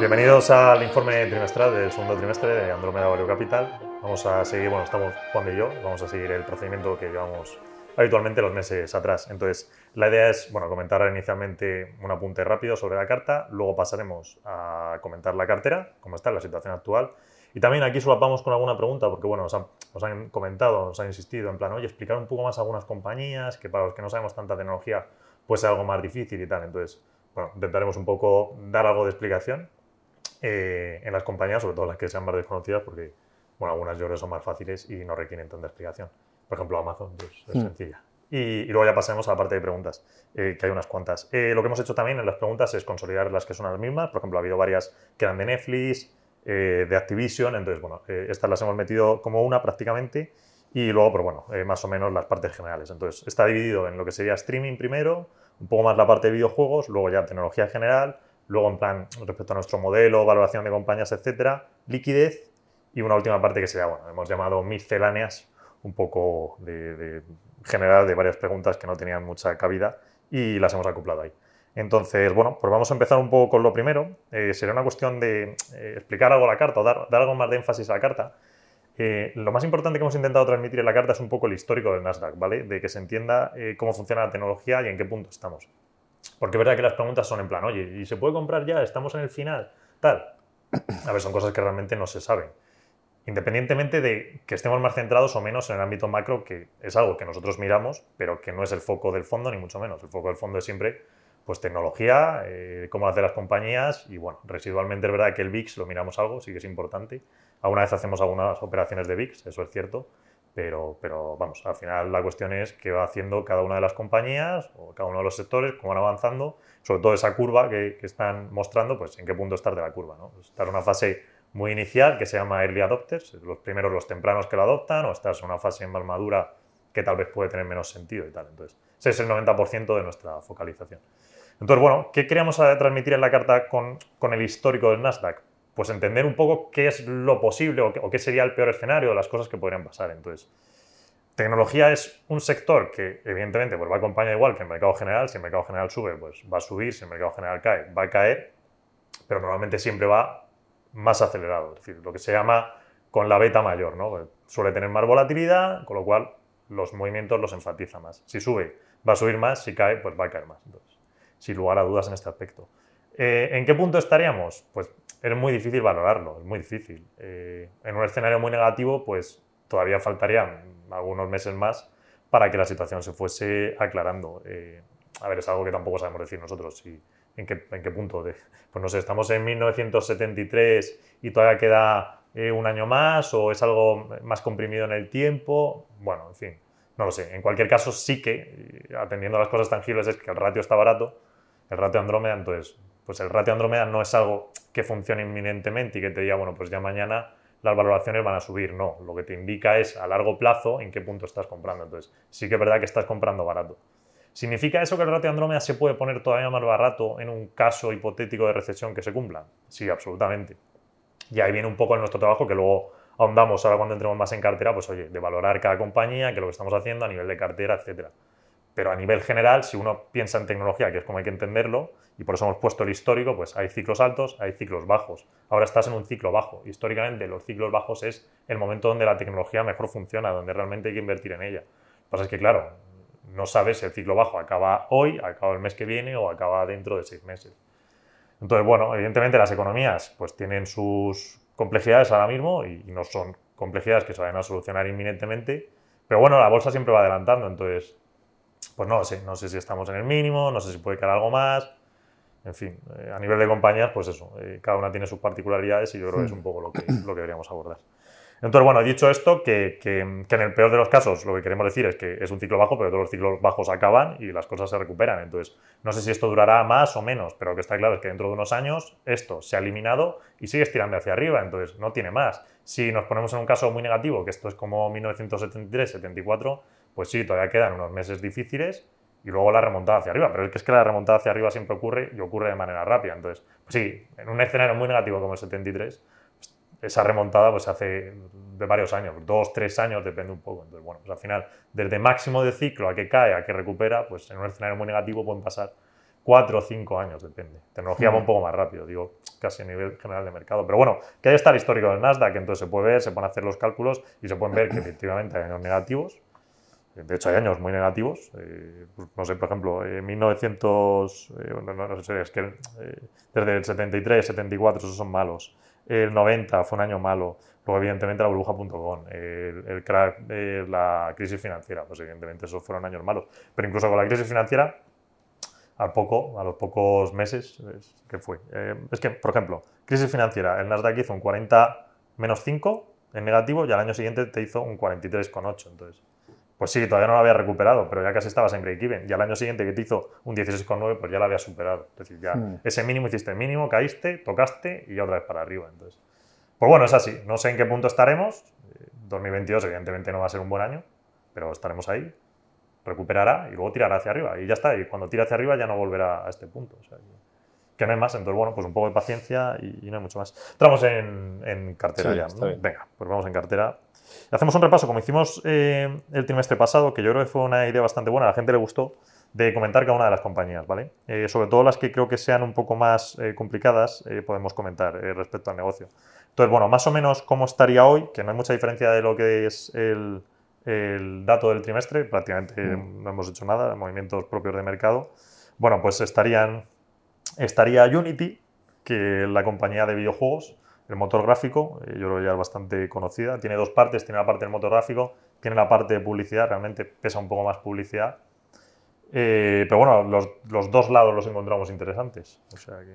Bienvenidos al informe trimestral del segundo trimestre de Andromeda Value Capital. Vamos a seguir, bueno, estamos Juan y yo, vamos a seguir el procedimiento que llevamos habitualmente los meses atrás. Entonces, la idea es, bueno, comentar inicialmente un apunte rápido sobre la carta, luego pasaremos a comentar la cartera, cómo está la situación actual, y también aquí solapamos con alguna pregunta, porque bueno, nos han, comentado, nos han insistido en plan, oye, explicar un poco más algunas compañías, que para los que no sabemos tanta tecnología, pues es algo más difícil y tal. Entonces, bueno, intentaremos un poco dar algo de explicación eh, en las compañías, sobre todo las que sean más desconocidas, porque, bueno, algunas yo creo son más fáciles y no requieren tanta explicación. Por ejemplo, Amazon pues, es hmm. sencilla. Y, luego ya pasaremos a la parte de preguntas, eh, que hay unas cuantas. Eh, lo que hemos hecho también en las preguntas es consolidar las que son las mismas. Por ejemplo, ha habido varias que eran de Netflix, eh, de Activision, entonces, bueno, estas las hemos metido como una prácticamente y luego, pero bueno, eh, más o menos las partes generales. Entonces, está dividido en lo que sería streaming primero, un poco más la parte de videojuegos, luego ya tecnología general, luego en plan respecto a nuestro modelo, valoración de compañías, etcétera, liquidez y una última parte que sería, bueno, hemos llamado misceláneas, un poco de general de varias preguntas que no tenían mucha cabida y las hemos acoplado ahí. Entonces, bueno, pues vamos a empezar un poco con lo primero. Eh, sería una cuestión de eh, explicar algo a la carta o dar, algo más de énfasis a la carta. Eh, lo más importante que hemos intentado transmitir en la carta es un poco el histórico del Nasdaq, ¿vale? De que se entienda cómo funciona la tecnología y en qué punto estamos. Porque es verdad que las preguntas son en plan, oye, ¿y se puede comprar ya? ¿Estamos en el final? Tal. A ver, son cosas que realmente no se saben. Independientemente de que estemos más centrados o menos en el ámbito macro, que es algo que nosotros miramos, pero que no es el foco del fondo, ni mucho menos. El foco del fondo es siempre pues tecnología, eh, cómo hacer las compañías y bueno, residualmente es verdad que el VIX lo miramos algo, sí que es importante. Alguna vez hacemos algunas operaciones de VIX, eso es cierto, pero, pero vamos, al final la cuestión es qué va haciendo cada una de las compañías o cada uno de los sectores, cómo van avanzando, sobre todo esa curva que, están mostrando, pues en qué punto estar de la curva. ¿no? Estar en una fase muy inicial que se llama early adopters, los primeros, los tempranos que lo adoptan, o estás en una fase más madura que tal vez puede tener menos sentido y tal. Entonces, ese es el 90% de nuestra focalización. Entonces, bueno, ¿qué queríamos transmitir en la carta con, el histórico del Nasdaq? Pues entender un poco qué es lo posible o qué, sería el peor escenario de las cosas que podrían pasar. Entonces, tecnología es un sector que evidentemente pues, va a acompañar igual que el mercado general. Si el mercado general sube, pues va a subir. Si el mercado general cae, va a caer. Pero normalmente siempre va más acelerado. Es decir, lo que se llama con la beta mayor, ¿no? Suele tener más volatilidad, con lo cual los movimientos los enfatiza más. Si sube, va a subir más. Si cae, pues va a caer más. Entonces, sin lugar a dudas en este aspecto. Eh, ¿En qué punto estaríamos? Pues es muy difícil valorarlo, es muy difícil. Eh, en un escenario muy negativo, pues todavía faltarían algunos meses más para que la situación se fuese aclarando. Eh, a ver, es algo que tampoco sabemos decir nosotros. en, qué, ¿En qué punto? De, pues no sé, ¿estamos en 1973 y todavía queda un año más? ¿O es algo más comprimido en el tiempo? Bueno, en fin, no lo sé. En cualquier caso, sí que, atendiendo a las cosas tangibles, es que el ratio está barato el ratio Andrómeda, entonces, pues el ratio Andrómeda no es algo que funcione inminentemente y que te diga, bueno, pues ya mañana las valoraciones van a subir, no, lo que te indica es a largo plazo en qué punto estás comprando, entonces sí que es verdad que estás comprando barato. ¿Significa eso que el ratio Andrómeda se puede poner todavía más barato en un caso hipotético de recesión que se cumpla? Sí, absolutamente. Y ahí viene un poco nuestro trabajo que luego ahondamos ahora cuando entremos más en cartera, pues oye, de valorar cada compañía, que lo que estamos haciendo a nivel de cartera, etcétera. Pero a nivel general, si uno piensa en tecnología, que es como hay que entenderlo, y por eso hemos puesto el histórico, pues hay ciclos altos, hay ciclos bajos. Ahora estás en un ciclo bajo. Históricamente, los ciclos bajos es el momento donde la tecnología mejor funciona, donde realmente hay que invertir en ella. Lo que pasa es que, claro, no sabes si el ciclo bajo acaba hoy, acaba el mes que viene o acaba dentro de seis meses. Entonces, bueno, evidentemente las economías pues tienen sus complejidades ahora mismo y no son complejidades que se vayan a solucionar inminentemente, pero bueno, la bolsa siempre va adelantando, entonces pues no sé, no sé si estamos en el mínimo, no sé si puede caer algo más. En fin, eh, a nivel de compañías, pues eso, eh, cada una tiene sus particularidades y yo creo que es un poco lo que, lo que deberíamos abordar. Entonces, bueno, dicho esto, que, que, en el peor de los casos lo que queremos decir es que es un ciclo bajo, pero todos los ciclos bajos acaban y las cosas se recuperan. Entonces, no sé si esto durará más o menos, pero lo que está claro es que dentro de unos años esto se ha eliminado y sigue estirando hacia arriba, entonces no tiene más. Si nos ponemos en un caso muy negativo, que esto es como 1973-74, pues sí, todavía quedan unos meses difíciles y luego la remontada hacia arriba. Pero es que, la remontada hacia arriba siempre ocurre y ocurre de manera rápida. Entonces, pues sí, en un escenario muy negativo como el 73, pues esa remontada pues se hace de varios años, dos, tres años, depende un poco. Entonces, bueno, pues al final, desde máximo de ciclo a que cae, a que recupera, pues en un escenario muy negativo pueden pasar cuatro o cinco años, depende. Tecnología va un poco más rápido, digo, casi a nivel general de mercado. Pero bueno, que ahí está el histórico del Nasdaq, entonces se puede ver, se pueden hacer los cálculos y se pueden ver que efectivamente hay años negativos. De hecho, hay años muy negativos. Eh, pues, no sé, por ejemplo, en 1900, eh, no, sé, es que eh, desde el 73, 74, esos son malos. El 90 fue un año malo. Luego, evidentemente, la burbuja.com, el, el crack, la crisis financiera, pues evidentemente esos fueron años malos. Pero incluso con la crisis financiera, al poco, a los pocos meses, ¿qué fue? Eh, es que, por ejemplo, crisis financiera, el Nasdaq hizo un 40 menos 5 en negativo y al año siguiente te hizo un 43,8. Entonces, pues sí, todavía no lo había recuperado, pero ya casi estabas en break-even. Y al año siguiente que te hizo un 16,9, pues ya lo había superado. Es decir, ya hmm. ese mínimo hiciste mínimo, caíste, tocaste y ya otra vez para arriba. Entonces, pues bueno, es así. No sé en qué punto estaremos. 2022 evidentemente no va a ser un buen año, pero estaremos ahí recuperará y luego tirará hacia arriba. Y ya está. Y cuando tira hacia arriba ya no volverá a este punto. que no hay más. Entonces, bueno, pues un poco de paciencia y, no hay mucho más. Entramos en, cartera ya. Venga, pues vamos en cartera. Hacemos un repaso, como hicimos eh, el trimestre pasado, que yo creo que fue una idea bastante buena, a la gente le gustó, de comentar cada una de las compañías, ¿vale? Eh, sobre todo las que creo que sean un poco más eh, complicadas, podemos comentar respecto al negocio. Entonces, bueno, más o menos cómo estaría hoy, que no hay mucha diferencia de lo que es el, el dato del trimestre, prácticamente mm. no hemos hecho nada, movimientos propios de mercado. Bueno, pues estarían, estaría Unity, que es la compañía de videojuegos, el motor gráfico, eh, yo creo que ya es bastante conocida, tiene dos partes, tiene la parte del motor gráfico, tiene la parte de publicidad, realmente pesa un poco más publicidad. Eh, pero bueno, los, dos lados los encontramos interesantes.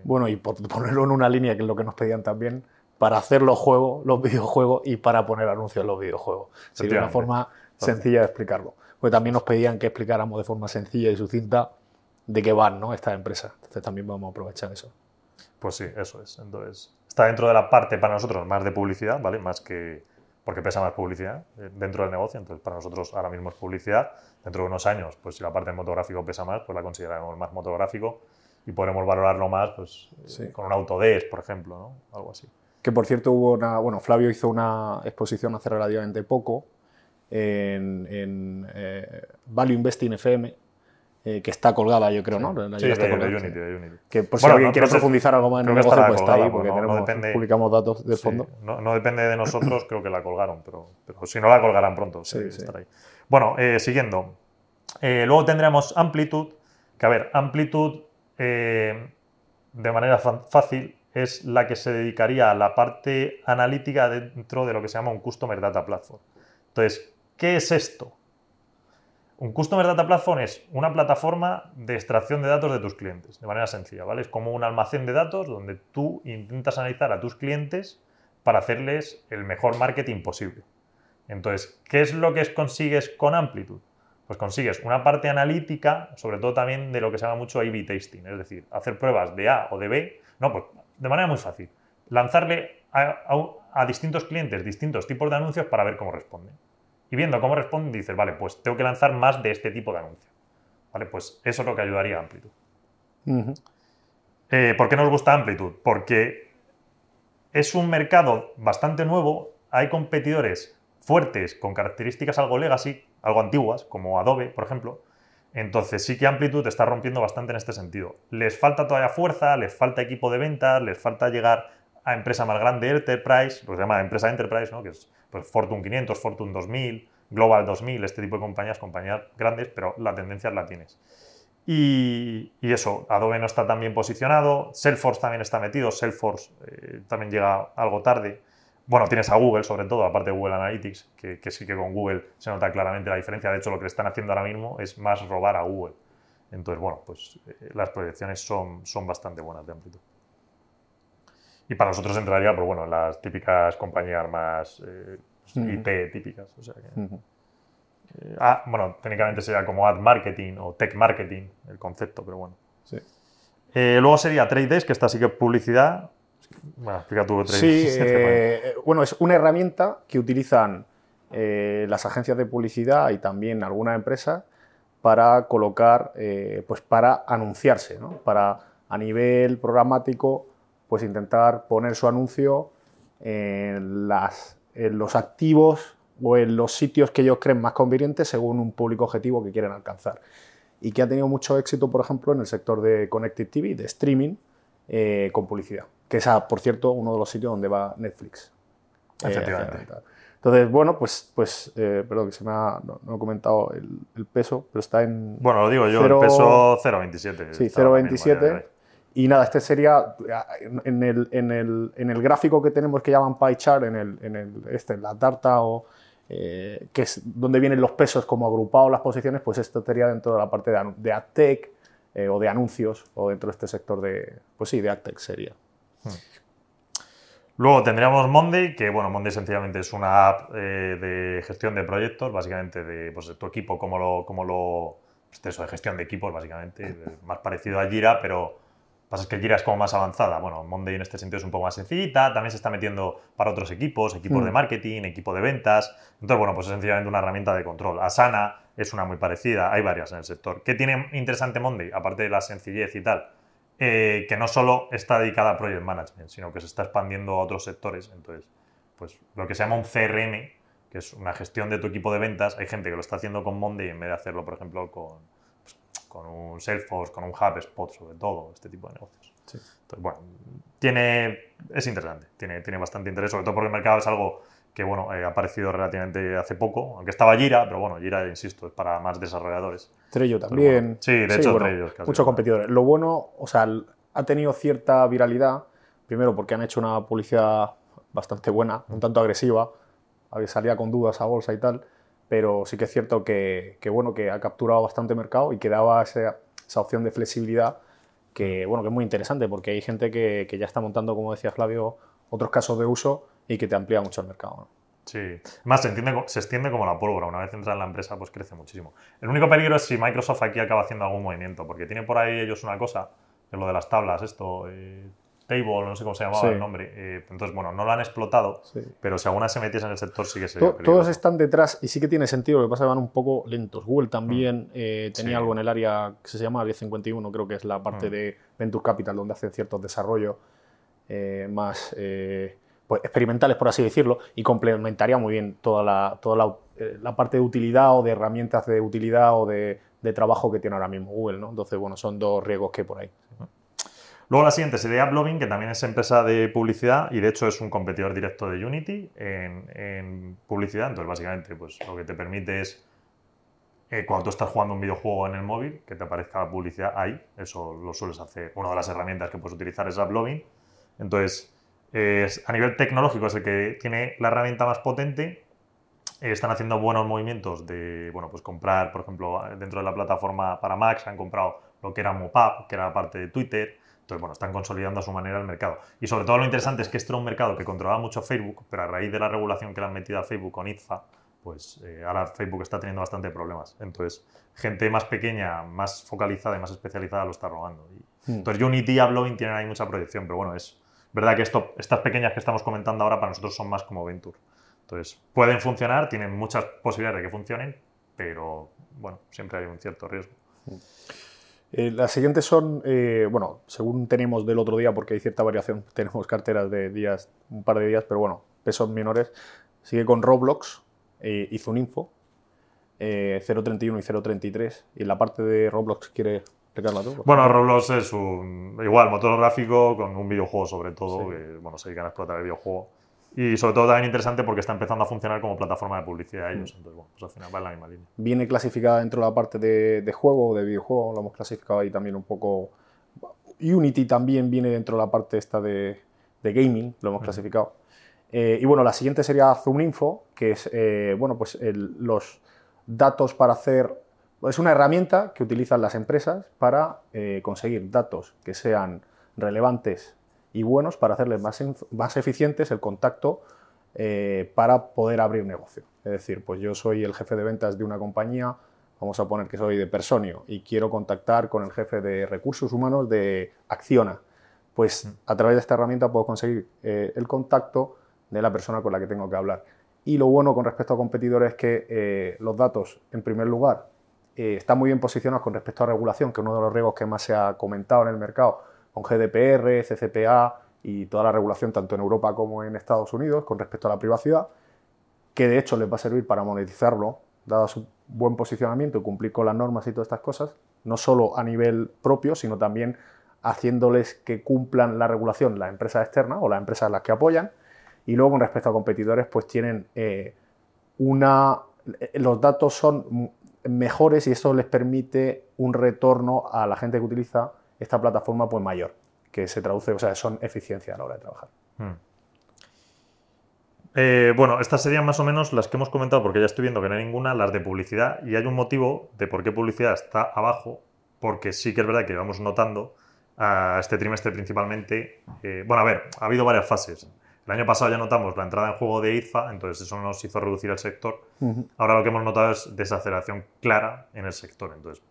Bueno, y por ponerlo en una línea, que es lo que nos pedían también, para hacer los juegos, los videojuegos y para poner anuncios en los videojuegos. Sería una forma sencilla de explicarlo. Porque también nos pedían que explicáramos de forma sencilla y sucinta de qué van ¿no? estas empresas. Entonces también vamos a aprovechar eso. Pues sí, eso es. Entonces, está dentro de la parte para nosotros más de publicidad, ¿vale? Más que porque pesa más publicidad eh, dentro del negocio, entonces para nosotros ahora mismo es publicidad. Dentro de unos años, pues si la parte del motográfico pesa más, pues la consideraremos más motográfico y podremos valorarlo más pues, eh, con un Autodesk, por ejemplo, ¿no? Algo así que por cierto hubo una, bueno, Flavio hizo una exposición hace relativamente poco en, en eh, Value Investing FM, eh, que está colgada, yo creo, ¿no? Sí, de, Unity, de, Unity, Que por si alguien quiere profundizar algo más en el negocio, pues está ahí, porque tenemos, publicamos datos de fondo. No, depende de nosotros, creo que la colgaron, pero, pero, si no la colgarán pronto, sí, estará ahí. Bueno, eh, siguiendo. luego tendremos Amplitude, que a ver, Amplitude de manera fácil es la que se dedicaría a la parte analítica dentro de lo que se llama un Customer Data Platform. Entonces, ¿qué es esto? Un Customer Data Platform es una plataforma de extracción de datos de tus clientes, de manera sencilla, ¿vale? Es como un almacén de datos donde tú intentas analizar a tus clientes para hacerles el mejor marketing posible. Entonces, ¿qué es lo que consigues con Amplitude? Pues consigues una parte analítica, sobre todo también de lo que se llama mucho A-B testing, es decir, hacer pruebas de A o de B. No, pues de manera muy fácil. Lanzarle a, distintos clientes distintos tipos de anuncios para ver cómo responden. Y viendo cómo responden, dices, vale, pues tengo que lanzar más de este tipo de anuncios. Vale, pues eso es lo que ayudaría a Amplitude. Eh, ¿Por qué nos gusta Amplitude? Porque es un mercado bastante nuevo, hay competidores fuertes con características algo legacy, algo antiguas, como Adobe, por ejemplo, entonces sí que Amplitude está rompiendo bastante en este sentido. Les falta todavía fuerza, les falta equipo de ventas, les falta llegar a empresa más grande, Enterprise, lo que se llama empresa Enterprise, ¿no? que es pues, Fortune 500, Fortune 2000, Global 2000, este tipo de compañías, compañías grandes, pero la tendencia la tienes. Y, eso, Adobe no está tan bien posicionado, Salesforce también está metido, Salesforce eh, también llega algo tarde. Bueno, tienes a Google, sobre todo, aparte de Google Analytics, que, sí que con Google se nota claramente la diferencia. De hecho, lo que están haciendo ahora mismo es más robar a Google. Entonces, bueno, pues eh, las proyecciones son, son bastante buenas de amplitud. Y para nosotros entraría, pues bueno, las típicas compañías más eh, IT típicas. O sea eh, ah, bueno, técnicamente sería como ad marketing o tech marketing el concepto, pero bueno. Sí. luego sería Trade que esta sí que es publicidad, bueno, explica tú Sí, eh, bueno, es una herramienta que utilizan eh, las agencias de publicidad y también algunas empresas para colocar, eh, pues para anunciarse, ¿no? Para a nivel programático, pues intentar poner su anuncio en, las, en los activos o en los sitios que ellos creen más convenientes según un público objetivo que quieren alcanzar. y que ha tenido mucho éxito, por ejemplo, en el sector de Connected TV, de streaming, eh, con publicidad. Que es, por cierto, uno de los sitios donde va Netflix. Eh, Efectivamente. Entonces, bueno, pues, pues eh, perdón, que se me ha, no, he comentado el, peso, pero está en... Bueno, lo digo yo, el peso 0,27. Sí, 0,27. Y nada, este sería, en el, en el, en el gráfico que tenemos que llaman pie chart, en, el, en, el, este, en la tarta o eh, que es donde vienen los pesos como agrupados las posiciones, pues esto estaría dentro de la parte de, de AdTech eh, o de anuncios o dentro de este sector de, pues sí, de AdTech sería. Hmm. Luego tendríamos Monday, que bueno, Monday sencillamente es una app eh, de gestión de proyectos, básicamente de pues, tu equipo, como lo, como lo pues, eso de gestión de equipos, básicamente, más parecido a Jira, pero pasa es que Jira es como más avanzada. Bueno, Monday en este sentido es un poco más sencillita. También se está metiendo para otros equipos, equipos de mm. marketing, equipo de ventas. Entonces, bueno, pues es sencillamente una herramienta de control. Asana es una muy parecida. Hay varias en el sector. ¿Qué tiene interesante Monday? Aparte de la sencillez y tal. Eh, que no solo está dedicada a project management, sino que se está expandiendo a otros sectores. Entonces, pues lo que se llama un CRM, que es una gestión de tu equipo de ventas, hay gente que lo está haciendo con Monday en vez de hacerlo, por ejemplo, con, con un Salesforce, con un HubSpot sobre todo, este tipo de negocios. Entonces, bueno, tiene, es interesante, tiene, tiene bastante interés, sobre todo porque el mercado es algo que bueno, eh, ha aparecido relativamente hace poco, aunque estaba Gira, pero bueno, Gira, insisto, es para más desarrolladores. Trello también. sí, de hecho, Trello. Muchos competidores. Lo bueno, o sea, ha tenido cierta viralidad, primero porque han hecho una publicidad bastante buena, un tanto agresiva, salía con dudas a bolsa y tal, pero sí que es cierto que, bueno, que ha capturado bastante mercado y que daba esa, opción de flexibilidad que, bueno, que es muy interesante porque hay gente que, ya está montando, como decía Flavio, otros casos de uso y que te amplía mucho el mercado. Sí, más se extiende como la pólvora. Una vez entra en la empresa, pues crece muchísimo. El único peligro es si Microsoft aquí acaba haciendo algún movimiento, porque tiene por ahí ellos una cosa, que es lo de las tablas, esto. Eh, Table, no sé cómo se llamaba el nombre. Eh, entonces, bueno, no lo han explotado, pero si alguna se metiese en el sector sí que sería Todos están detrás y sí que tiene sentido, lo que pasa es que van un poco lentos. Google también mm. eh, tenía algo en el área que se llama 1051, creo que es la parte mm. de Venture Capital, donde hacen ciertos desarrollos eh, más pues, experimentales, por así decirlo, y complementaría muy bien toda la, toda la, parte de utilidad o de herramientas de utilidad o de, de, trabajo que tiene ahora mismo Google. ¿no? Entonces, bueno, son dos riesgos que hay por ahí. Luego la siguiente sería AppLovin, que también es empresa de publicidad y de hecho es un competidor directo de Unity en, publicidad. Entonces, básicamente, pues lo que te permite es, eh, cuando tú estás jugando un videojuego en el móvil, que te aparezca publicidad ahí. Eso lo sueles hacer. Una de las herramientas que puedes utilizar es AppLovin. Entonces, a nivel tecnológico es el que tiene la herramienta más potente. Eh, están haciendo buenos movimientos de, bueno, pues comprar, por ejemplo, dentro de la plataforma para Mac, han comprado lo que era Mopap, que era parte de Twitter entonces, bueno, están consolidando a su manera el mercado. Y sobre todo lo interesante es que este era un mercado que controlaba mucho Facebook, pero a raíz de la regulación que le han metido a Facebook con ITFA, pues eh, ahora Facebook está teniendo bastante problemas. Entonces, gente más pequeña, más focalizada y más especializada lo está robando. Hmm. Entonces, Unity y Uploading tienen ahí mucha proyección, pero bueno, es verdad que esto, estas pequeñas que estamos comentando ahora para nosotros son más como Venture. Entonces, pueden funcionar, tienen muchas posibilidades de que funcionen, pero bueno, siempre hay un cierto riesgo. Hmm. Eh, las siguientes son, eh, bueno, según tenemos del otro día, porque hay cierta variación, tenemos carteras de días, un par de días, pero bueno, pesos menores. Sigue con Roblox eh, y Zuninfo, 0.31 y 0.33. Y la parte de Roblox quiere explicarla tú. Bueno, Roblox es un, igual, motor gráfico con un videojuego sobre todo, que bueno, se dedican a explotar el videojuego. Y sobre todo también interesante porque está empezando a funcionar como plataforma de publicidad ellos. Mm. Entonces, bueno, pues al final va en la misma línea. Viene clasificada dentro de la parte de, de juego, de videojuego, lo hemos clasificado ahí también un poco. Unity también viene dentro de la parte esta de, de gaming, lo hemos clasificado. Eh, y bueno, la siguiente sería Zoom Info, que es, eh, bueno, pues los datos para hacer... Es una herramienta que utilizan las empresas para eh, conseguir datos que sean relevantes y buenos para hacerles más, más eficientes el contacto eh, para poder abrir negocio. Es decir, pues yo soy el jefe de ventas de una compañía, vamos a poner que soy de Personio y quiero contactar con el jefe de recursos humanos de Acciona. Pues a través de esta herramienta puedo conseguir eh, el contacto de la persona con la que tengo que hablar. Y lo bueno con respecto a competidores es que eh, los datos, en primer lugar, están muy bien posicionados con respecto a regulación, que es uno de los riesgos que más se ha comentado en el mercado con GDPR, CCPA y toda la regulación tanto en Europa como en Estados Unidos con respecto a la privacidad, que de hecho les va a servir para monetizarlo, dado su buen posicionamiento y cumplir con las normas y todas estas cosas. no solo a nivel propio, sino también haciéndoles que cumplan la regulación la empresa externa o las empresas las que apoyan. Y luego con respecto a competidores, pues tienen eh, una... Los datos son mejores y eso les permite un retorno a la gente que utiliza esta plataforma pues mayor, que se traduce, o sea, son eficiencia a la hora de trabajar. Hmm. Eh, bueno, estas serían más o menos las que hemos comentado, porque ya estoy viendo que no hay ninguna, las de publicidad, y hay un motivo de por qué publicidad está abajo, porque sí que es verdad que vamos notando a este trimestre principalmente. Eh, bueno, a ver, ha habido varias fases. El año pasado ya notamos la entrada en juego de IFA, entonces eso nos hizo reducir el sector. Ahora lo que hemos notado es desaceleración clara en el sector. Entonces,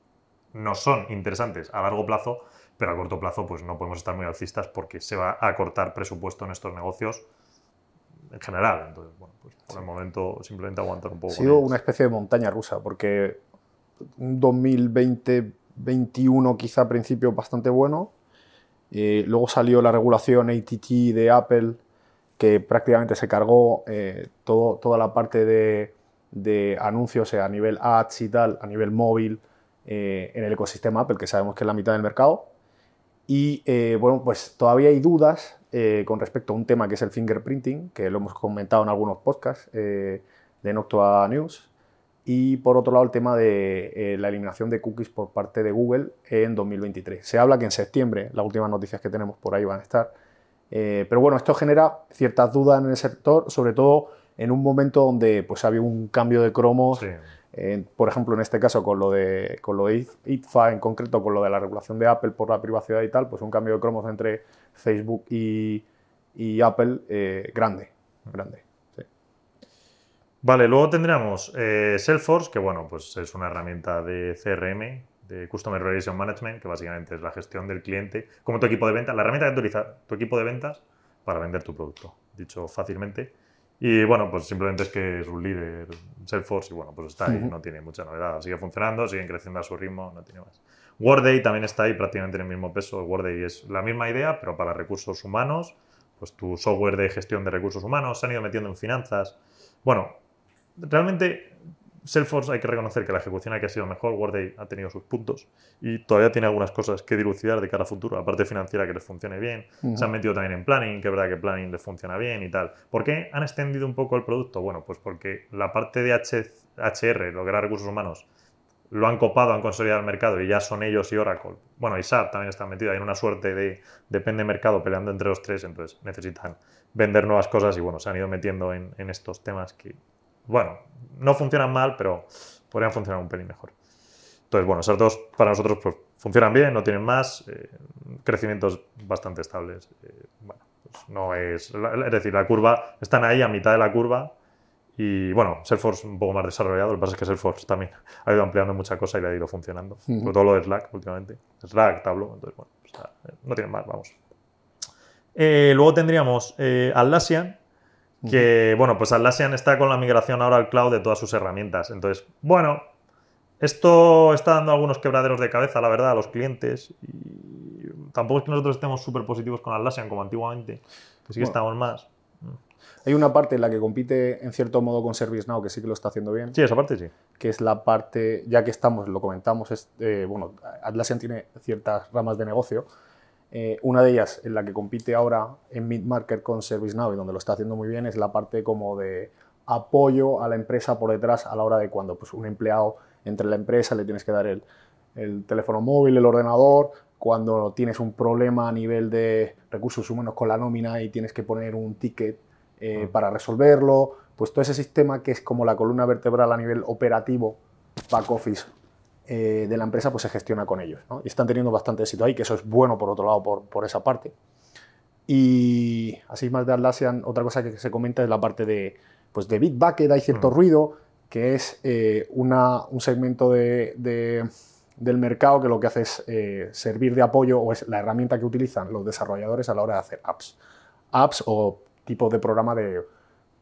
no son interesantes a largo plazo, pero a corto plazo pues no podemos estar muy alcistas porque se va a cortar presupuesto en estos negocios en general. Entonces, bueno, pues por el momento simplemente aguantar un poco. Ha sido una especie de montaña rusa, porque un 2020-21 quizá a principio bastante bueno. Eh, luego salió la regulación ATT de Apple, que prácticamente se cargó eh, todo, toda la parte de, de anuncios a nivel ads y tal, a nivel móvil, eh, en el ecosistema Apple, que sabemos que es la mitad del mercado. Y bueno, pues todavía hay dudas eh, con respecto a un tema que es el fingerprinting, que lo hemos comentado en algunos podcasts eh, de Noctua News. Y por otro lado, el tema de eh, la eliminación de cookies por parte de Google en 2023. Se habla que en septiembre, las últimas noticias que tenemos por ahí van a estar. pero bueno, esto genera ciertas dudas en el sector, sobre todo en un momento donde pues, había un cambio de cromos. Por ejemplo, en este caso con lo de con lo de IFA, en concreto con lo de la regulación de Apple por la privacidad y tal, pues un cambio de cromos entre Facebook y, Apple eh, grande, grande. Vale, luego tendríamos eh, Salesforce, que bueno, pues es una herramienta de CRM, de Customer Relation Management, que básicamente es la gestión del cliente, como tu equipo de ventas, la herramienta que utiliza tu equipo de ventas para vender tu producto, dicho fácilmente. Y bueno, pues simplemente es que es un líder Salesforce y bueno, pues está ahí, no tiene mucha novedad, sigue funcionando, siguen creciendo a su ritmo, no tiene más. Worday también está ahí prácticamente en el mismo peso. Worday es la misma idea, pero para recursos humanos. Pues tu software de gestión de recursos humanos se han ido metiendo en finanzas. Bueno, realmente Salesforce hay que reconocer que la ejecución aquí ha sido mejor, Worday ha tenido sus puntos y todavía tiene algunas cosas que dilucidar de cara a futuro, la parte financiera que les funcione bien, se han metido también en planning, que es verdad que planning les funciona bien y tal. ¿Por qué han extendido un poco el producto? Bueno, pues porque la parte de HR, lo que era recursos humanos, lo han copado, han consolidado el mercado y ya son ellos y Oracle. Bueno, y SAP también está metido en una suerte de depende mercado peleando entre los tres, entonces necesitan vender nuevas cosas y bueno, se han ido metiendo en, estos temas que, bueno, no funcionan mal, pero podrían funcionar un pelín mejor. Entonces, bueno, esos dos para nosotros pues, funcionan bien, no tienen más, eh, crecimientos bastante estables. Eh, bueno, pues no es, es decir, la curva, están ahí a mitad de la curva y bueno, Salesforce un poco más desarrollado, lo que pasa es que Salesforce también ha ido ampliando mucha cosa y le ha ido funcionando. Sobre todo lo de Slack últimamente. Slack, Tableau, entonces bueno, pues, no tienen más, vamos. Eh, luego tendríamos eh, Atlassian, que bueno, pues Atlassian está con la migración ahora al cloud de todas sus herramientas. Entonces, bueno, esto está dando algunos quebraderos de cabeza, la verdad, a los clientes. Y tampoco es que nosotros estemos súper positivos con Atlassian como antiguamente, que sí que estamos más. Hay una parte en la que compite en cierto modo con ServiceNow, que sí que lo está haciendo bien. Sí, esa parte sí. Que es la parte, ya que estamos, lo comentamos, es, eh, bueno, Atlassian tiene ciertas ramas de negocio. Eh, una de ellas, en la que compite ahora en mid-market con ServiceNow y donde lo está haciendo muy bien, es la parte como de apoyo a la empresa por detrás a la hora de cuando pues, un empleado entre la empresa le tienes que dar el, el teléfono móvil, el ordenador, cuando tienes un problema a nivel de recursos humanos con la nómina y tienes que poner un ticket eh, para resolverlo, pues todo ese sistema que es como la columna vertebral a nivel operativo, back office eh, de la empresa, pues se gestiona con ellos. Y están teniendo bastante éxito ahí, que eso es bueno por otro lado, por, esa parte. Y así más de Atlassian, otra cosa que se comenta es la parte de, pues de Bitbucket, hay cierto ruido, que es eh, una, un segmento de, del mercado que lo que hace es servir de apoyo o es la herramienta que utilizan los desarrolladores a la hora de hacer apps. Apps o tipo de programa de,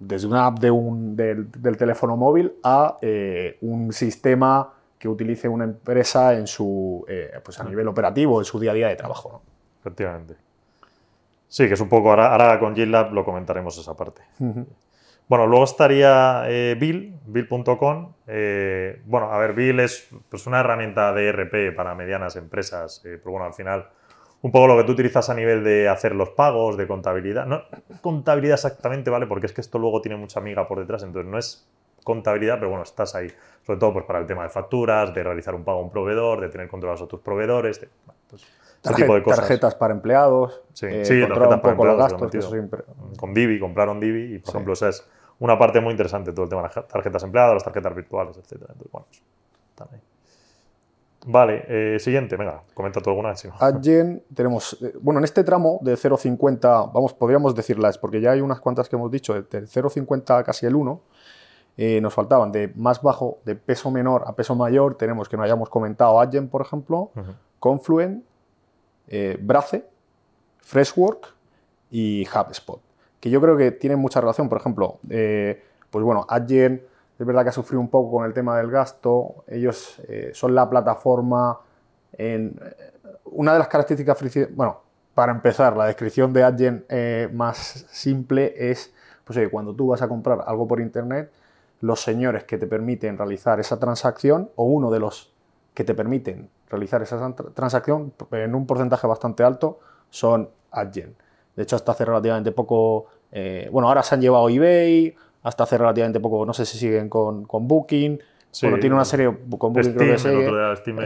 desde una app de un, del, teléfono móvil a eh, un sistema que utilice una empresa en su, eh, pues a nivel operativo, en su día a día de trabajo. Efectivamente. Sí, que es un poco, ahora, ahora con GitLab lo comentaremos esa parte. Bueno, luego estaría eh, Bill, Bill.com. Eh, bueno, a ver, Bill es pues, una herramienta de ERP para medianas empresas, eh, pero bueno, al final, un poco lo que tú utilizas a nivel de hacer los pagos, de contabilidad. No contabilidad exactamente, ¿vale? Porque es que esto luego tiene mucha amiga por detrás, entonces no es contabilidad, pero bueno, estás ahí. Sobre todo pues, para el tema de facturas, de realizar un pago a un proveedor, de tener controlados a tus proveedores, de, pues, ese tipo de cosas. Tarjetas para empleados. Sí, eh, sí tarjetas un para los gastos. que eso siempre- Con Divi, compraron Divi y, por Sí. ejemplo, esa es una parte muy interesante, todo el tema de las tarjetas empleadas, las tarjetas virtuales, etc. Entonces, bueno, pues, están ahí. Vale, eh, siguiente, venga, comenta tú alguna no. Adyen, tenemos, eh, bueno, en este tramo de 0,50, vamos, podríamos decirlas, porque ya hay unas cuantas que hemos dicho, de- del 0,50 a casi el 1, eh, nos faltaban. De más bajo, de peso menor a peso mayor, tenemos que no hayamos comentado Adyen, por ejemplo. Confluent, eh, Brace, Freshwork y HubSpot, que yo creo que tienen mucha relación, por ejemplo, eh, pues bueno, Adyen es verdad que ha sufrido un poco con el tema del gasto, ellos eh, son la plataforma en... eh, Una de las características, bueno, para empezar, la descripción de Adyen más simple es, pues oye, cuando tú vas a comprar algo por internet, los señores que te permiten realizar esa transacción o uno de los que te permiten realizar esa tran- transacción en un porcentaje bastante alto son Adyen. De hecho, hasta hace relativamente poco, eh, bueno, ahora se han llevado eBay, hasta hace relativamente poco, no sé si siguen con, con Booking. Sí. bueno, tiene una serie con Booking, creo que Steam, sigue. cuenta que Steam,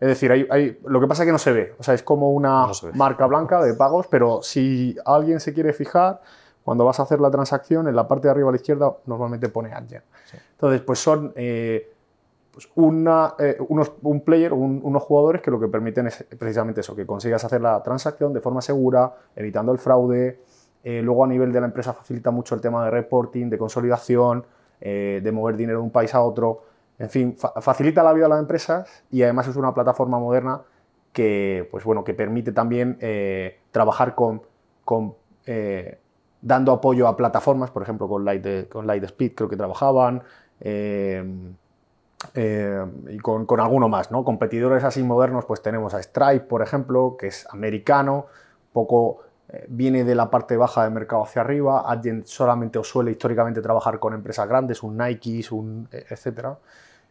es decir, hay, hay- lo que pasa es que no se ve. O sea, es como una No marca blanca de pagos, pero si alguien se quiere fijar, cuando vas a hacer la transacción, en la parte de arriba a la izquierda normalmente pone Adyen. Entonces, pues son eh, pues una, eh, unos, un player, un- unos jugadores que lo que permiten es precisamente eso, que consigas hacer la transacción de forma segura, evitando el fraude. Eh, luego a nivel de la empresa facilita mucho el tema de reporting, de consolidación, de mover dinero de un país a otro. En fin, fa- facilita la vida a las empresas y además es una plataforma moderna que, pues bueno, que permite también eh, trabajar con, con, eh, dando apoyo a plataformas, por ejemplo, con, Light, con Lightspeed creo que trabajaban, eh, eh, y con, con alguno más, ¿no? Competidores así modernos, pues tenemos a Stripe, por ejemplo, que es americano, poco eh, viene de la parte baja del mercado hacia arriba, Adyen solamente o suele históricamente trabajar con empresas grandes, un Nike, un etcétera.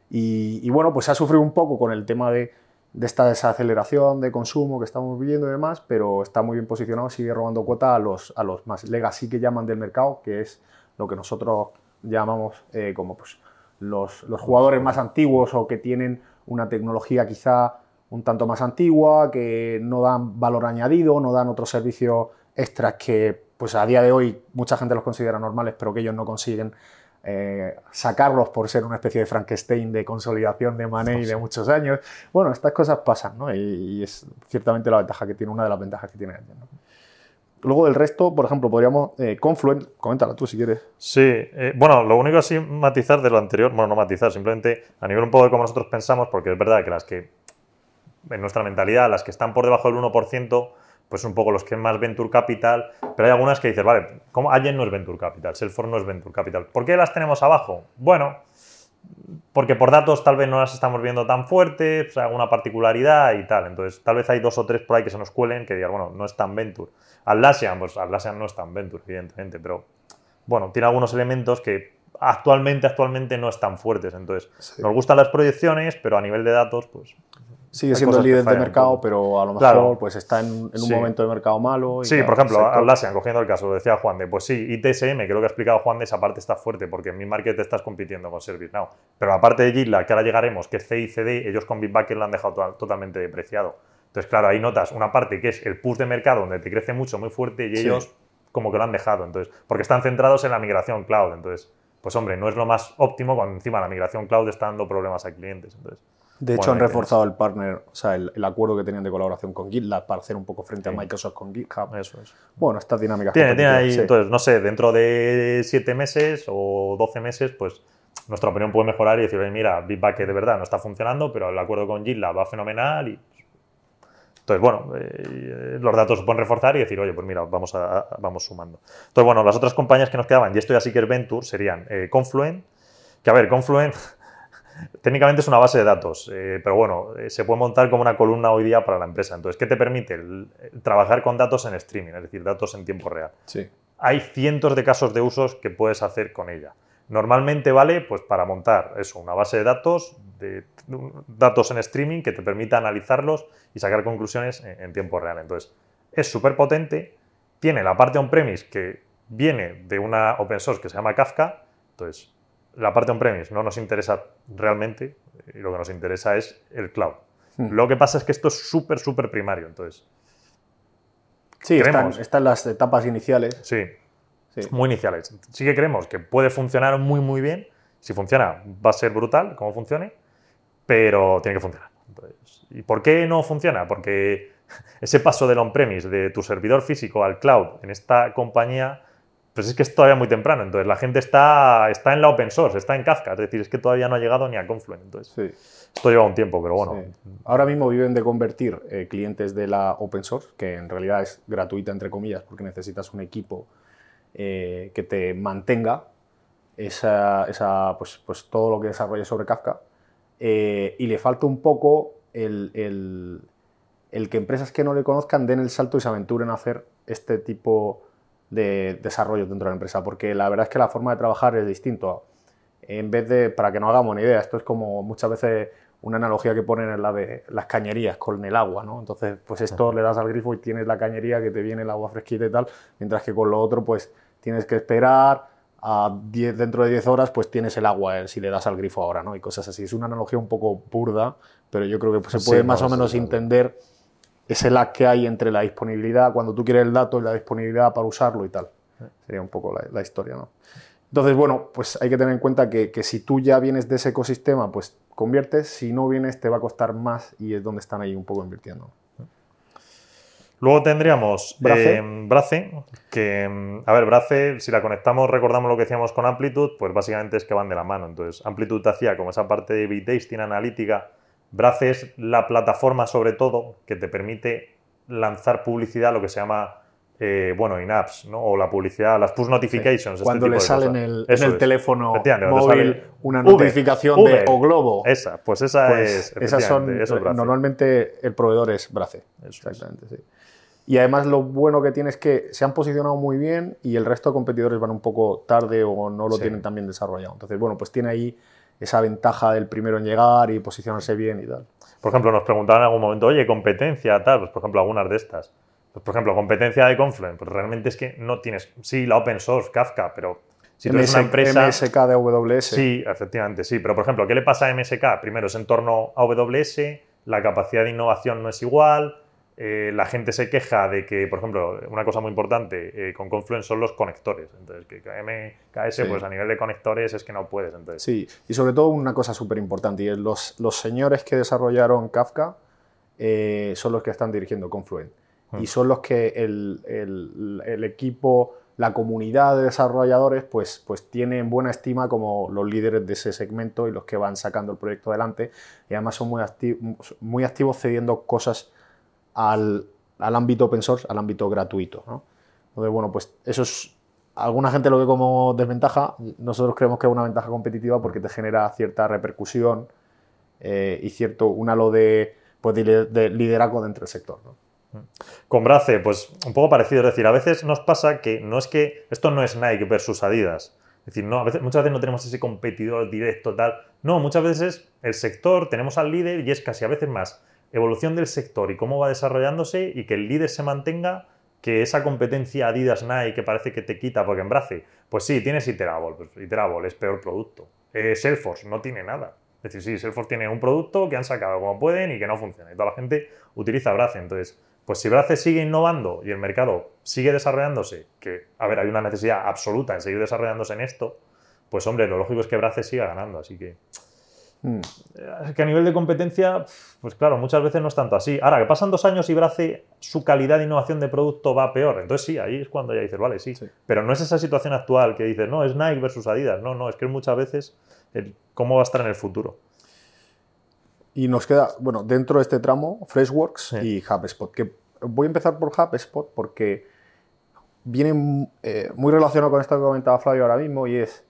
Y, y bueno, pues ha sufrido un poco con el tema de, de esta desaceleración de consumo que estamos viviendo y demás, pero está muy bien posicionado, sigue robando cuota a los, a los más legacy que llaman del mercado, que es lo que nosotros llamamos eh, como pues, los, los jugadores más antiguos o que tienen una tecnología quizá un tanto más antigua, que no dan valor añadido, no dan otros servicios extras que pues a día de hoy mucha gente los considera normales, pero que ellos no consiguen eh, sacarlos por ser una especie de Frankenstein de consolidación de money de muchos años. Bueno, estas cosas pasan, ¿no? Y, y es ciertamente la ventaja que tiene, una de las ventajas que tiene. Luego del resto, por ejemplo, podríamos. Eh, Confluent, coméntala tú si quieres. Sí, eh, bueno, lo único así matizar de lo anterior, bueno, no matizar, simplemente a nivel un poco de cómo nosotros pensamos, porque es verdad que las que, en nuestra mentalidad, las que están por debajo del 1%, pues un poco los que más Venture Capital, pero hay algunas que dices, vale, ¿cómo Allen no es Venture Capital, Salesforce no es Venture Capital? ¿Por qué las tenemos abajo? Bueno, porque por datos tal vez no las estamos viendo tan fuertes, pues, alguna particularidad y tal. Entonces, tal vez hay dos o tres por ahí que se nos cuelen que digan, bueno, no es tan Venture. Atlassian, pues Atlassian no es tan Venture, evidentemente, pero bueno, tiene algunos elementos que actualmente, actualmente no están fuertes. Entonces, Sí. nos gustan las proyecciones, pero a nivel de datos, pues Sigue siendo el líder de mercado, pero a lo mejor Claro. pues está en, en un Sí. momento de mercado malo. y Sí, claro, por ejemplo, Atlassian, cogiendo el caso, lo decía Juan de, pues sí, ITSM, que lo que ha explicado Juan de esa parte está fuerte, porque en mi market estás compitiendo con ServiceNow. Pero la parte de GitLab, que ahora llegaremos, que es CICD, ellos con Bitbucket lo han dejado to- totalmente depreciado. Entonces, claro, ahí notas una parte que es el push de mercado, donde te crece mucho, muy fuerte, y Sí. ellos como que lo han dejado. Entonces, porque están centrados en la migración cloud. Entonces, pues hombre, no es lo más óptimo cuando encima la migración cloud está dando problemas a clientes. Entonces, De hecho, Bueno, han reforzado el partner, o sea, el, el acuerdo que tenían de colaboración con GitLab para hacer un poco frente a. Microsoft con GitHub. eso es. Bueno, estas dinámicas. Tiene, tiene ahí, sí. entonces, no sé, dentro de 7 meses o 12 meses, pues nuestra opinión puede mejorar y decir, oye, mira, Bitbucket de verdad no está funcionando, pero el acuerdo con GitLab va fenomenal y... Entonces, bueno, eh, los datos se pueden reforzar y decir, oye, pues mira, vamos, a, a- vamos sumando. Entonces, bueno, las otras compañías que nos quedaban, y esto ya sí que es Venture, serían eh, Confluent, que a ver, Confluent técnicamente es una base de datos, eh, pero bueno, eh, se puede montar como una columna hoy día para la empresa. Entonces, ¿qué te permite? El trabajar con datos en streaming, es decir, datos en tiempo real. Sí. hay cientos de casos de usos que puedes hacer con ella. Normalmente vale pues, para montar eso, una base de datos, de datos en streaming que te permita analizarlos y sacar conclusiones en, en tiempo real. Entonces, es súper potente, tiene la parte on-premise que viene de una open source que se llama Kafka, entonces la parte on-premise no nos interesa realmente, y lo que nos interesa es el cloud. Hmm. Lo que pasa es que esto es súper, súper primario, entonces, Sí, están, están las etapas iniciales. sí, Sí. muy iniciales. Sí que creemos que puede funcionar muy, muy bien. Si funciona, va a ser brutal como funcione, pero tiene que funcionar. Entonces, ¿Y por qué no funciona? Porque ese paso del on-premise, de tu servidor físico al cloud en esta compañía, pues es que es todavía muy temprano. Entonces, la gente está, está en la open source, está en Kafka. Es decir, es que todavía no ha llegado ni a Confluent. Entonces, Sí. esto lleva un tiempo, pero bueno. Sí. Ahora mismo viven de convertir eh, clientes de la open source, que en realidad es gratuita, entre comillas, porque necesitas un equipo eh, que te mantenga esa, esa, pues, pues todo lo que desarrolles sobre Kafka. eh, y le falta un poco el, el- el que empresas que no le conozcan den el salto y se aventuren a hacer este tipo de desarrollo dentro de la empresa, porque la verdad es que la forma de trabajar es distinto. En vez de, para que no hagamos una idea, esto es como muchas veces una analogía que ponen en la de las cañerías con el agua, ¿no? Entonces, pues esto le das al grifo y tienes la cañería que te viene el agua fresquita y tal, mientras que con lo otro, pues tienes que esperar a 10, dentro de 10 horas, pues tienes el agua eh, si le das al grifo ahora, ¿no? Y cosas así. Es una analogía un poco burda, pero yo creo que pues, se Sí, puede no, más o menos entender ese lag que hay entre la disponibilidad, cuando tú quieres el dato y la disponibilidad para usarlo y tal. Sería un poco la, la historia, ¿no? Entonces, bueno, pues hay que tener en cuenta que, que si tú ya vienes de ese ecosistema, pues conviertes, si no vienes te va a costar más y es donde están ahí un poco invirtiendo. Luego tendríamos Brace. eh, Brace, que, a ver, Brace, si la conectamos, recordamos lo que decíamos con Amplitude, pues básicamente es que van de la mano. Entonces, Amplitude hacía como esa parte de bit tasting analítica. Brace es la plataforma, sobre todo, que te permite lanzar publicidad, lo que se llama, eh, bueno, in-apps, ¿no? O la publicidad, las push notifications. este Cuando le sale en el, en el teléfono móvil una notificación Uber. de o Globo. Esa, pues esa Pues es. esas son, es Brace. normalmente el proveedor es Brace. Es. Exactamente, sí. Y además lo bueno que tiene es que se han posicionado muy bien y el resto de competidores van un poco tarde o no lo Sí. tienen tan bien desarrollado. Entonces, bueno, pues tiene ahí esa ventaja del primero en llegar y posicionarse bien y tal. Por ejemplo, nos preguntaban en algún momento, oye, competencia, tal, pues por ejemplo, algunas de estas. Pues, por ejemplo, competencia de Confluent, pues realmente es que no tienes, sí, la open source, Kafka, pero si tú eres una empresa... MSK de AWS. Sí, efectivamente, sí. Pero, por ejemplo, ¿qué le pasa a MSK? Primero, es en torno a AWS, la capacidad de innovación no es igual, eh, la gente se queja de que, por ejemplo, una cosa muy importante eh, con Confluent son los conectores. Entonces, que MKS, Sí. pues a nivel de conectores es que no puedes. Entonces, Sí, y sobre todo una cosa súper importante, y es los, los señores que desarrollaron Kafka eh, son los que están dirigiendo Confluent. Mm. Y son los que el, el- el equipo, la comunidad de desarrolladores, pues, pues tienen buena estima como los líderes de ese segmento y los que van sacando el proyecto adelante. Y además son muy, acti- muy activos cediendo cosas al, al ámbito open source, al ámbito gratuito. ¿no? Entonces, bueno, pues eso es. Alguna gente lo ve como desventaja, nosotros creemos que es una ventaja competitiva porque te genera cierta repercusión eh, y cierto un halo de, pues, de, de liderazgo dentro del sector. Con Brace, pues un poco parecido. Es decir, a veces nos pasa que no es que esto no es Nike versus Adidas. Es decir, no, a veces, muchas veces no tenemos ese competidor directo, tal. No, muchas veces es el sector, tenemos al líder y es casi a veces más evolución del sector y cómo va desarrollándose y que el líder se mantenga que esa competencia Adidas Nike que parece que te quita porque en Brace, pues sí, tienes Iterable, pues Iterable es peor producto. Eh, Salesforce no tiene nada. Es decir, sí, Salesforce tiene un producto que han sacado como pueden y que no funciona. Y toda la gente utiliza Brace. Entonces, pues si Brace sigue innovando y el mercado sigue desarrollándose, que, a ver, hay una necesidad absoluta en seguir desarrollándose en esto, pues hombre, lo lógico es que Brace siga ganando. Así que, Mm. que a nivel de competencia, pues claro, muchas veces no es tanto así. Ahora, que pasan dos años y Brace, su calidad de innovación de producto va peor. Entonces sí, ahí es cuando ya dices, vale, sí. Sí. Pero no es esa situación actual que dices, no, es Nike versus Adidas. No, no, es que muchas veces el cómo va a estar en el futuro. Y nos queda, bueno, dentro de este tramo, Freshworks Sí. y HubSpot. Que voy a empezar por HubSpot porque viene eh, muy relacionado con esto que comentaba Flavio ahora mismo y es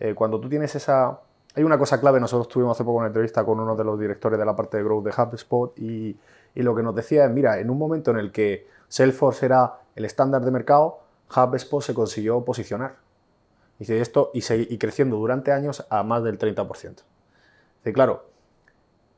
eh, cuando tú tienes esa... Hay una cosa clave, nosotros tuvimos hace poco una entrevista con uno de los directores de la parte de Growth de HubSpot y, lo que nos decía es, mira, en un momento en el que Salesforce era el estándar de mercado, HubSpot se consiguió posicionar. Dice esto y, creciendo durante años a más del 30%. Dice, claro,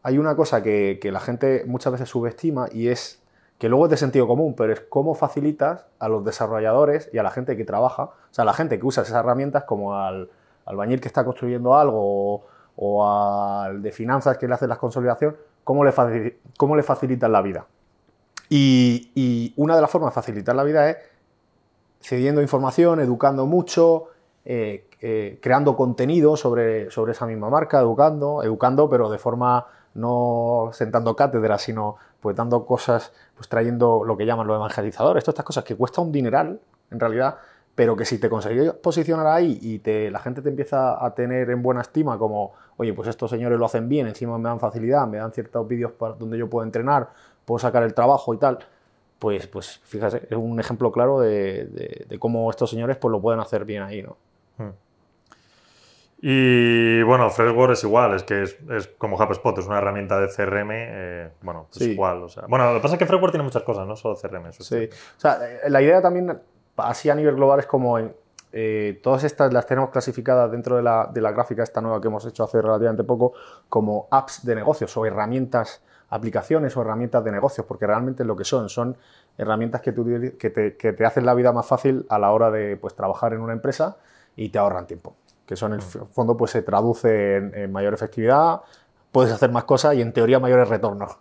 hay una cosa que, que, la gente muchas veces subestima y es que luego es de sentido común, pero es cómo facilitas a los desarrolladores y a la gente que trabaja, o sea, a la gente que usa esas herramientas como al, albañil que está construyendo algo o, al de finanzas que le hace la consolidación, cómo le, cómo le facilitan la vida. Y, una de las formas de facilitar la vida es cediendo información, educando mucho, eh, eh, creando contenido sobre, sobre esa misma marca, educando, educando, pero de forma no sentando cátedra, sino pues dando cosas, pues trayendo lo que llaman los evangelizadores, todas estas cosas que cuesta un dineral, en realidad, pero que si te consigues posicionar ahí y te, la gente te empieza a tener en buena estima como, oye, pues estos señores lo hacen bien, encima me dan facilidad, me dan ciertos vídeos donde yo puedo entrenar, puedo sacar el trabajo y tal, pues, pues fíjate, es un ejemplo claro de, cómo estos señores pues lo pueden hacer bien ahí, ¿no? Hmm. Y bueno, Freshworks es igual, es que es, como HubSpot, es una herramienta de CRM, eh, bueno, es igual. O sea, bueno, lo que pasa es que Freshworks tiene muchas cosas, no solo CRM. sí, o sea, eh, la idea también, así a nivel global, es como eh, todas estas las tenemos clasificadas dentro de la, de la, gráfica esta nueva que hemos hecho hace relativamente poco como apps de negocios o herramientas, aplicaciones o herramientas de negocios, porque realmente lo que son, son herramientas que, que, te, que te hacen la vida más fácil a la hora de pues, trabajar en una empresa y te ahorran tiempo que eso en el fondo pues, se traduce en, mayor efectividad, puedes hacer más cosas y en teoría mayores retornos.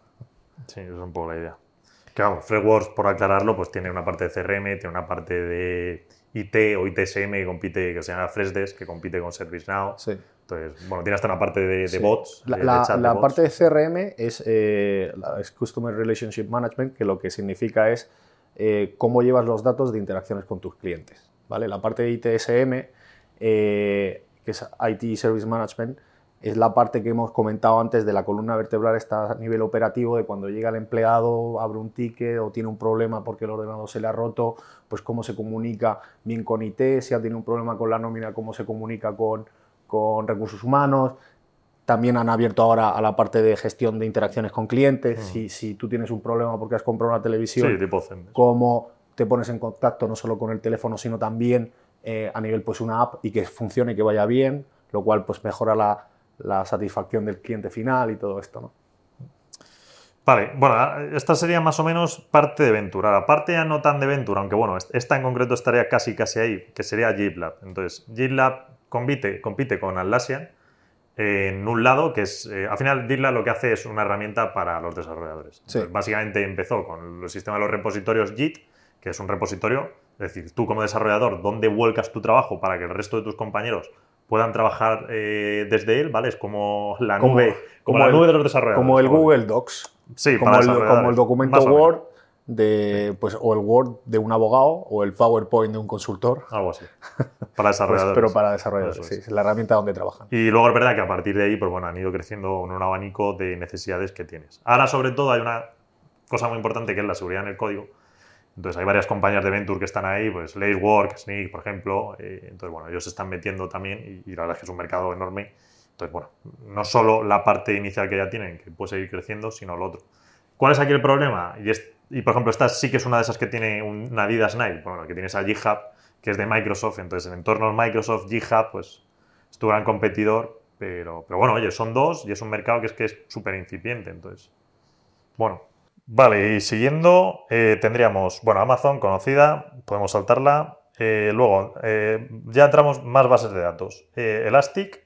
Sí, esa es un poco la idea. Que vamos, por aclararlo, pues tiene una parte de CRM, tiene una parte de IT o ITSM que compite, que se llama Freshdesk, que compite con ServiceNow. Sí. Entonces, bueno, tiene hasta una parte de, bots. La, la, parte de CRM es, eh, es, Customer Relationship Management, que lo que significa es eh, cómo llevas los datos de interacciones con tus clientes. ¿vale? La parte de ITSM eh, que es IT Service Management, es la parte que hemos comentado antes de la columna vertebral, está a nivel operativo, de cuando llega el empleado, abre un ticket o tiene un problema porque el ordenador se le ha roto, pues cómo se comunica bien con IT, si ha tenido un problema con la nómina, cómo se comunica con, con recursos humanos. También han abierto ahora a la parte de gestión de interacciones con clientes. Mm. Si, si, tú tienes un problema porque has comprado una televisión, cómo te pones en contacto no solo con el teléfono, sino también eh, a nivel pues una app y que funcione y que vaya bien, lo cual pues mejora la, la satisfacción del cliente final y todo esto, ¿no? Vale, bueno, esta sería más o menos parte de Ventura. La parte ya no tan de Ventura, aunque bueno, esta en concreto estaría casi casi ahí, que sería GitLab. Entonces, GitLab compite, compite con Atlassian en un lado, que es, eh, al final GitLab lo que hace es una herramienta para los desarrolladores. básicamente empezó con el sistema de los repositorios Git, que es un repositorio es decir, tú como desarrollador, ¿dónde vuelcas tu trabajo para que el resto de tus compañeros puedan trabajar eh, desde él? ¿Vale? Es como la nube, como, la nube de los desarrolladores. Como el Google Docs. Sí, como, el, como el documento Word de, pues, o el Word de un abogado o el PowerPoint de un consultor. Algo así. Para pues, desarrolladores. pero para desarrolladores, sí. Es la herramienta donde trabajan. Y luego es verdad que a partir de ahí, pues bueno, han ido creciendo en un abanico de necesidades que tienes. Ahora, sobre todo, hay una cosa muy importante que es la seguridad en el código entonces hay varias compañías de Venture que están ahí, pues Lacework, Sneak, por ejemplo. Eh, entonces, bueno, ellos se están metiendo también y, la verdad es que es un mercado enorme. Entonces, bueno, no solo la parte inicial que ya tienen, que puede seguir creciendo, sino lo otro. ¿Cuál es aquí el problema? Y, y por ejemplo, esta sí que es una de esas que tiene una Adidas Nike, bueno, que tienes a GitHub, que es de Microsoft. Entonces, en entornos Microsoft, GitHub, pues es tu gran competidor. Pero, pero bueno, oye, son dos y es un mercado que es que es súper incipiente. Entonces, bueno, Vale, y siguiendo eh, tendríamos, bueno, Amazon conocida, podemos saltarla. Eh, luego, eh, ya entramos más bases de datos. Elastic,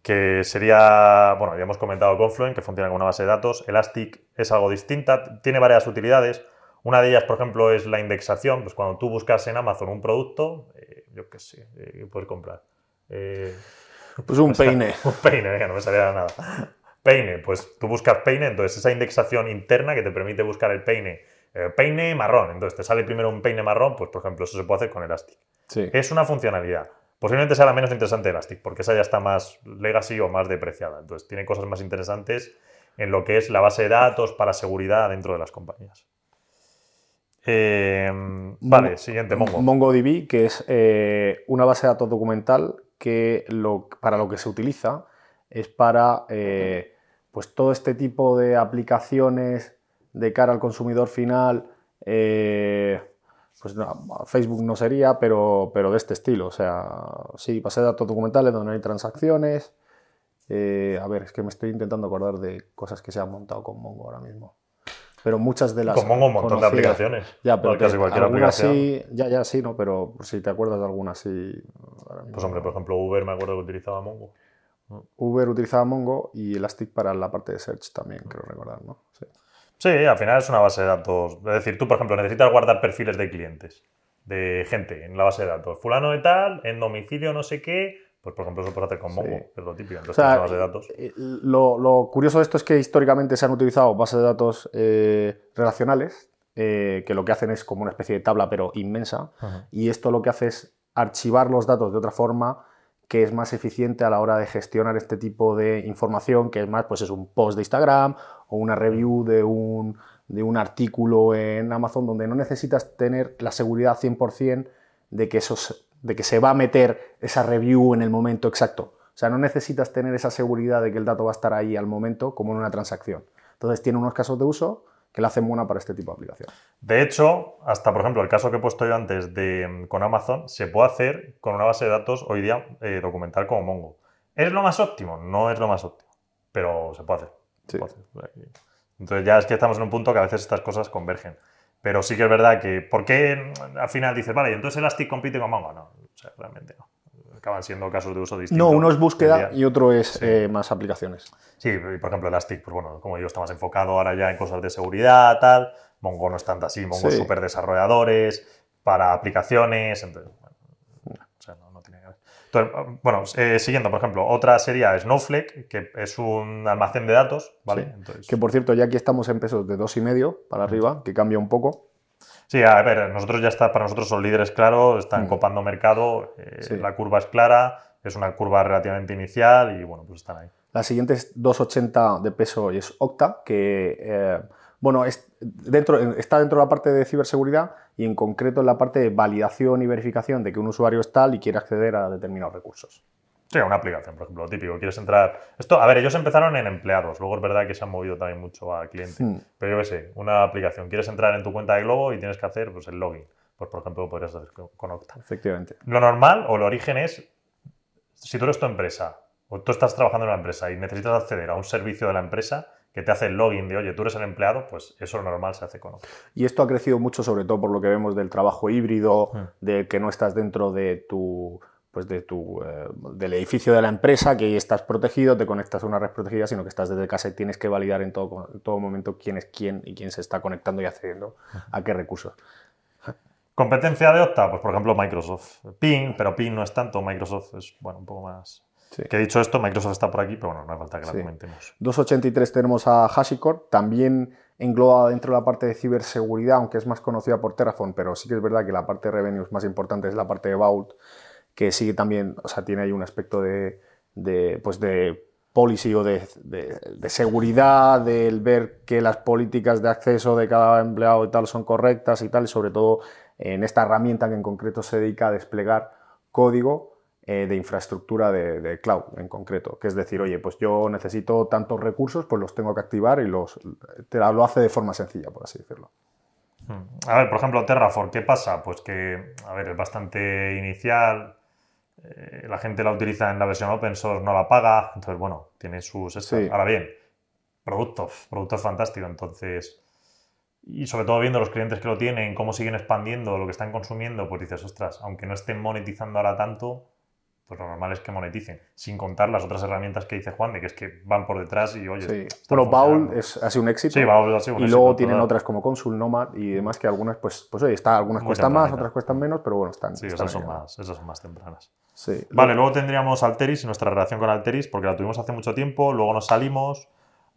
que sería, bueno, ya hemos comentado Confluent, que funciona como una base de datos. Elastic es algo distinta, tiene varias utilidades. Una de ellas, por ejemplo, es la indexación. Pues cuando tú buscas en Amazon un producto, yo qué sé, ¿qué puedes comprar? pues un peine. un peine, venga, no me salía nada. Peine, pues tú buscas peine, entonces esa indexación interna que te permite buscar el peine, eh, peine marrón, entonces te sale primero un peine marrón, pues por ejemplo eso se puede hacer con Elastic. Es una funcionalidad. Posiblemente sea la menos interesante Elastic, porque esa ya está más legacy o más depreciada. Entonces tiene cosas más interesantes en lo que es la base de datos para seguridad dentro de las compañías. Eh, vale, siguiente, Mongo. MongoDB, que es eh, una base de datos documental que lo, para lo que se utiliza es para pues todo este tipo de aplicaciones de cara al consumidor final, eh, pues Facebook no sería, pero, pero de este estilo. O sea, sí, base de datos documentales donde no hay transacciones. Eh, a ver, es que me estoy intentando acordar de cosas que se han montado con Mongo ahora mismo. Pero muchas de las. Con Mongo un montón de aplicaciones. Ya, pero casi cualquier aplicación. Sí, ya, ya sí, ¿no? Pero si te acuerdas de alguna sí. Pues hombre, por ejemplo, Uber me acuerdo que utilizaba Mongo. Uber utilizaba Mongo y Elastic para la parte de search también, creo recordar, ¿no? Sí. Sí, al final es una base de datos. Es decir, tú, por ejemplo, necesitas guardar perfiles de clientes, de gente en la base de datos. Fulano de tal, en domicilio no sé qué, pues por ejemplo eso puedes hacer con Mongo, es lo típico. Entonces, o base de datos. Eh, lo, curioso de esto es que históricamente se han utilizado bases de datos eh, relacionales, eh, que lo que hacen es como una especie de tabla, pero inmensa. Y esto lo que hace es archivar los datos de otra forma que es más eficiente a la hora de gestionar este tipo de información, que es más, pues es un post de Instagram o una review de un, de un artículo en Amazon donde no necesitas tener la seguridad 100% de que, esos, de que se va a meter esa review en el momento exacto. O sea, no necesitas tener esa seguridad de que el dato va a estar ahí al momento como en una transacción. Entonces tiene unos casos de uso que la hacen buena para este tipo de aplicación. De hecho, hasta por ejemplo el caso que he puesto yo antes de, con Amazon, se puede hacer con una base de datos hoy día eh, documental como Mongo. ¿Es lo más óptimo? No es lo más óptimo, pero se puede hacer. Entonces ya es que estamos en un punto que a veces estas cosas convergen. Pero sí que es verdad que, ¿por qué al final dices, vale, entonces Elastic compite con Mongo? No, o sea, realmente no acaban siendo casos de uso distintos. No, uno es búsqueda y otro es eh, más aplicaciones. Sí, por ejemplo, Elastic, pues bueno, como yo está más enfocado ahora ya en cosas de seguridad, tal. Mongo no es tanto así, Mongo es súper desarrolladores, para aplicaciones, entonces, bueno, o sea, no, tiene que ver. Entonces, bueno, eh, siguiendo, por ejemplo, otra sería Snowflake, que es un almacén de datos, ¿vale? Entonces, que por cierto, ya aquí estamos en pesos de dos y medio para arriba, que cambia un poco. Sí, a ver, nosotros ya está, para nosotros son líderes claros, están mm. copando mercado, eh, la curva es clara, es una curva relativamente inicial y bueno, pues están ahí. La siguiente es 2,80 de peso y es Octa, que eh, bueno, es dentro, está dentro de la parte de ciberseguridad y en concreto en la parte de validación y verificación de que un usuario es tal y quiere acceder a determinados recursos. Sí, una aplicación, por ejemplo, típico. Quieres entrar. Esto, a ver, ellos empezaron en empleados, luego es verdad que se han movido también mucho a cliente. Hmm. Pero yo qué sé, una aplicación. Quieres entrar en tu cuenta de Globo y tienes que hacer pues, el login. Pues, por ejemplo, podrías hacer con Octa. Efectivamente. Lo normal o el origen es, si tú eres tu empresa o tú estás trabajando en una empresa y necesitas acceder a un servicio de la empresa que te hace el login de, oye, tú eres el empleado, pues eso lo normal se hace con Octa. Y esto ha crecido mucho, sobre todo por lo que vemos del trabajo híbrido, hmm. de que no estás dentro de tu pues de tu, eh, del edificio de la empresa, que ahí estás protegido, te conectas a una red protegida, sino que estás desde casa y tienes que validar en todo, todo momento quién es quién y quién se está conectando y accediendo a qué recursos. Competencia de Octa, pues por ejemplo Microsoft. Ping, pero Ping no es tanto, Microsoft es bueno, un poco más... Que he dicho esto, Microsoft está por aquí, pero bueno, no hace falta que la comentemos. 283 tenemos a HashiCorp, también engloba dentro de la parte de ciberseguridad, aunque es más conocida por Terraform, pero sí que es verdad que la parte de revenues más importante es la parte de Vault, que sigue también, o sea, tiene ahí un aspecto de, pues de policy o de, seguridad, del ver que las políticas de acceso de cada empleado y tal son correctas y tal, y sobre todo en esta herramienta que en concreto se dedica a desplegar código eh, de infraestructura de, cloud en concreto, que es decir, oye, pues yo necesito tantos recursos, pues los tengo que activar y los, te lo hace de forma sencilla, por así decirlo. Hmm. A ver, por ejemplo, Terraform, ¿qué pasa? Pues que, a ver, es bastante inicial, eh, la gente la utiliza en la versión open source, no la paga, entonces bueno, tiene sus... Ahora bien, productos, productos fantásticos, entonces... Y sobre todo viendo los clientes que lo tienen, cómo siguen expandiendo lo que están consumiendo, pues dices, ostras, aunque no estén monetizando ahora tanto, pues lo normal es que moneticen, sin contar las otras herramientas que dice Juan, de que es que van por detrás y oye. Sí. Bueno, Baul es, ha sido un éxito. Sí, Baul ha sido un y luego tienen otras como Consul, Nomad y demás que algunas, pues, pues oye, está, algunas cuestan más, otras cuestan menos, pero bueno, están. Sí, esas, son más, esas son más tempranas. Sí. Vale, luego tendríamos Alteris y nuestra relación con Alteris, porque la tuvimos hace mucho tiempo, luego nos salimos,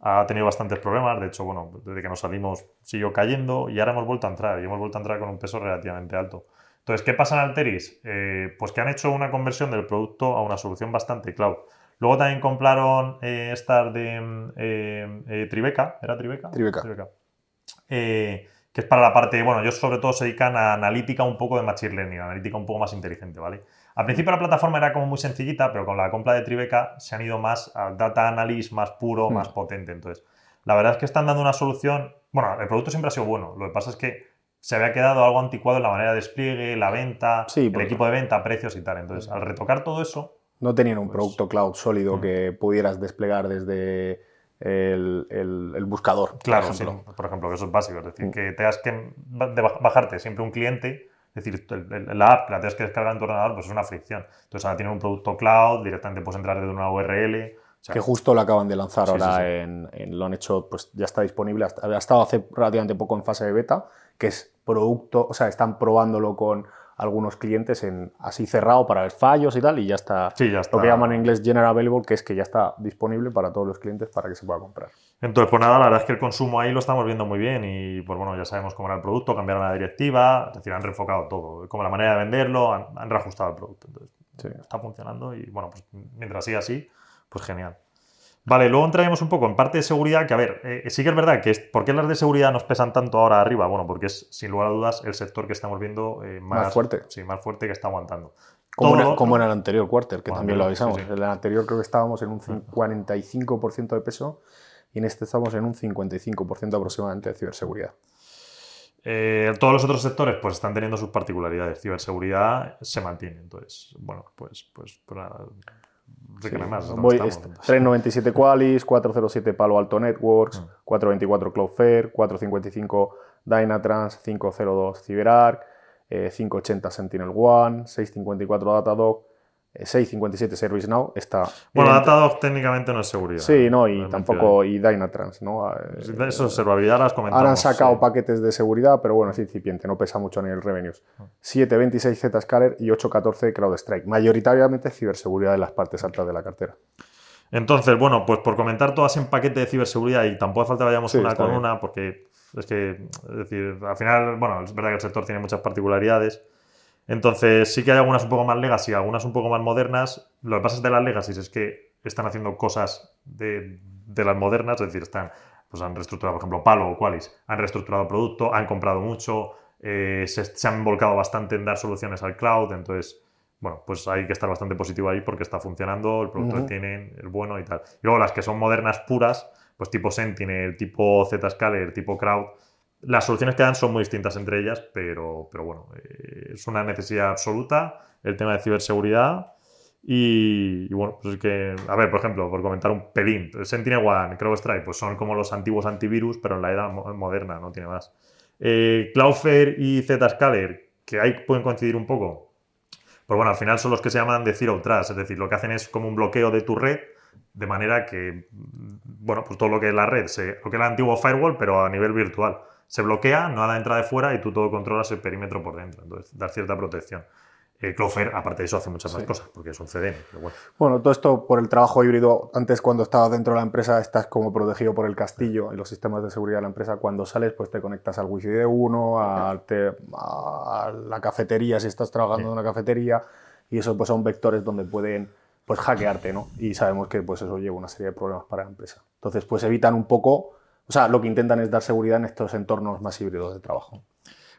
ha tenido bastantes problemas, de hecho, bueno, desde que nos salimos siguió cayendo y ahora hemos vuelto a entrar, y hemos vuelto a entrar con un peso relativamente alto. Entonces, ¿qué pasa en Alteris? Eh, pues que han hecho una conversión del producto a una solución bastante cloud. Luego también compraron eh, estas de eh, Tribeca, ¿era Tribeca? Tribeca. que es para la parte, bueno, ellos sobre todo se dedican a analítica un poco de machine learning, analítica un poco más inteligente, ¿vale? Al principio la plataforma era como muy sencillita, pero con la compra de Tribeca se han ido más a data analysis más puro, más potente. Entonces, la verdad es que están dando una solución, bueno, el producto siempre ha sido bueno, lo que pasa es que se había quedado algo anticuado en la manera de despliegue, la venta, Sí, el porque- equipo de venta, precios y tal. Entonces, al retocar todo eso, No tenían un Pues- producto cloud sólido Mm. que pudieras desplegar desde el, el- el buscador, claro, por sí, ejemplo. por ejemplo, que eso es básico. Es decir, Mm. que tengas que bajarte siempre un cliente, es decir, el- la app la tengas que descargar en tu ordenador, pues es una fricción. Entonces, ahora tiene un producto cloud, directamente puedes entrar desde una URL. o sea, que justo lo acaban de lanzar Sí, ahora sí, sí. En, en- lo han hecho, pues ya está disponible, ha estado hace relativamente poco en fase de beta, que es producto, o sea, están probándolo con algunos clientes en así cerrado para ver fallos y tal, y ya está, Sí, ya está. lo que llaman en inglés General Available, que es que ya está disponible para todos los clientes para que se pueda comprar. Entonces, pues nada, la verdad es que el consumo ahí lo estamos viendo muy bien y pues bueno, ya sabemos cómo era el producto, cambiaron la directiva, es decir, han reenfocado todo, como la manera de venderlo, han, han reajustado el producto. Entonces, Sí. está funcionando y bueno, pues mientras siga así, pues genial. Vale, luego entraremos un poco en parte de seguridad, que a ver, eh, sí que es verdad que es, ¿por qué las de seguridad nos pesan tanto ahora arriba? Bueno, porque es sin lugar a dudas el sector que estamos viendo eh, más, Más fuerte. Sí, más fuerte que está aguantando. Como, en, como el anterior quarter, que Bueno, también lo avisamos. sí. En el anterior creo que estábamos en un cin- 45% de peso y en este estamos en un 55% aproximadamente de ciberseguridad. Eh, todos los otros sectores pues están teniendo sus particularidades. Ciberseguridad se mantiene. Entonces, bueno, pues, pues, pues nada, sé qué más. ¿dónde Voy, estamos? est- 397 Qualys, 407 Palo Alto Networks, Mm. 424 Cloudflare, 455 Dynatrans, 502 CyberArk, eh, 580 Sentinel One, 654 Datadog, eh, 657 ServiceNow. Está Bueno, en- Datadog técnicamente no es seguridad. Sí, no, y tampoco, y Dynatrans, ¿no? Hay- Eso, observabilidad las comentamos. Ahora han sacado sí. paquetes de seguridad, pero bueno, es incipiente, no pesa mucho a nivel revenues. Ah. 726 Zscaler y 814 CrowdStrike. Mayoritariamente ciberseguridad en las partes altas de la cartera. Entonces, bueno, pues por comentar todas en paquete de ciberseguridad y tampoco hace falta vayamos Sí, una con bien. una, porque es que, es decir, al final, bueno, es verdad que el sector tiene muchas particularidades. Entonces, sí que hay algunas un poco más legacy, algunas un poco más modernas. Lo que pasa es de las legacy es que están haciendo cosas de, de las modernas, es decir, están, pues han reestructurado, por ejemplo, Palo o Qualys, han reestructurado el producto, han comprado mucho, eh, se, se han volcado bastante en dar soluciones al cloud, entonces, bueno, pues hay que estar bastante positivo ahí porque está funcionando, el producto que tienen, el bueno y tal. Y luego las que son modernas puras, pues tipo Sentinel, tipo Zscaler, tipo Crowd, las soluciones que dan son muy distintas entre ellas, pero, pero bueno, eh, es una necesidad absoluta el tema de ciberseguridad. Y, bueno, pues es que, a ver, por ejemplo, por comentar un pelín, Sentinel One, CrowdStrike, pues son como los antiguos antivirus, pero en la edad mo- moderna, no tiene más. Eh, y Zscaler, que ahí pueden coincidir un poco, pues bueno, al final son los que se llaman de Zero Trust, es decir, lo que hacen es como un bloqueo de tu red, de manera que, mm, bueno, pues todo lo que es la red, se, lo que es el antiguo firewall, pero a nivel virtual. Se bloquea, no da entrada de fuera y tú todo controlas el perímetro por dentro, entonces da cierta protección. Eh, Cloudflare, aparte de eso, hace muchas más Sí. cosas, porque es un CDN, bueno. Bueno, todo esto por el trabajo híbrido. Antes, cuando estabas dentro de la empresa, estás como protegido por el castillo y los sistemas de seguridad de la empresa. Cuando sales, pues te conectas al wifi de uno, a, te- a la cafetería, si estás trabajando en una cafetería, y eso pues son vectores donde pueden pues hackearte, ¿no? Y sabemos que pues eso lleva una serie de problemas para la empresa. Entonces, pues evitan un poco, o sea, lo que intentan es dar seguridad en estos entornos más híbridos de trabajo.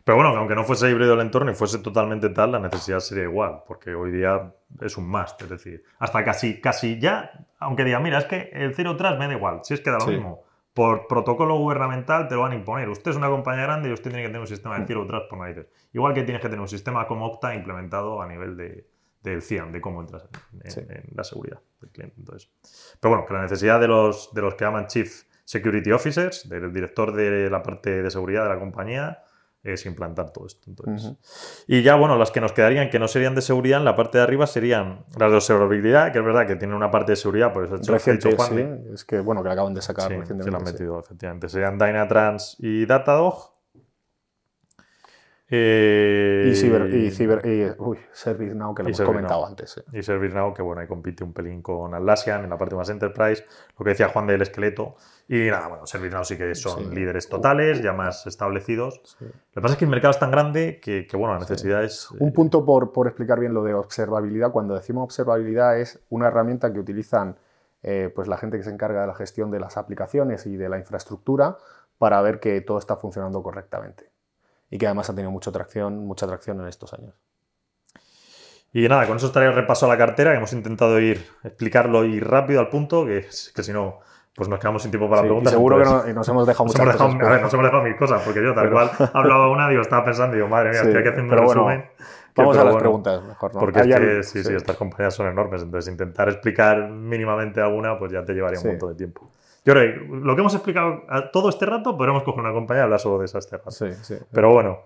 Pero bueno, aunque no fuese híbrido el entorno y fuese totalmente tal, la necesidad sería igual, porque hoy día es un must, es decir, hasta casi, casi ya, aunque digan, mira, es que el Zero Trust me da igual, si es que da lo Sí. mismo, por protocolo gubernamental te lo van a imponer. Usted es una compañía grande y usted tiene que tener un sistema Mm. de Zero Trust por narices. Igual que tienes que tener un sistema como Okta implementado a nivel de, del CIAM, de cómo entras en, Sí. en la seguridad del cliente. Entonces, pero bueno, que la necesidad de los, de los que llaman Chief Security Officers, del director de la parte de seguridad de la compañía, es implantar todo esto. Entonces. Y ya, bueno, las que nos quedarían que no serían de seguridad en la parte de arriba serían las de observabilidad, que es verdad que tienen una parte de seguridad, por eso ha hecho, ha Reciente, dicho Juan sí, es que bueno, que la acaban de sacar Sí, se recientemente. lo han sí. metido, efectivamente. Serían Dynatrans y Datadog. Eh, Y Ciber, y Ciber, y, uy, ServiceNow, que lo hemos comentado antes. sí. y ServiceNow, que bueno, ahí compite un pelín con Atlassian en la parte más enterprise, lo que decía Juan del esqueleto. Y nada, bueno, ServiceNow sí que son Sí. líderes totales, ya más establecidos. Sí. Lo que pasa es que el mercado es tan grande que, que, bueno, la necesidad es... eh, Un punto por, por explicar bien lo de observabilidad. Cuando decimos observabilidad es una herramienta que utilizan eh, pues la gente que se encarga de la gestión de las aplicaciones y de la infraestructura para ver que todo está funcionando correctamente. Y que además ha tenido mucha tracción, mucha tracción en estos años. Y nada, con eso estaría el repaso a la cartera, que hemos intentado ir, explicarlo y rápido al punto, que, que si no pues nos quedamos sin tiempo para Sí, y preguntas. seguro que no- y nos hemos dejado nos muchas hemos dejado, cosas a ver, por- nos hemos dejado mil cosas, porque yo tal Pero- cual hablaba una, digo, estaba pensando, digo, madre mía, Sí, estoy aquí haciendo un bueno, resumen. que, Vamos a las bueno, preguntas mejor, ¿no? Porque es que sí, sí, estas compañías son enormes, entonces intentar explicar mínimamente alguna, pues ya te llevaría un montón de tiempo. Yo creo que lo que hemos explicado a todo este rato, podríamos coger una compañía y hablar solo de esas terras. Sí, sí. Pero bueno,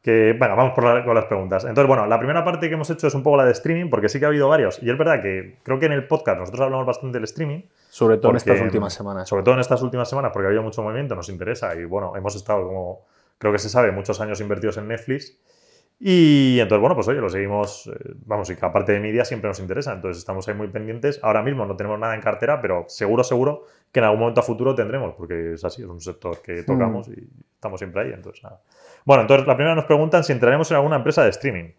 que, bueno, vamos por la- con las preguntas. Entonces, bueno, la primera parte que hemos hecho es un poco la de streaming, porque sí que ha habido varios. Y es verdad que creo que en el podcast nosotros hablamos bastante del streaming, Sobre todo en estas últimas semanas. sobre todo en estas últimas semanas, porque ha habido mucho movimiento, nos interesa. Y bueno, hemos estado, como creo que se sabe, muchos años invertidos en Netflix. Y entonces, bueno, pues oye, lo seguimos, eh, vamos, y que aparte de media siempre nos interesa, entonces estamos ahí muy pendientes. Ahora mismo no tenemos nada en cartera, pero seguro, seguro que en algún momento a futuro tendremos, porque es así, es un sector que tocamos y estamos siempre ahí, entonces nada. Bueno, entonces la primera nos preguntan si entraremos en alguna empresa de streaming.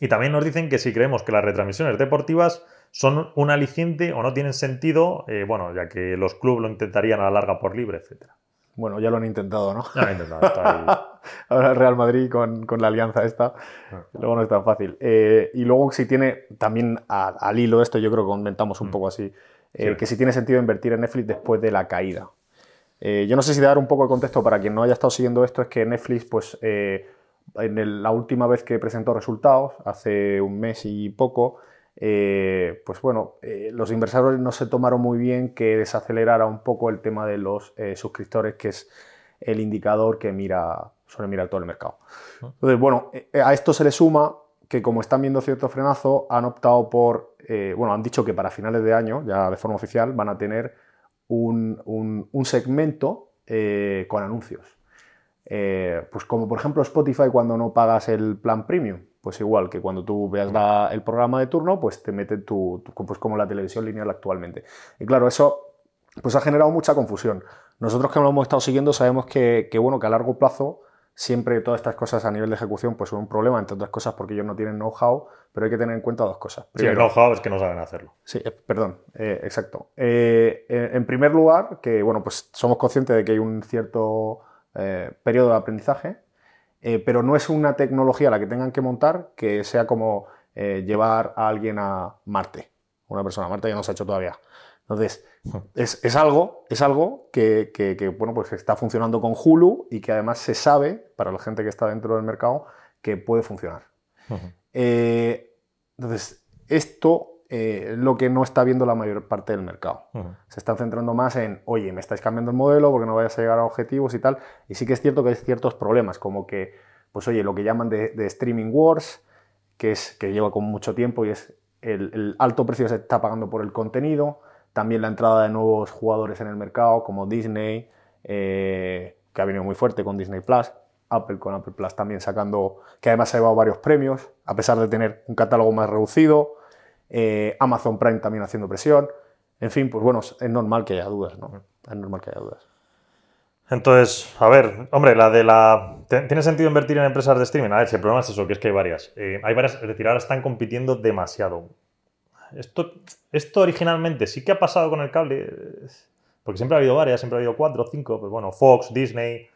Y también nos dicen que si creemos que las retransmisiones deportivas son un aliciente o no tienen sentido, eh, bueno, ya que los clubes lo intentarían a la larga por libre, etcétera. Bueno, ya lo han intentado, ¿no? Ya lo he intentado, está ahí. Ahora el Real Madrid con, con la alianza esta, Ah. luego no es tan fácil. Eh, y luego si tiene, también a- al hilo de esto, yo creo que comentamos un Mm. poco así, eh, Sí. que si tiene sentido invertir en Netflix después de la caída. Eh, yo no sé si dar un poco de contexto para quien no haya estado siguiendo esto, es que Netflix, pues en el- la última vez que presentó resultados, hace un mes y poco, eh, pues bueno, eh, los inversores no se tomaron muy bien que desacelerara un poco el tema de los eh, suscriptores, que es el indicador que mira, suele mirar todo el mercado. Entonces, bueno, eh, a esto se le suma que como están viendo cierto frenazo, han optado por, eh, bueno, han dicho que para finales de año, ya de forma oficial, van a tener un, un- un segmento eh, con anuncios. Eh, pues como por ejemplo Spotify cuando no pagas el plan premium, pues igual que cuando tú veas la- el programa de turno, pues te mete tu, tu- pues como la televisión lineal actualmente. Y claro, eso pues ha generado mucha confusión. Nosotros que lo hemos estado siguiendo sabemos que, que, bueno, que a largo plazo siempre todas estas cosas a nivel de ejecución pues son un problema, entre otras cosas porque ellos no tienen know-how, pero hay que tener en cuenta dos cosas. Sí, el know-how es que no saben hacerlo. Sí, eh, perdón, eh, exacto. Eh, en primer lugar, que bueno, pues somos conscientes de que hay un cierto periodo de aprendizaje, pero no es una tecnología la que tengan que montar que sea como llevar a alguien a Marte, una persona a Marte que no se ha hecho todavía. Entonces, es, es algo, es algo que, que- que, bueno, pues está funcionando con Hulu y que además se sabe, para la gente que está dentro del mercado, que puede funcionar. Eh, entonces, esto eh, es lo que no está viendo la mayor parte del mercado. Se están centrando más en, oye, me estáis cambiando el modelo porque no vayas a llegar a objetivos y tal. Y sí que es cierto que hay ciertos problemas, como que, pues oye, lo que llaman de, de streaming wars, que, es, que lleva con mucho tiempo y es el, el alto precio que se está pagando por el contenido, también la entrada de nuevos jugadores en el mercado, como Disney, eh, que ha venido muy fuerte con Disney Plus, Apple con Apple Plus también sacando, que además ha llevado varios premios, a pesar de tener un catálogo más reducido, eh, Amazon Prime también haciendo presión, en fin, pues bueno, es normal que haya dudas, ¿no? Es normal que haya dudas. Entonces, a ver, hombre, la de la. ¿te- ¿Tiene sentido invertir en empresas de streaming? A ver, si el problema es eso, que es que hay varias. Eh, hay varias, es decir, ahora están compitiendo demasiado. Esto, esto originalmente sí que ha pasado con el cable, porque siempre ha habido varias, siempre ha habido cuatro, cinco, pues bueno, Fox, Disney,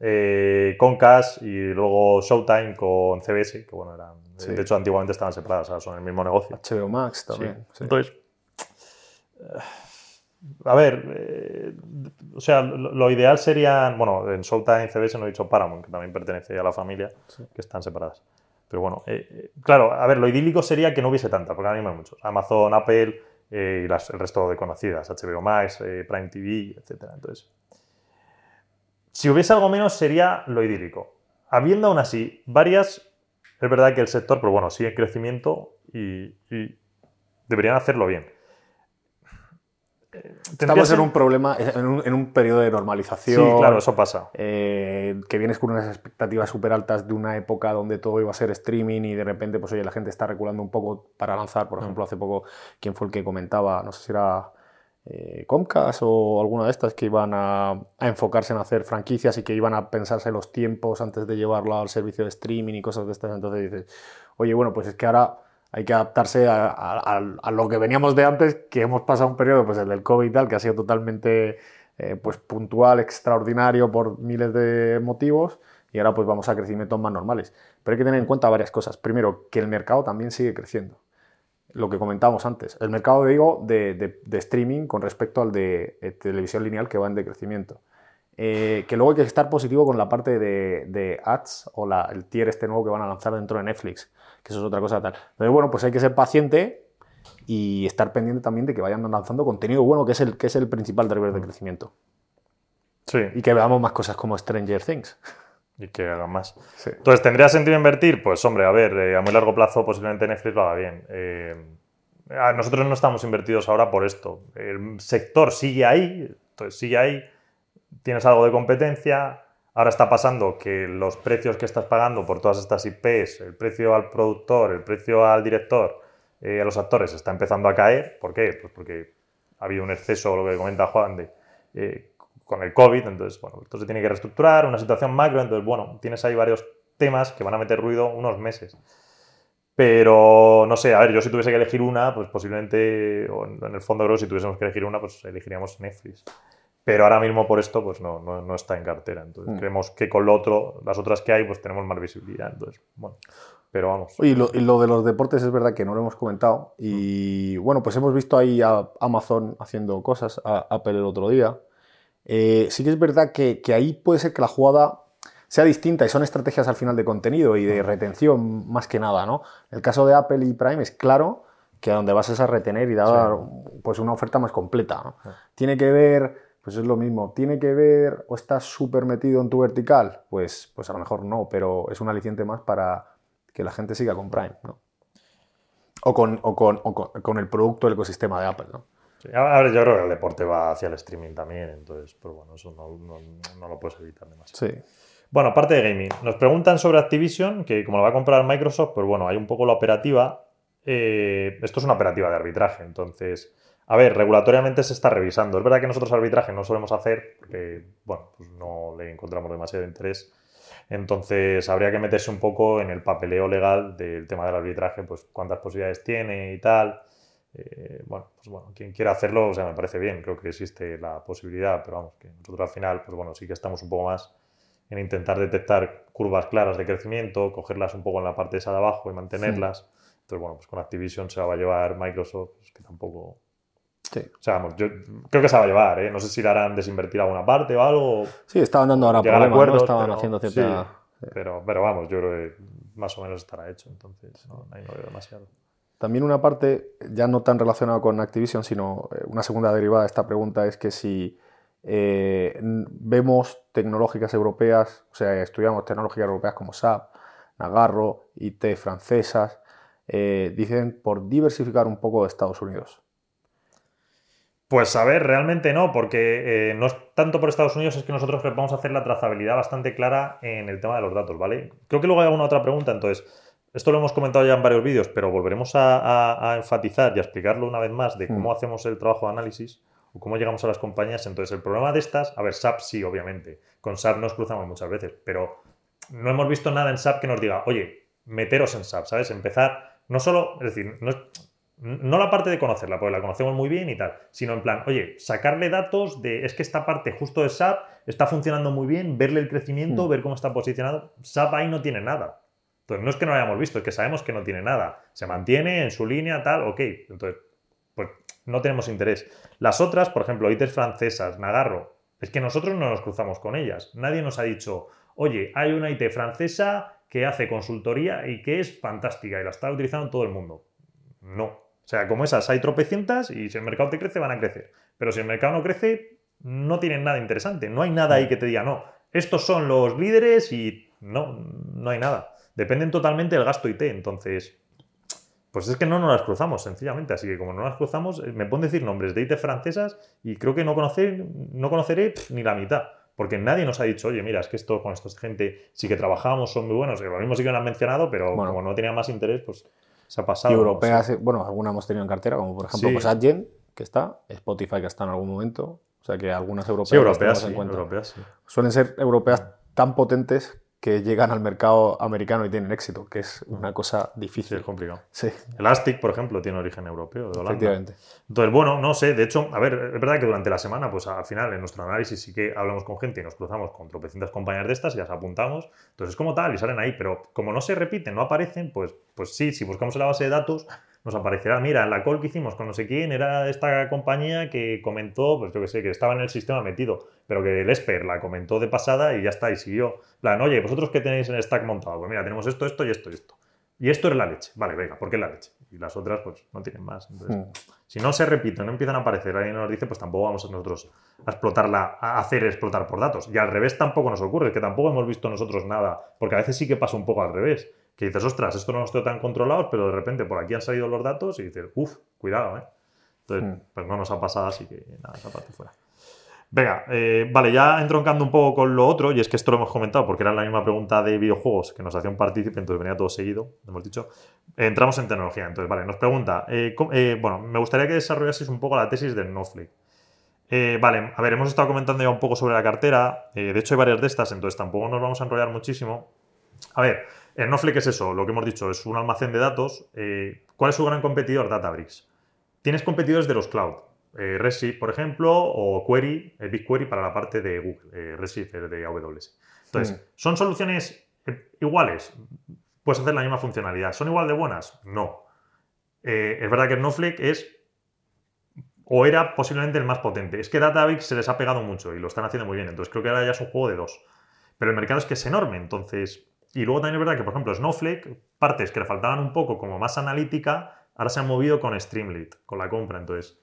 eh, Comcast y luego Showtime con CBS, que bueno, eran. Sí. De hecho, antiguamente estaban separadas, ahora son el mismo negocio. HBO Max también. sí. Entonces, eh, a ver, eh, o sea, lo, lo ideal sería, bueno, en Showtime, CBS no he dicho Paramount, que también pertenece a la familia, que están separadas. Pero bueno, eh, eh, claro, a ver, lo idílico sería que no hubiese tanta, porque ahora mismo hay muchos. Amazon, Apple eh, y el resto de conocidas, HBO Max, Prime TV, etc. Entonces, si hubiese algo menos sería lo idílico. Habiendo aún así varias, es verdad que el sector, pero bueno, sigue en crecimiento y deberían hacerlo bien. Estamos en un problema, en un, en un periodo de Sí, normalización. claro, eso pasa. eh, que vienes con unas expectativas súper altas de una época donde todo iba a ser streaming y de repente, pues oye, la gente está reculando un poco para lanzar. Por Mm. ejemplo, hace poco, ¿quién fue el que comentaba? No sé si era eh, Comcast o alguna de estas que iban a, a enfocarse en hacer franquicias y que iban a pensarse los tiempos antes de llevarlo al servicio de streaming y cosas de estas. Entonces dices, oye, bueno, pues es que ahora hay que adaptarse a, a- a- lo que veníamos de antes, que hemos pasado un periodo, pues el del COVID y tal, que ha sido totalmente eh, pues puntual, extraordinario por miles de motivos, y ahora pues vamos a crecimientos más normales. Pero hay que tener en cuenta varias cosas. Primero, que el mercado también sigue creciendo. lo que comentábamos antes, el mercado digo, de, de, de streaming con respecto al de eh, televisión lineal que va en decrecimiento. Eh, que luego hay que estar positivo con la parte de, de ads o la, el tier este nuevo que van a lanzar dentro de Netflix, que eso es otra cosa tal. Entonces, bueno, pues hay que ser paciente y estar pendiente también de que vayan lanzando contenido bueno, que es el, que es el principal driver de crecimiento. Sí. Y que veamos más cosas como Stranger Things. Y que hagan más. Sí. Entonces, ¿tendría sentido invertir? Pues, hombre, a ver, eh, a muy largo plazo posiblemente Netflix lo haga bien. Eh, a nosotros no estamos invertidos ahora por esto. El sector sigue ahí, entonces sigue ahí, tienes algo de competencia. Ahora está pasando que los precios que estás pagando por todas estas IPs, el precio al productor, el precio al director, eh, a los actores, está empezando a caer. ¿Por qué? Pues porque ha habido un exceso, lo que comenta Juan, de, eh, con el COVID, entonces, bueno, esto se tiene que reestructurar, una situación macro, entonces, bueno, tienes ahí varios temas que van a meter ruido unos meses. Pero, no sé, a ver, yo si tuviese que elegir una, pues posiblemente, o en el fondo creo que si tuviésemos que elegir una, pues elegiríamos Netflix. Pero ahora mismo por esto, pues no, no, no está en cartera. Entonces, Mm. creemos que con lo otro, las otras que hay, pues tenemos más visibilidad. Entonces, bueno, pero vamos. Y lo, y lo de los deportes es verdad que no lo hemos comentado. Y bueno, pues hemos visto ahí a Amazon haciendo cosas, a Apple el otro día. Eh, sí que es verdad que, que ahí puede ser que la jugada sea distinta y son estrategias al final de contenido y de retención más que nada, ¿no? El caso de Apple y Prime es claro que a donde vas es a retener y dar pues una oferta más completa, ¿no? Tiene que ver, pues es lo mismo, tiene que ver o estás súper metido en tu vertical, pues, pues a lo mejor no, pero es un aliciente más para que la gente siga con Prime, ¿no? O con, o con, o con, con el producto del ecosistema de Apple, ¿no? Sí, a ver, yo creo que el deporte va hacia el streaming también. Entonces, pero bueno, eso no, no, no lo puedes evitar demasiado. Sí. Bueno, aparte de gaming, nos preguntan sobre Activision, que como lo va a comprar Microsoft, pues bueno, hay un poco la operativa. Eh, esto es una operativa de arbitraje, entonces, a ver, regulatoriamente se está revisando. Es verdad que nosotros arbitraje no solemos hacer, porque, bueno, pues no le encontramos demasiado interés. Entonces, habría que meterse un poco en el papeleo legal del tema del arbitraje, pues cuántas posibilidades tiene y tal. Eh, bueno, pues bueno, quien quiera hacerlo, o sea, me parece bien, creo que existe la posibilidad, pero vamos, que nosotros al final, pues bueno, sí que estamos un poco más en intentar detectar curvas claras de crecimiento, cogerlas un poco en la parte esa de abajo y mantenerlas. Entonces, bueno, pues con Activision se la va a llevar Microsoft, pues que tampoco... Sí. O sea, vamos, yo creo que se va a llevar, ¿eh? No sé si la harán desinvertir alguna parte o algo, Sí, estaban dando ahora problemas, ¿no? acuerdos, Estaban pero haciendo sí. cierta... pero, pero vamos, yo creo que más o menos estará hecho, entonces no, ahí no veo demasiado. También una parte, ya no tan relacionada con Activision, sino eh, una segunda derivada de esta pregunta es que si eh, vemos tecnológicas europeas, o sea, estudiamos tecnológicas europeas como SAP, Nagarro, IT francesas, eh, dicen por diversificar un poco de Estados Unidos. Pues a ver, realmente no, porque eh, no es tanto por Estados Unidos, es que nosotros vamos a hacer la trazabilidad bastante clara en el tema de los datos, ¿vale? Creo que luego hay alguna otra pregunta, entonces, esto lo hemos comentado ya en varios vídeos, pero volveremos a, a- a enfatizar y a explicarlo una vez más de cómo Mm. hacemos el trabajo de análisis o cómo llegamos a las compañías. Entonces, el problema de estas, a ver, SAP sí, obviamente, con SAP nos cruzamos muchas veces, pero no hemos visto nada en SAP que nos diga, oye, meteros en SAP, ¿sabes? Empezar, no solo, es decir, no, es- no la parte de conocerla, porque la conocemos muy bien y tal, sino en plan, oye, sacarle datos de, es que esta parte justo de SAP está funcionando muy bien, verle el crecimiento, Mm. ver cómo está posicionado. SAP ahí no tiene nada. Entonces, no es que no lo hayamos visto, es que sabemos que no tiene nada. Se mantiene en su línea, tal, ok. Entonces, pues no tenemos interés. Las otras, por ejemplo, ITES francesas, Nagarro, es que nosotros no nos cruzamos con ellas. Nadie nos ha dicho, oye, hay una IT francesa que hace consultoría y que es fantástica y la está utilizando todo el mundo. No. O sea, como esas hay tropecientas y si el mercado te crece, van a crecer. Pero si el mercado no crece, no tienen nada interesante. No hay nada ahí que te diga, no, estos son los líderes y no, no hay nada. Dependen totalmente del gasto IT. Entonces, pues es que no nos las cruzamos, sencillamente. Así que como no las cruzamos, eh, me pueden decir nombres de IT francesas y creo que no, conocer, no conoceré pff, ni la mitad. Porque nadie nos ha dicho, oye, mira, es que esto con esta gente sí que trabajamos, son muy buenos. Lo mismo sí que lo han mencionado, pero Bueno. como no tenía más interés, pues se ha Y pasado. no europeas, sé. eh, bueno, alguna hemos tenido en cartera, como por ejemplo Sí. pues Adyen, que está, Spotify, que está en algún momento. O sea que algunas europeas, Sí, europeas, en sí, cuenta. europeas. Suelen ser europeas tan potentes que llegan al mercado americano y tienen éxito, que es una cosa Sí, difícil. es complicado. Sí, Elastic, por ejemplo, tiene origen europeo, de Holanda. efectivamente. Entonces, bueno, no sé, de hecho, a ver, es verdad que durante la semana, pues al final en nuestro análisis sí que hablamos con gente y nos cruzamos con tropecientas compañías de estas y las apuntamos. Entonces es como tal y salen ahí, pero como no se repiten, no aparecen, pues, pues sí, si buscamos en la base de datos, nos aparecerá, mira, la call que hicimos con no sé quién era esta compañía que comentó, pues yo que sé, que estaba en el sistema metido, pero que el Esper la comentó de pasada y ya está, y siguió. plan, oye, vosotros qué tenéis en el stack montado, pues mira, tenemos esto, esto y esto y esto. Y esto es la leche. Vale, venga, ¿por qué la leche? Y las otras, pues, no tienen más. Entonces, Mm. si no se repiten, no empiezan a aparecer, alguien nos dice, pues tampoco vamos a nosotros a explotarla, a hacer explotar por datos. Y al revés tampoco nos ocurre, que tampoco hemos visto nosotros nada, porque a veces sí que pasa un poco al revés. Que dices, ostras, esto no lo estoy tan controlados, pero de repente por aquí han salido los datos y dices, uff, cuidado, ¿eh? Entonces, Mm. pues no nos ha pasado, así que nada, esa parte fuera. Venga, eh, vale, ya entroncando un poco con lo otro, y es que esto lo hemos comentado porque era la misma pregunta de videojuegos que nos hacía un partícipe, entonces venía todo seguido, hemos dicho. Eh, entramos en tecnología, entonces, vale, nos pregunta, eh, ¿cómo- eh, bueno, me gustaría que desarrollases un poco la tesis de Snowflake. Vale, a ver, hemos estado comentando ya un poco sobre la cartera, de hecho hay varias de estas, entonces tampoco nos vamos a enrollar muchísimo. A ver, Snowflake es eso, lo que hemos dicho, es un almacén de datos. Eh, ¿Cuál es su gran competidor? Databricks. Tienes competidores de los cloud. Eh, Redshift, por ejemplo, o Query, eh, BigQuery para la parte de Google, eh, es de AWS. Entonces, Mm. ¿son soluciones iguales? ¿Puedes hacer la misma funcionalidad? ¿Son igual de buenas? No. Es verdad que Snowflake es o era posiblemente el más potente. Es que Databricks se les ha pegado mucho y lo están haciendo muy bien. Entonces creo que ahora ya es un juego de dos. Pero el mercado es que es enorme. Entonces, y luego también es verdad que, por ejemplo, Snowflake, partes que le faltaban un poco como más analítica, ahora se han movido con Streamlit, con la compra. Entonces,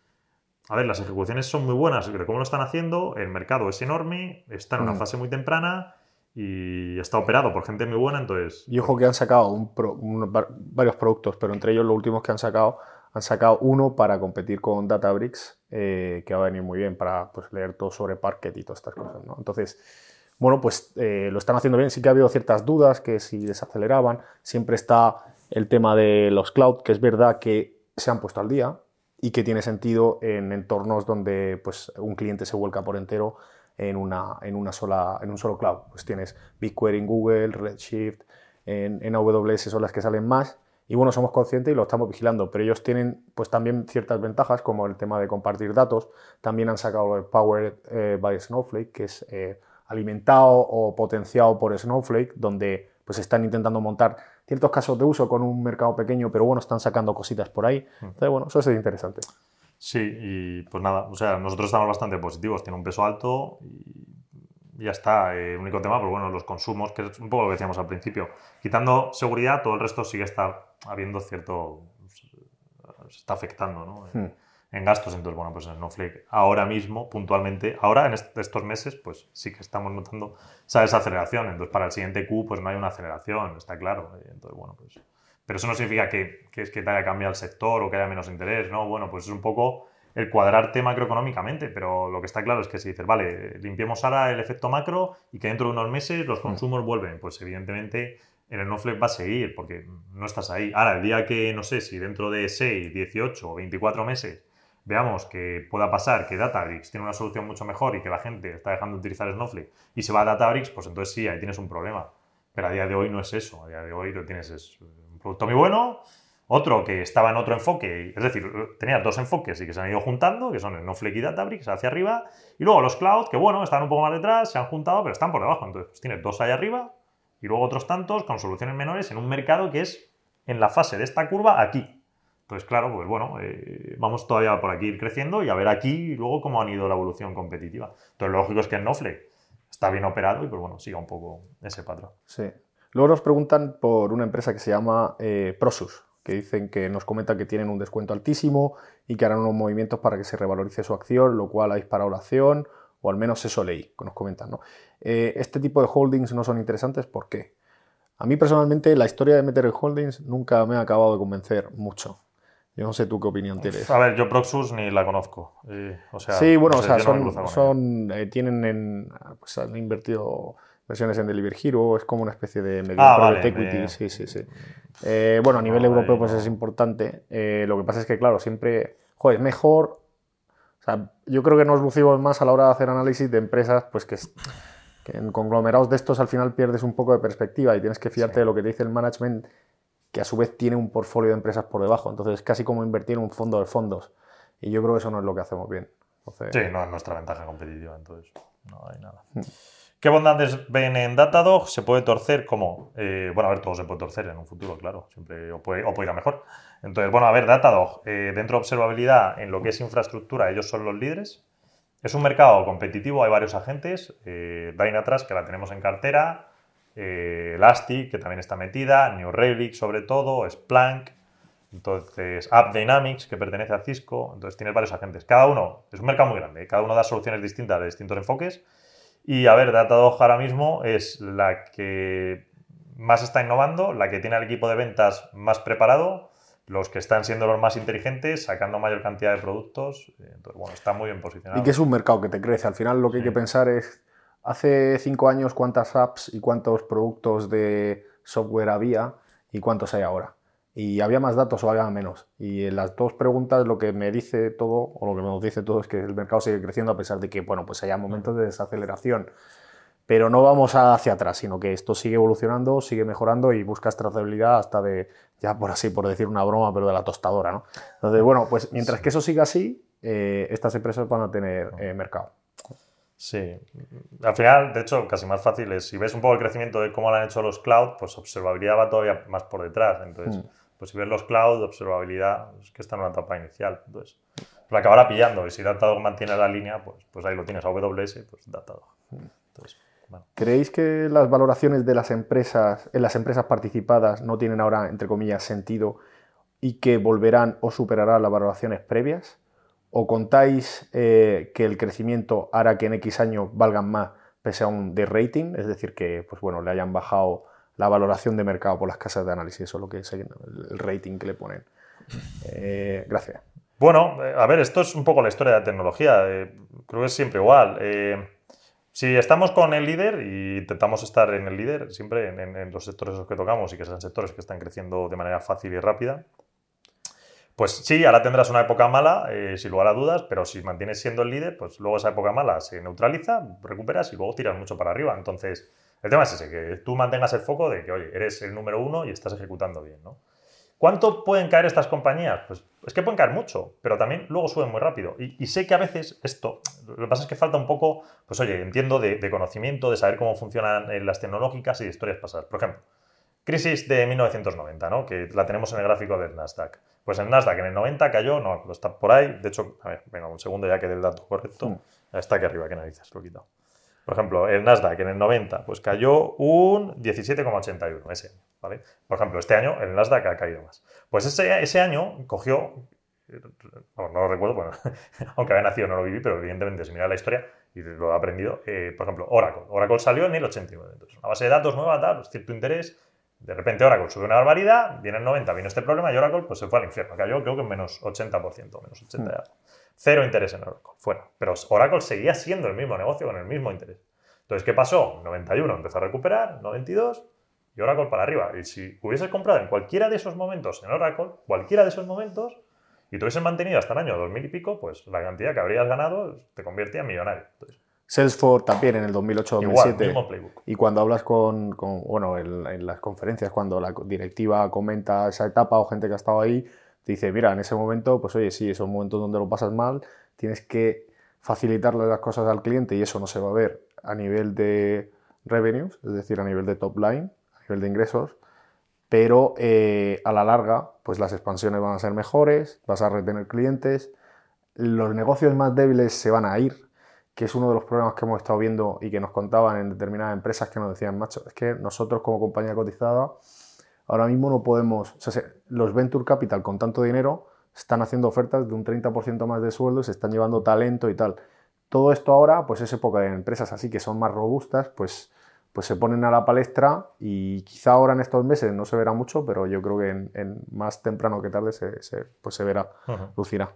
a ver, las ejecuciones son muy buenas, pero cómo lo están haciendo, el mercado es enorme, está en una Mm. fase muy temprana y está operado por gente muy buena, entonces... Y ojo que han sacado un pro- un- va- varios productos, pero entre ellos los últimos que han sacado, han sacado uno para competir con Databricks, eh, que va a venir muy bien para pues, leer todo sobre Parquet y todas estas cosas. ¿no? Entonces, bueno, pues eh, lo están haciendo bien. Sí que ha habido ciertas dudas que si desaceleraban. Siempre está el tema de los cloud, que es verdad que se han puesto al día y que tiene sentido en entornos donde pues, un cliente se vuelca por entero en, una, en, una sola, en un solo cloud. Pues tienes BigQuery en Google, Redshift, en, en AWS son las que salen más. Y bueno, somos conscientes y lo estamos vigilando, pero ellos tienen pues también ciertas ventajas, como el tema de compartir datos. También han sacado el Powered eh, by Snowflake, que es eh, alimentado o potenciado por Snowflake, donde pues están intentando montar ciertos casos de uso con un mercado pequeño, pero bueno, están sacando cositas por ahí. Entonces, bueno, eso es interesante. Sí, y pues nada, o sea, nosotros estamos bastante positivos, tiene un peso alto y ya está. El único tema, pues bueno, los consumos, que es un poco lo que decíamos al principio. Quitando seguridad, todo el resto sigue está habiendo cierto. se está afectando, ¿no? Hmm. En gastos, entonces, bueno, pues en Snowflake ahora mismo, puntualmente, ahora en est- estos meses, pues sí que estamos notando esa desaceleración. Entonces, para el siguiente Q, pues no hay una aceleración, está claro. Entonces, bueno, pues. Pero eso no significa que, que es que te haya cambiado el sector o que haya menos interés, ¿no? Bueno, pues es un poco el cuadrarte macroeconómicamente, pero lo que está claro es que si dices, vale, limpiemos ahora el efecto macro y que dentro de unos meses los consumos vuelven, pues evidentemente en el Snowflake va a seguir porque no estás ahí. Ahora, el día que, no sé, si dentro de 6, 18 o 24 meses veamos que pueda pasar que Databricks tiene una solución mucho mejor y que la gente está dejando de utilizar Snowflake y se va a Databricks, pues entonces sí, ahí tienes un problema. Pero a día de hoy no es eso. A día de hoy lo tienes es un producto muy bueno, otro que estaba en otro enfoque, es decir, tenías dos enfoques y que se han ido juntando, que son Snowflake y Databricks hacia arriba, y luego los cloud, que bueno, están un poco más detrás, se han juntado, pero están por debajo. Entonces, pues tienes dos allá arriba y luego otros tantos con soluciones menores en un mercado que es en la fase de esta curva aquí. Entonces, claro, pues bueno, eh, vamos todavía por aquí ir creciendo y a ver aquí luego cómo han ido la evolución competitiva. Entonces, lo lógico es que el Snowflake está bien operado y pues bueno, siga un poco ese patrón. Sí. Luego nos preguntan por una empresa que se llama eh, Prosus, que dicen que nos comenta que tienen un descuento altísimo y que harán unos movimientos para que se revalorice su acción, lo cual ha disparado la acción, o al menos eso leí, que nos comentan. ¿no? Eh, este tipo de holdings no son interesantes, ¿por qué? A mí personalmente la historia de meter en holdings nunca me ha acabado de convencer mucho. Yo no sé tú qué opinión tienes. A ver, yo Proxus ni la conozco. eh, o sea, Sí, bueno, no o sea, yo no son, son, eh, tienen en, pues han invertido versiones en Delivery Hero, es como una especie de medio Ah, vale, equity, me- sí, sí, sí. Eh, bueno, a nivel No, europeo ahí pues es importante. Eh, lo que pasa es que, claro, siempre, joder, es mejor. O sea, yo creo que nos lucimos más a la hora de hacer análisis de empresas, pues que, es- que en conglomerados de estos al final pierdes un poco de perspectiva y tienes que fiarte Sí. de lo que te dice el management, que a su vez tiene un portfolio de empresas por debajo. Entonces es casi como invertir en un fondo de fondos. Y yo creo que eso no es lo que hacemos bien. Entonces, Sí, no es nuestra ventaja competitiva, entonces no hay nada. Mm. ¿Qué bondades ven en Datadog? ¿Se puede torcer? ¿Cómo? Eh, bueno, a ver, todo se puede torcer en un futuro, claro. Siempre o puede, ir a mor. Entonces, bueno, a ver, Datadog, eh, dentro de observabilidad, en lo que es infraestructura, ellos son los líderes. Es un mercado competitivo, hay varios agentes. Eh, Dynatrace, que la tenemos en cartera. Eh, Elastic, que también está metida. New Relic, sobre todo. Splunk. Entonces, App Dynamics, que pertenece a Cisco. Entonces, tienes varios agentes. Cada uno, es un mercado muy grande. Cada uno da soluciones distintas de distintos enfoques. Y a ver, Datadog ahora mismo es la que más está innovando, la que tiene el equipo de ventas más preparado, los que están siendo los más inteligentes, sacando mayor cantidad de productos. Entonces, bueno, está muy bien posicionado. Y que es un mercado que te crece. Al final lo que hay que pensar es, hace cinco años, cuántas apps y cuántos productos de software había y cuántos hay ahora y había más datos o había menos. Y en las dos preguntas lo que me dice todo, o lo que nos dice todo, es que el mercado sigue creciendo a pesar de que, bueno, pues haya momentos de desaceleración. Pero no vamos hacia atrás, sino que esto sigue evolucionando, sigue mejorando y busca trazabilidad hasta de, ya por así, por decir una broma, pero de la tostadora, ¿no? Entonces, bueno, pues mientras que eso siga así, eh, estas empresas van a tener eh, mercado. Sí, al final, de hecho, casi más fácil es, si ves un poco el crecimiento de cómo lo han hecho los cloud, pues observabilidad va todavía más por detrás. Entonces, mm. pues si ves los cloud, observabilidad, es que está en una etapa inicial. Entonces, pues acabará pillando. Y si Datadog mantiene la línea, pues, pues ahí lo tienes. AWS, pues Datadog. Entonces, ¿Creéis que las valoraciones de las empresas, en las empresas participadas no tienen ahora, entre comillas, sentido y que volverán o superarán las valoraciones previas? O contáis eh, que el crecimiento hará que en X años valgan más pese a un de rating, es decir, que pues bueno, le hayan bajado la valoración de mercado por las casas de análisis, eso es lo que es el rating que le ponen. Eh, gracias. Bueno, eh, a ver, esto es un poco la historia de la tecnología, creo que es siempre igual. si estamos con el líder y intentamos estar en el líder, siempre en, en los sectores que tocamos y que sean sectores que están creciendo de manera fácil y rápida, pues sí, ahora tendrás una época mala, eh, sin lugar dudas, pero si mantienes siendo el líder, pues luego esa época mala se neutraliza, recuperas y luego tiras mucho para arriba. Entonces, el tema es ese, que tú mantengas el foco de que, oye, eres el número uno y estás ejecutando bien, ¿no? ¿Cuánto pueden caer estas compañías? Pues es que pueden caer mucho, pero también luego suben muy rápido. Y, sé que a veces esto, lo que pasa es que falta un poco, pues oye, entiendo de, de conocimiento, de saber cómo funcionan eh, las tecnológicas y de historias pasadas. Por ejemplo, Crisis de 1990, ¿no? que la tenemos en el gráfico del Nasdaq. Pues el Nasdaq en el 90 cayó, no, está por ahí. De hecho, a ver, venga, un segundo ya que del dato correcto. Está aquí arriba, que narices, lo he quitado. Por ejemplo, el Nasdaq en el 90 pues cayó un 17,81 ese ¿vale? Por ejemplo, este año el Nasdaq ha caído más. Pues ese, ese año cogió, no, lo recuerdo, bueno, aunque había nacido no lo viví, pero evidentemente si mira la historia y lo he aprendido, eh, por ejemplo, Oracle. Oracle salió en el 89. Entonces, una base de datos nueva, tal, cierto interés, de repente Oracle sube una barbaridad, viene el 90, vino este problema y Oracle pues se fue al infierno. Cayó creo que en menos 80%, menos 80 hmm. Cero interés en Oracle, fuera. Pero Oracle seguía siendo el mismo negocio con el mismo interés. Entonces, ¿qué pasó? 91 empezó a recuperar, 92 y Oracle para arriba. Y si hubieses comprado en cualquiera de esos momentos en Oracle, cualquiera de esos momentos, y te hubieses mantenido hasta el año 2000 y pico, pues la cantidad que habrías ganado te convertía en millonario. Entonces, Salesforce también en el 2008-2007. Y cuando hablas con, bueno, en, las conferencias, cuando la directiva comenta esa etapa o gente que ha estado ahí, te dice, mira, en ese momento, pues oye, sí, esos momentos donde lo pasas mal, tienes que facilitarle las cosas al cliente y eso no se va a ver a nivel de revenues, es decir, a nivel de top line, a nivel de ingresos, pero eh, a la larga, pues las expansiones van a ser mejores, vas a retener clientes, los negocios más débiles se van a ir que es uno de los problemas que hemos estado viendo y que nos contaban en determinadas empresas que nos decían, macho, es que nosotros como compañía cotizada ahora mismo no podemos, o sea, los venture capital con tanto dinero están haciendo ofertas de un 30% más de sueldo, se están llevando talento y tal. Todo esto ahora, pues es época de empresas así que son más robustas, pues, pues se ponen a la palestra y quizá ahora en estos meses no se verá mucho, pero yo creo que en, más temprano que tarde se, pues se verá, lucirá.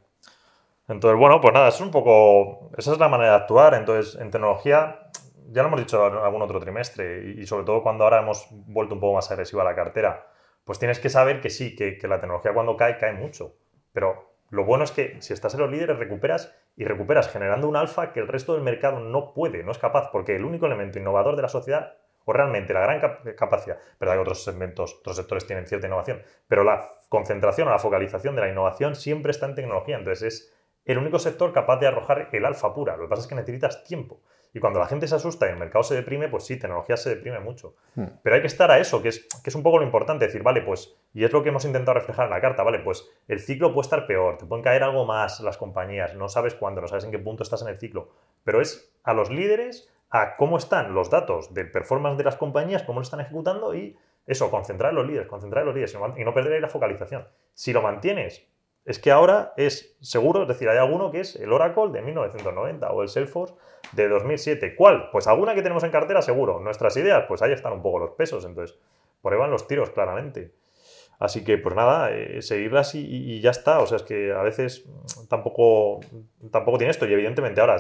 Entonces, bueno, pues nada, es un poco. Esa es la manera de actuar. Entonces, en tecnología, ya lo hemos dicho en algún otro trimestre, y, sobre todo cuando ahora hemos vuelto un poco más agresiva a la cartera, pues tienes que saber que sí, que, la tecnología cuando cae, cae mucho. Pero lo bueno es que si estás en los líderes, recuperas y recuperas generando un alfa que el resto del mercado no puede, no es capaz, porque el único elemento innovador de la sociedad o realmente la gran capacidad, pero hay otros segmentos, otros sectores tienen cierta innovación, pero la concentración o la focalización de la innovación siempre está en tecnología, entonces es el único sector capaz de arrojar el alfa pura. Lo que pasa es que necesitas tiempo. Y cuando la gente se asusta y el mercado se deprime, pues sí, tecnología se deprime mucho. Pero hay que estar a eso, que es, que es un poco lo importante, decir, vale, pues, y es lo que hemos intentado reflejar en la carta, vale, pues el ciclo puede estar peor, te pueden caer algo más las compañías, no sabes cuándo, no sabes en qué punto estás en el ciclo, pero es a los líderes, a cómo están los datos del performance de las compañías, cómo lo están ejecutando y eso, concentrar en los líderes, concentrar en los líderes y no perder ahí la focalización. Si lo mantienes, es que ahora es seguro, es decir, hay alguno que es el Oracle de 1990 o el Salesforce de 2007. ¿Cuál? Pues alguna que tenemos en cartera seguro. Nuestras ideas, pues ahí están un poco los pesos, entonces por ahí van los tiros claramente. Así que, pues nada, eh, seguirlas y, ya está. O sea, es que a veces tampoco, tampoco tiene esto. Y evidentemente ahora,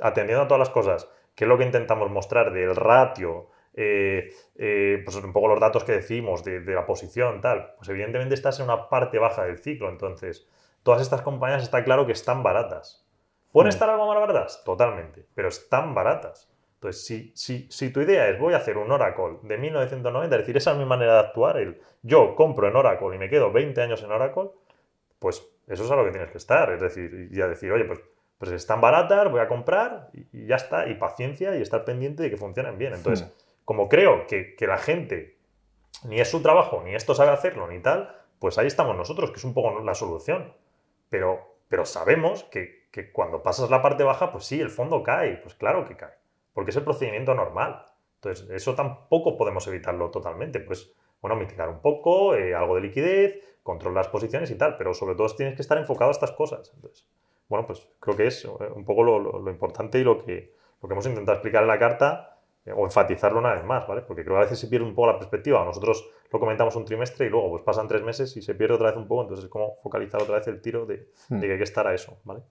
atendiendo a todas las cosas, que es lo que intentamos mostrar del ratio, eh, eh, pues un poco los datos que decimos de, la posición, tal, pues evidentemente estás en una parte baja del ciclo. Entonces, todas estas compañías está claro que están baratas. ¿Pueden mm. estar algo más baratas? Totalmente, pero están baratas. Entonces, si, si, si, tu idea es voy a hacer un Oracle de 1990, es decir, esa es mi manera de actuar, el yo compro en Oracle y me quedo 20 años en Oracle, pues eso es a lo que tienes que estar. Es decir, y a decir, oye, pues, pues están baratas, voy a comprar y, ya está, y paciencia y estar pendiente de que funcionen bien. Entonces, mm como creo que, la gente ni es su trabajo, ni esto sabe hacerlo, ni tal, pues ahí estamos nosotros, que es un poco la solución. Pero, pero sabemos que, cuando pasas la parte baja, pues sí, el fondo cae, pues claro que cae, porque es el procedimiento normal. Entonces, eso tampoco podemos evitarlo totalmente. Pues, bueno, mitigar un poco, eh, algo de liquidez, controlar las posiciones y tal, pero sobre todo tienes que estar enfocado a estas cosas. Entonces, bueno, pues creo que es eh, un poco lo, lo importante y lo que, lo que hemos intentado explicar en la carta o enfatizarlo una vez más, ¿vale? Porque creo que a veces se pierde un poco la perspectiva. Nosotros lo comentamos un trimestre y luego pues pasan tres meses y se pierde otra vez un poco, entonces es como focalizar otra vez el tiro de, hmm. que hay que estar a eso, ¿vale?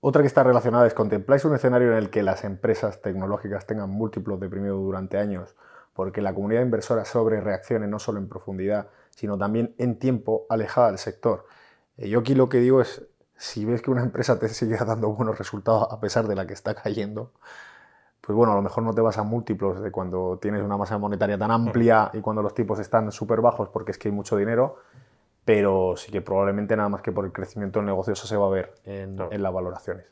Otra que está relacionada es, ¿contempláis un escenario en el que las empresas tecnológicas tengan múltiplos deprimidos durante años porque la comunidad inversora sobre reaccione no solo en profundidad, sino también en tiempo alejada del sector? Eh, yo aquí lo que digo es, si ves que una empresa te sigue dando buenos resultados a pesar de la que está cayendo, pues bueno, a lo mejor no te vas a múltiplos de cuando tienes una masa monetaria tan amplia y cuando los tipos están súper bajos porque es que hay mucho dinero, pero sí que probablemente nada más que por el crecimiento del negocio eso se va a ver en, las valoraciones.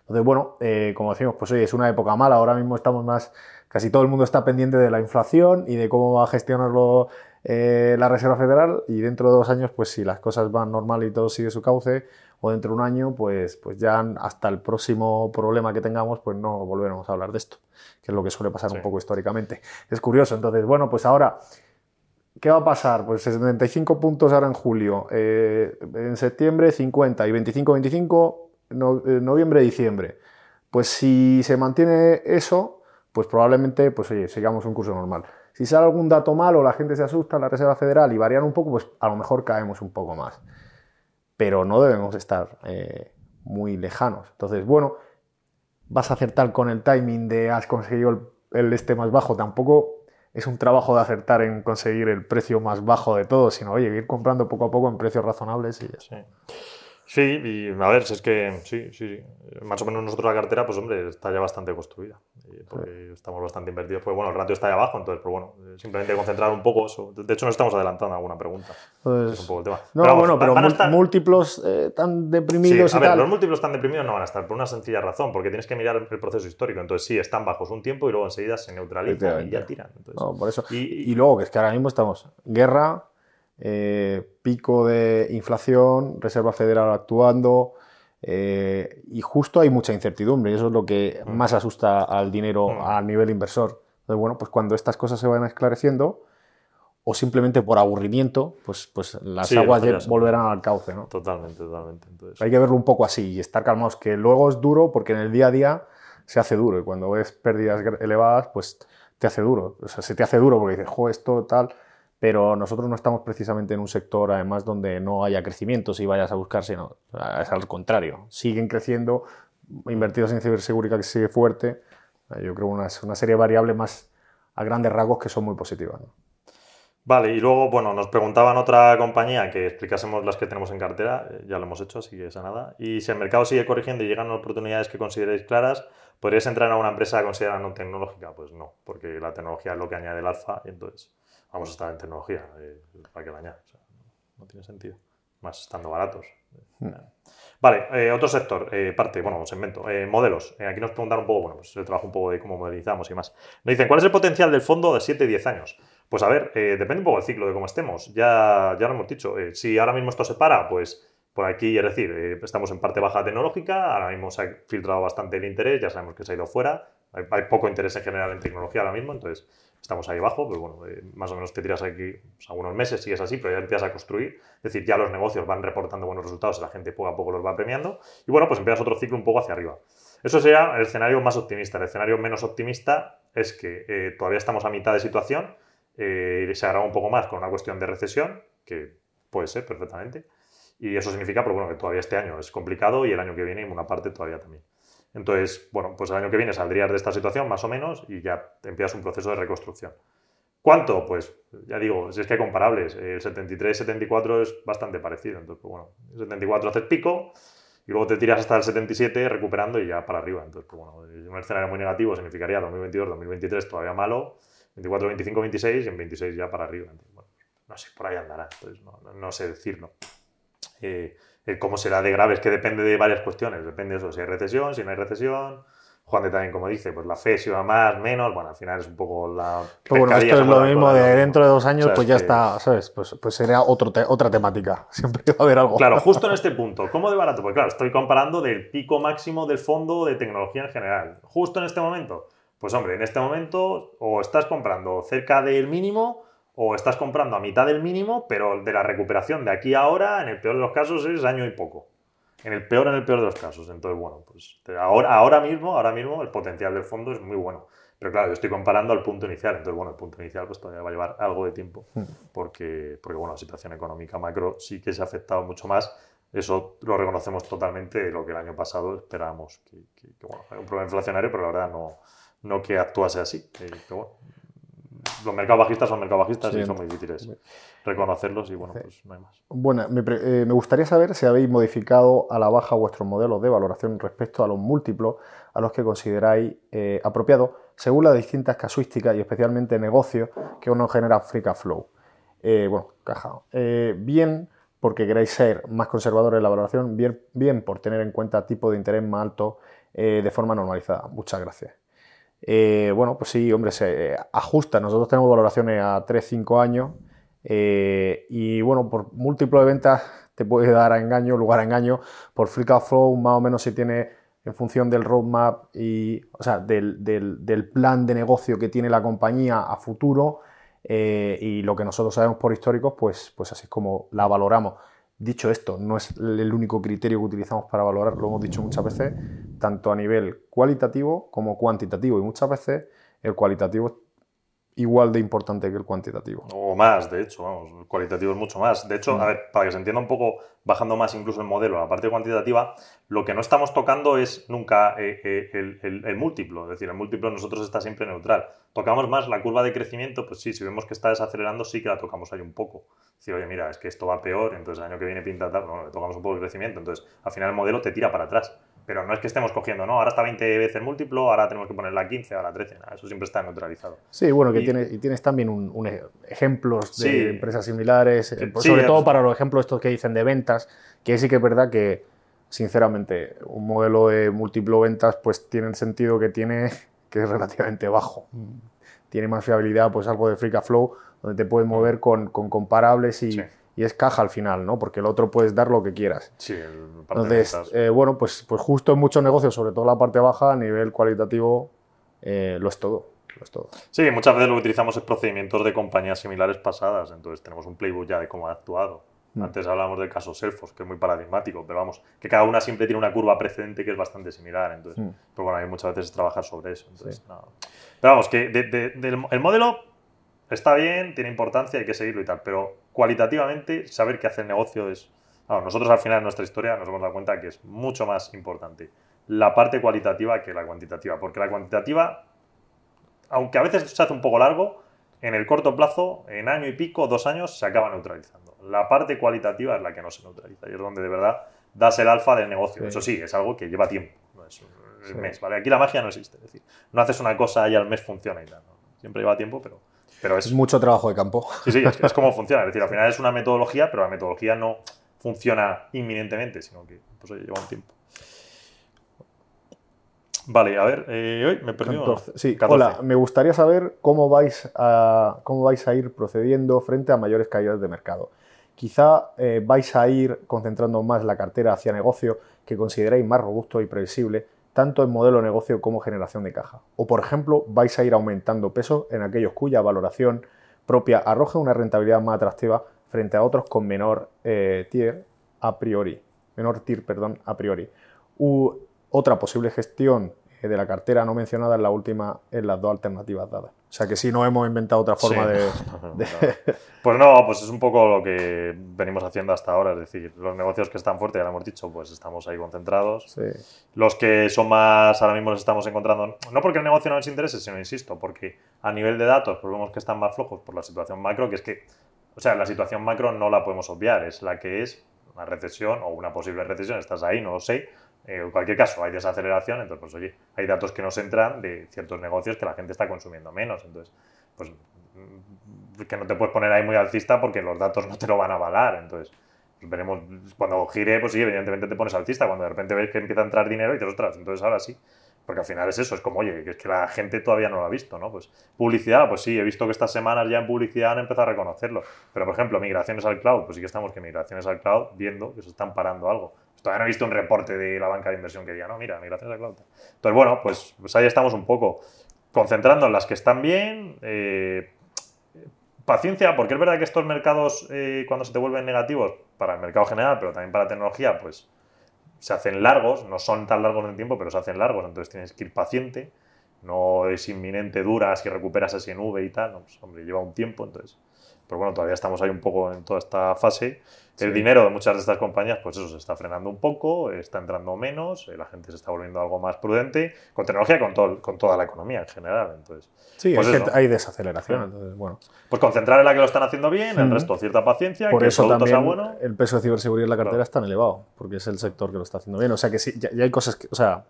Entonces, bueno, eh, como decimos, pues oye, es una época mala, ahora mismo estamos más, casi todo el mundo está pendiente de la inflación y de cómo va a gestionarlo eh, la Reserva Federal y dentro de dos años, pues si las cosas van normal y todo sigue su cauce, o dentro de un año, pues, pues ya hasta el próximo problema que tengamos, pues no volveremos a hablar de esto, que es lo que suele pasar un poco históricamente. Es curioso, entonces, bueno, pues ahora, ¿qué va a pasar? Pues 75 puntos ahora en julio, eh, en septiembre 50 y 25-25 no, eh, noviembre, diciembre. Pues si se mantiene eso, pues probablemente, pues oye, sigamos un curso normal. Si sale algún dato malo, la gente se asusta, la Reserva Federal y varían un poco, pues a lo mejor caemos un poco más pero no debemos estar eh, muy lejanos. Entonces, bueno, vas a acertar con el timing de has conseguido el, este más bajo, tampoco es un trabajo de acertar en conseguir el precio más bajo de todo, sino, oye, ir comprando poco a poco en precios razonables y Sí. Sí, y a ver, si es que sí, sí, más o menos nosotros la cartera, pues hombre, está ya bastante construida, porque estamos bastante invertidos, pues bueno, el ratio está ahí abajo, entonces, pues bueno, simplemente concentrar un poco eso. De hecho, nos estamos adelantando a alguna pregunta. Pues, es un poco el tema. No, bueno, pero múltiplos eh, tan deprimidos sí, a ver, los múltiplos tan deprimidos no van a estar, por una sencilla razón, porque tienes que mirar el proceso histórico, entonces sí, están bajos un tiempo y luego enseguida se neutralizan y ya tiran. no, por eso. Y, y luego, que es que ahora mismo estamos guerra, eh, pico de inflación, Reserva Federal actuando, eh, y justo hay mucha incertidumbre, y eso es lo que mm. más asusta al dinero mm. a nivel inversor. Entonces, bueno, pues cuando estas cosas se van esclareciendo, o simplemente por aburrimiento, pues, pues las aguas volverán al cauce. ¿no? Totalmente, totalmente. Hay que verlo un poco así y estar calmados, que luego es duro porque en el día a día se hace duro y cuando ves pérdidas elevadas, pues te hace duro. O sea, se te hace duro porque dices, jo, esto tal pero nosotros no estamos precisamente en un sector, además, donde no haya crecimiento si vayas a buscar, sino es al contrario. Siguen creciendo, invertidos en ciberseguridad que sigue fuerte. Yo creo una, una serie de variables más a grandes rasgos que son muy positivas. Vale, y luego, bueno, nos preguntaban otra compañía que explicásemos las que tenemos en cartera, eh, ya lo hemos hecho, así que esa nada. Y si el mercado sigue corrigiendo y llegan oportunidades que consideréis claras, ¿podríais entrar en una empresa considerada no tecnológica? Pues no, porque la tecnología es lo que añade el alfa entonces vamos a estar en tecnología, eh, para que dañar. no, tiene sentido. más estando baratos. Hmm. Vale, eh, otro sector, eh, parte, bueno, segmento, eh, modelos. aquí nos preguntan un poco, bueno, pues el trabajo un poco de cómo modelizamos y más. Nos dicen, ¿cuál es el potencial del fondo de 7 y 10 años? Pues a ver, depende un poco del ciclo de cómo estemos. Ya, ya lo hemos dicho. si ahora mismo esto se para, pues por aquí, es decir, estamos en parte baja tecnológica, ahora mismo se ha filtrado bastante el interés, ya sabemos que se ha ido fuera, hay, poco interés en general en tecnología ahora mismo, entonces estamos ahí abajo, pues bueno, eh, más o menos te tiras aquí pues, algunos meses, si así, pero ya empiezas a construir, es decir, ya los negocios van reportando buenos resultados la gente poco a poco los va premiando, y bueno, pues empiezas otro ciclo un poco hacia arriba. Eso sería el escenario más optimista. El escenario menos optimista es que eh, todavía estamos a mitad de situación, eh, se agrava un poco más con una cuestión de recesión, que puede ser perfectamente, y eso significa, pero bueno, que todavía este año es complicado y el año que viene en una parte todavía también. Entonces, bueno, pues el año que viene saldrías de esta situación más o menos y ya empiezas un proceso de reconstrucción. ¿Cuánto? Pues ya digo, si es que hay comparables. El 73-74 es bastante parecido. Entonces, pues bueno, el 74 haces pico y luego te tiras hasta el 77 recuperando y ya para arriba. Entonces, pues bueno, un escenario muy negativo significaría 2022-2023 todavía malo, 24, 25, 26 y en 26 ya para arriba. Entonces, bueno, no sé, por ahí andará. Entonces, no, no sé decirlo. Eh, cómo será de grave, es que depende de varias cuestiones, depende de eso, si hay recesión, si no hay recesión. Juan de también, como dice, pues la fe si va más, menos, bueno, al final es un poco la... Pero bueno, esto es lo mismo de dentro de dos años, pues ya está, ¿sabes? Pues, pues sería otro otra temática, siempre va a haber algo. Claro, justo en este punto, ¿cómo de barato? Pues claro, estoy comparando del pico máximo del fondo de tecnología en general. Justo en este momento, pues hombre, en este momento o estás comprando cerca del mínimo o estás comprando a mitad del mínimo, pero de la recuperación de aquí a ahora, en el peor de los casos, es año y poco. En el peor, en el peor de los casos. Entonces, bueno, pues ahora, ahora mismo, ahora mismo el potencial del fondo es muy bueno. Pero claro, yo estoy comparando al punto inicial. Entonces, bueno, el punto inicial pues todavía va a llevar algo de tiempo. Hmm. Porque, porque bueno, la situación económica macro sí que se ha afectado mucho más. Eso lo reconocemos totalmente de lo que el año pasado esperábamos. Que, bueno, hay un problema inflacionario, pero la verdad no, no que actuase así. Eh, bueno, los mercados bajistas son mercados bajistas y son muy difíciles reconocerlos y bueno, pues no hay más. Bueno, eh, me, gustaría saber si habéis modificado a la baja vuestros modelos de valoración respecto a los múltiplos a los que consideráis eh, apropiados según las distintas casuísticas y especialmente negocios que uno genera free cash flow. Eh, bueno, caja. bien porque queráis ser más conservadores en la valoración, bien, bien por tener en cuenta tipo de interés más alto de forma normalizada. Muchas gracias. Eh, bueno, pues sí, hombre, se eh, ajusta. Nosotros tenemos valoraciones a 3-5 años eh, y bueno, por múltiplo de ventas te puede dar a engaño, lugar a engaño. Por free cash flow, más o menos se tiene en función del roadmap y, o sea, del, plan de negocio que tiene la compañía a futuro y lo que nosotros sabemos por históricos, pues, pues así es como la valoramos. Dicho esto, no es el único criterio que utilizamos para valorar, lo hemos dicho muchas veces, tanto a nivel cualitativo como cuantitativo. Y muchas veces el cualitativo igual de importante que el cuantitativo. O más, de hecho, vamos, el cualitativo es mucho más. De hecho, a mm. ver, para que se entienda un poco, bajando más incluso el modelo, la parte cuantitativa, lo que no estamos tocando es nunca eh, eh, el, múltiplo, es decir, el múltiplo nosotros está siempre neutral. Tocamos más la curva de crecimiento, pues sí, si vemos que está desacelerando, sí que la tocamos ahí un poco. Decir, oye, mira, es que esto va peor, entonces el año que viene pinta tal, no, le tocamos un poco el crecimiento, entonces al final el modelo te tira para atrás. Pero no es que estemos cogiendo, no, ahora está 20 veces múltiplo, ahora tenemos que ponerla 15, ahora 13, nada, eso siempre está neutralizado. Sí, bueno, que y, tienes, y tienes también un, ejemplos de empresas similares, eh, sobre todo para los ejemplos estos que dicen de ventas, que sí que es verdad que, sinceramente, un modelo de múltiplo ventas, pues tiene el sentido que tiene, que es relativamente bajo. Tiene más fiabilidad, pues algo de free cash flow, donde te puedes mover con, con comparables y y es caja al final, ¿no? Porque el otro puedes dar lo que quieras. Sí, el Entonces, eh, bueno, pues, pues justo en muchos negocios, sobre todo la parte baja, a nivel cualitativo, eh, lo es todo. Lo es todo. Sí, muchas veces lo que utilizamos es procedimientos de compañías similares pasadas, entonces tenemos un playbook ya de cómo ha actuado. Mm. Antes hablábamos del caso Salesforce, que es muy paradigmático, pero vamos, que cada una siempre tiene una curva precedente que es bastante similar, entonces, mm. pero bueno, hay muchas veces trabajar sobre eso. Entonces, Pero vamos, que el modelo está bien, tiene importancia, hay que seguirlo y tal, pero cualitativamente saber qué hace el negocio es... nosotros al final de nuestra historia nos hemos dado cuenta que es mucho más importante la parte cualitativa que la cuantitativa, porque la cuantitativa, aunque a veces se hace un poco largo, en el corto plazo, en año y pico, dos años, se acaba neutralizando. La parte cualitativa es la que no se neutraliza y es donde de verdad das el alfa del negocio. Eso sí, es algo que lleva tiempo, no es un mes, ¿vale? Aquí la magia no existe, es decir, no haces una cosa y al mes funciona y tal, siempre lleva tiempo, pero pero es mucho trabajo de campo. Sí, sí, es, como funciona. Es decir, al final es una metodología, pero la metodología no funciona inminentemente, sino que pues, oye, lleva un tiempo. Vale, a ver, eh, hoy me. 14. Sí, 14. hola, me gustaría saber cómo vais, a, cómo vais a ir procediendo frente a mayores caídas de mercado. Quizá eh, vais a ir concentrando más la cartera hacia negocio que consideráis más robusto y previsible, tanto en modelo de negocio como generación de caja. O, por ejemplo, vais a ir aumentando peso en aquellos cuya valoración propia arroja una rentabilidad más atractiva frente a otros con menor eh, tier a priori. Menor tier, perdón, a priori. U, otra posible gestión eh, de la cartera no mencionada en la última en las dos alternativas dadas. O sea que sí, no hemos inventado otra forma Sí. de, de- Pues no, pues es un poco lo que venimos haciendo hasta ahora, es decir, los negocios que están fuertes, ya lo hemos dicho, pues estamos ahí concentrados. Sí. Los que son más, ahora mismo los estamos encontrando, no porque el negocio no nos interese, sino, insisto, porque a nivel de datos, pues vemos que están más flojos por la situación macro, que es que, o sea, la situación macro no la podemos obviar, es la que es una recesión o una posible recesión, estás ahí, no lo sé. Eh, en cualquier caso, hay desaceleración, entonces, pues oye, hay datos que nos entran de ciertos negocios que la gente está consumiendo menos, entonces, pues mm, que no te puedes poner ahí muy alcista porque los datos no te lo van a avalar, entonces pues veremos cuando gire, pues sí, evidentemente te pones alcista, cuando de repente ves que empieza a entrar dinero y dices, ostras, entonces ahora sí. Porque al final es eso, es como, oye, que es que la gente todavía no lo ha visto, ¿no? Pues publicidad, pues sí, he visto que estas semanas ya en publicidad han empezado a reconocerlo. Pero, por ejemplo, migraciones al cloud, pues sí que estamos que migraciones al cloud viendo que se están parando algo. Todavía no he visto un reporte de la banca de inversión que diga, no, mira, migraciones al cloud. Entonces, bueno, pues, pues ahí estamos un poco concentrando en las que están bien, eh, paciencia, porque es verdad que estos mercados, eh, cuando se te vuelven negativos, para el mercado general, pero también para la tecnología, pues se hacen largos, no son tan largos en el tiempo, pero se hacen largos, entonces tienes que ir paciente, no es inminente, dura, si recuperas así en V y tal, pues, hombre, lleva un tiempo, entonces, pero bueno, todavía estamos ahí un poco en toda esta fase. El Sí. dinero de muchas de estas compañías, pues eso, se está frenando un poco, está entrando menos, eh, la gente se está volviendo algo más prudente, con tecnología, con, todo, con toda la economía en general, entonces... Sí, Pues es que hay desaceleración. Sí. Entonces, bueno. Pues concentrar en la que lo están haciendo bien, el resto cierta paciencia, Por que eso el producto también sea bueno. el peso de ciberseguridad en la cartera Claro. es tan elevado, porque es el sector que lo está haciendo bien. O sea que sí, ya, ya hay cosas que, o sea,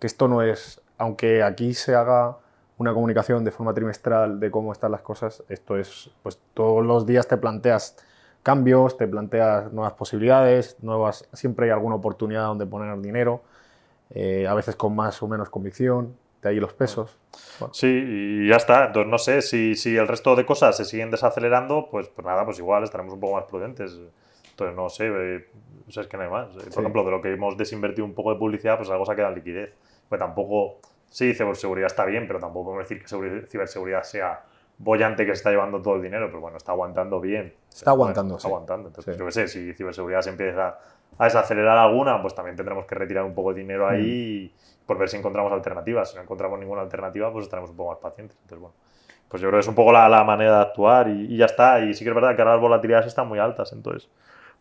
que esto no es, aunque aquí se haga una comunicación de forma trimestral de cómo están las cosas, esto es, pues todos los días te planteas cambios, te planteas nuevas posibilidades, nuevas, siempre hay alguna oportunidad donde poner dinero, eh, a veces con más o menos convicción, de ahí los pesos. Bueno, Sí, y ya está. Entonces no sé si, si el resto de cosas se siguen desacelerando, pues, pues nada, pues igual estaremos un poco más prudentes. Entonces no sé, eh, o sea, es que no hay más. Eh, Por Sí. ejemplo, de lo que hemos desinvertido un poco de publicidad, pues algo se ha quedado en liquidez. Pues tampoco, sí, ciberseguridad está bien, pero tampoco podemos decir que seguri- ciberseguridad sea bollante que se está llevando todo el dinero, pero bueno, está aguantando bien. Está Bueno, aguantando, está sí. aguantando. Entonces, Sí. yo qué sé, si ciberseguridad se empieza a desacelerar alguna, pues también tendremos que retirar un poco de dinero ahí Mm. por ver si encontramos alternativas. Si no encontramos ninguna alternativa, pues estaremos un poco más pacientes. Entonces, bueno, pues yo creo que es un poco la, la manera de actuar y, y ya está. Y sí que es verdad que ahora las volatilidades están muy altas, entonces,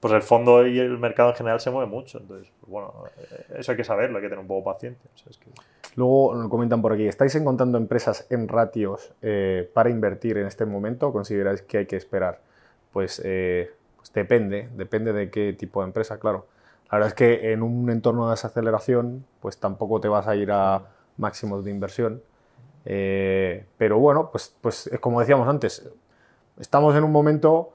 pues el fondo y el mercado en general se mueve mucho. Entonces, pues bueno, eso hay que saberlo, hay que tener un poco paciencia. O sea, Luego comentan por aquí, ¿estáis encontrando empresas en ratios eh, para invertir en este momento o consideráis que hay que esperar? Pues, eh, pues depende, depende de qué tipo de empresa, claro. La verdad es que en un entorno de desaceleración, pues tampoco te vas a ir a máximos de inversión. Eh, pero bueno, pues, pues es como decíamos antes, estamos en un momento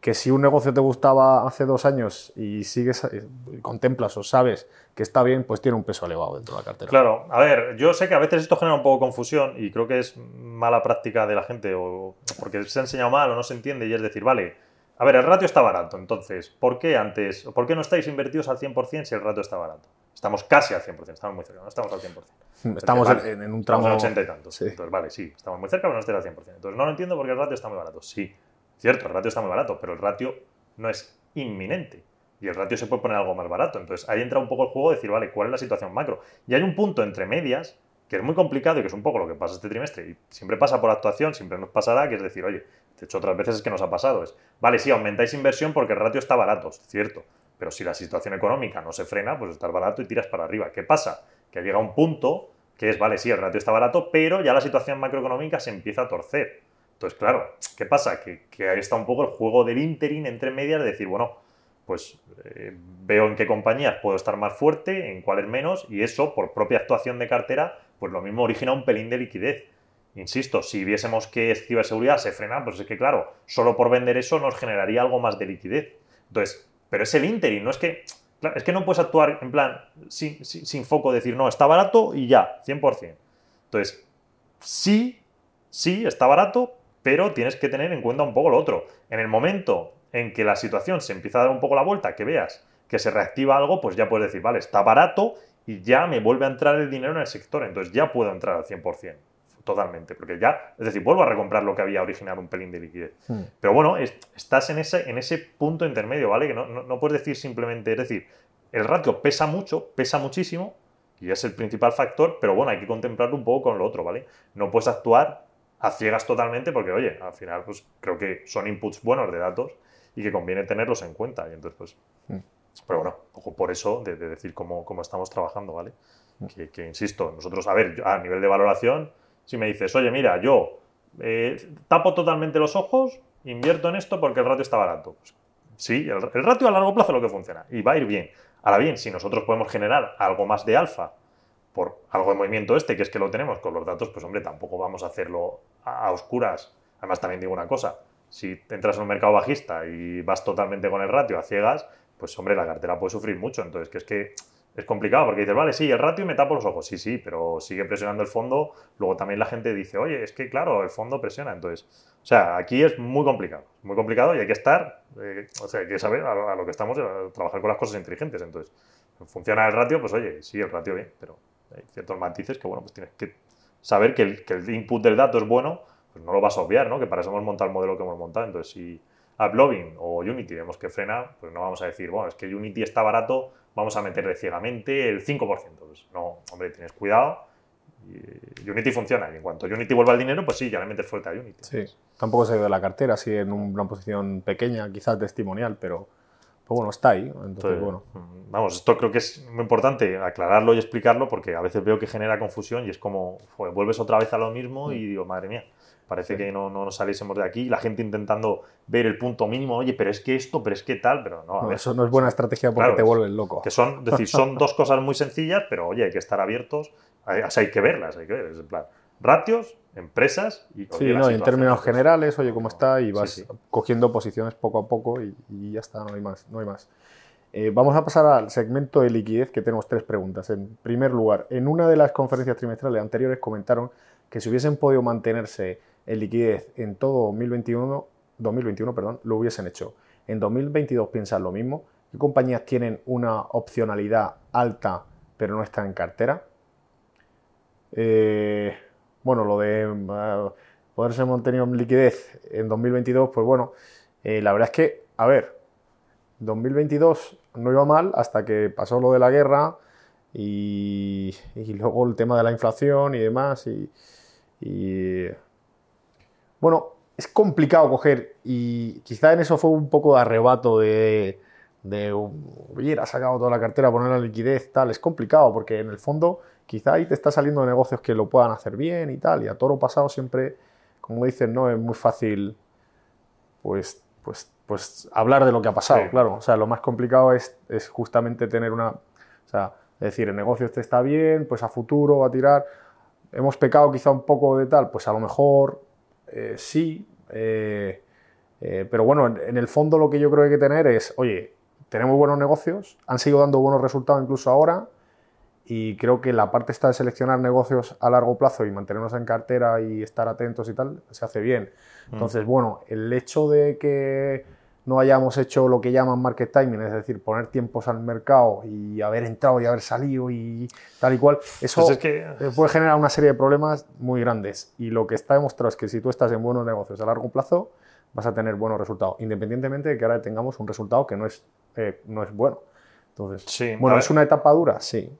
que si un negocio te gustaba hace dos años y sigues, eh, contemplas o sabes que está bien, pues tiene un peso elevado dentro de la cartera. Claro, a ver, yo sé que a veces esto genera un poco confusión y creo que es mala práctica de la gente o porque se ha enseñado mal o no se entiende y es decir, vale, a ver, el ratio está barato, entonces, ¿por qué antes, o por qué no estáis invertidos al 100% si el ratio está barato? Estamos casi al 100%, estamos muy cerca, no estamos al 100%. Estamos Vale, en, en un Estamos tramo... en 80 y tantos. Sí. Entonces, vale, sí, estamos muy cerca, pero no estáis al 100%. Entonces, no lo entiendo porque el ratio está muy barato. Sí, cierto, el ratio está muy barato, pero el ratio no es inminente. Y el ratio se puede poner algo más barato. Entonces, ahí entra un poco el juego de decir, vale, ¿cuál es la situación macro? Y hay un punto entre medias que es muy complicado y que es un poco lo que pasa este trimestre. Y siempre pasa por actuación, siempre nos pasará, que es decir, oye, de hecho otras veces es que nos ha pasado. Es, vale, sí, aumentáis inversión porque el ratio está barato, cierto. Pero si la situación económica no se frena, pues estás barato y tiras para arriba. ¿Qué pasa? Que llega un punto que es, vale, sí, el ratio está barato, pero ya la situación macroeconómica se empieza a torcer. Entonces, claro, ¿qué pasa? Que, ahí está un poco el juego del interín entre medias de decir, bueno, pues eh, veo en qué compañías puedo estar más fuerte, en cuáles menos, y eso, por propia actuación de cartera, pues lo mismo origina un pelín de liquidez. Insisto, si viésemos que ciberseguridad se frena, pues es que claro, solo por vender eso nos generaría algo más de liquidez. Entonces, pero es el interim, no es que, es que no puedes actuar en plan sin, sin foco, decir, no, está barato y ya, 100%. Entonces, sí, sí, está barato, pero tienes que tener en cuenta un poco lo otro. En el momento en que la situación se empieza a dar un poco la vuelta, que veas que se reactiva algo, pues ya puedes decir, vale, está barato y ya me vuelve a entrar el dinero en el sector, entonces ya puedo entrar al 100%, totalmente, porque ya, es decir, vuelvo a recomprar lo que había originado un pelín de liquidez. Pero bueno, estás en ese, en ese punto intermedio, ¿vale? Que no, no puedes decir simplemente, es decir, el ratio pesa mucho, pesa muchísimo, y es el principal factor, pero bueno, hay que contemplarlo un poco con lo otro, ¿vale? No puedes actuar a ciegas totalmente porque, oye, al final, pues creo que son inputs buenos de datos y que conviene tenerlos en cuenta. Y entonces, pues, hmm. Pero bueno, ojo por eso de, decir cómo, cómo, estamos trabajando, ¿vale? Mm. Que, insisto, nosotros, a ver, a nivel de valoración, si me dices, oye, mira, yo eh, tapo totalmente los ojos, invierto en esto porque el ratio está barato. Pues, sí, el, ratio a largo plazo es lo que funciona y va a ir bien. Ahora bien, si nosotros podemos generar algo más de alfa por algo de movimiento este, que es que lo tenemos con los datos, pues hombre, tampoco vamos a hacerlo a, a oscuras. Además, también digo una cosa, si entras en un mercado bajista y vas totalmente con el ratio a ciegas, pues hombre, la cartera puede sufrir mucho. Entonces, que es que es complicado porque dices, vale, sí, el ratio me tapo los ojos, sí, sí, pero sigue presionando el fondo. Luego también la gente dice, oye, es que claro, el fondo presiona. Entonces, o sea, aquí es muy complicado, muy complicado y hay que estar, eh, o sea, hay que saber a, lo que estamos, a trabajar con las cosas inteligentes. Entonces, funciona el ratio, pues oye, sí, el ratio bien, pero hay ciertos matices que, bueno, pues tienes que saber que el, que el input del dato es bueno, pues no lo vas a obviar, ¿no? Que para eso hemos montado el modelo que hemos montado. Entonces, si AppLovin o Unity vemos que frena, pues no vamos a decir, bueno, es que Unity está barato, vamos a meterle ciegamente el 5%. Pues no, hombre, tienes cuidado. Unity funciona y en cuanto Unity vuelva al dinero, pues sí, ya le metes fuerte a Unity. Sí, tampoco se ha ido de la cartera, así en una posición pequeña, quizás testimonial, pero, bueno, está ahí. Entonces, bueno. Mm, vamos, esto creo que es muy importante aclararlo y explicarlo porque a veces veo que genera confusión y es como, vuelves otra vez a lo mismo y mm. digo, madre mía. Parece que no, no nos saliésemos de aquí. La gente intentando ver el punto mínimo, oye, pero es que esto, pero es que tal, pero no. eso no es buena estrategia porque te vuelves loco. Que son, decir, son dos cosas muy sencillas, pero oye, hay que estar abiertos, hay, hay que verlas, hay que ver. Es en plan, ratios, empresas y. sí, no, en términos generales, oye, cómo está, y vas cogiendo posiciones poco a poco y, ya está, no hay más. No hay más. Eh, vamos a pasar al segmento de liquidez, que tenemos tres preguntas. En primer lugar, en una de las conferencias trimestrales anteriores comentaron que si hubiesen podido mantenerse en liquidez en todo 2021, 2021 perdón, lo hubiesen hecho. En 2022 piensan lo mismo. ¿Qué compañías tienen una opcionalidad alta pero no están en cartera? Eh, bueno, lo de uh, poderse mantener en liquidez en 2022, pues bueno, eh, la verdad es que, a ver, 2022 no iba mal hasta que pasó lo de la guerra y, luego el tema de la inflación y demás. y bueno, es complicado coger y quizá en eso fue un poco de arrebato de, de sacado toda la cartera, poner la liquidez, tal. Es complicado porque en el fondo quizá ahí te está saliendo negocios que lo puedan hacer bien y tal. Y a toro pasado siempre, como dicen, no es muy fácil pues, pues, pues hablar de lo que ha pasado, claro. O sea, lo más complicado es, es justamente tener una... O sea, es decir, el negocio este está bien, pues a futuro va a tirar. Hemos pecado quizá un poco de tal, pues a lo mejor eh, sí, eh, eh, pero bueno, en, el fondo lo que yo creo que hay que tener es, oye, tenemos buenos negocios, han seguido dando buenos resultados incluso ahora, y creo que la parte está de seleccionar negocios a largo plazo y mantenernos en cartera y estar atentos y tal, se hace bien. Mm. Entonces, bueno, el hecho de que no hayamos hecho lo que llaman market timing, es decir, poner tiempos al mercado y haber entrado y haber salido y tal y cual, eso pues puede generar una serie de problemas muy grandes. Y lo que está demostrado es que si tú estás en buenos negocios a largo plazo, vas a tener buenos resultados, independientemente de que ahora tengamos un resultado que no es, eh, no es bueno. Entonces, bueno, ¿es una etapa dura? Sí.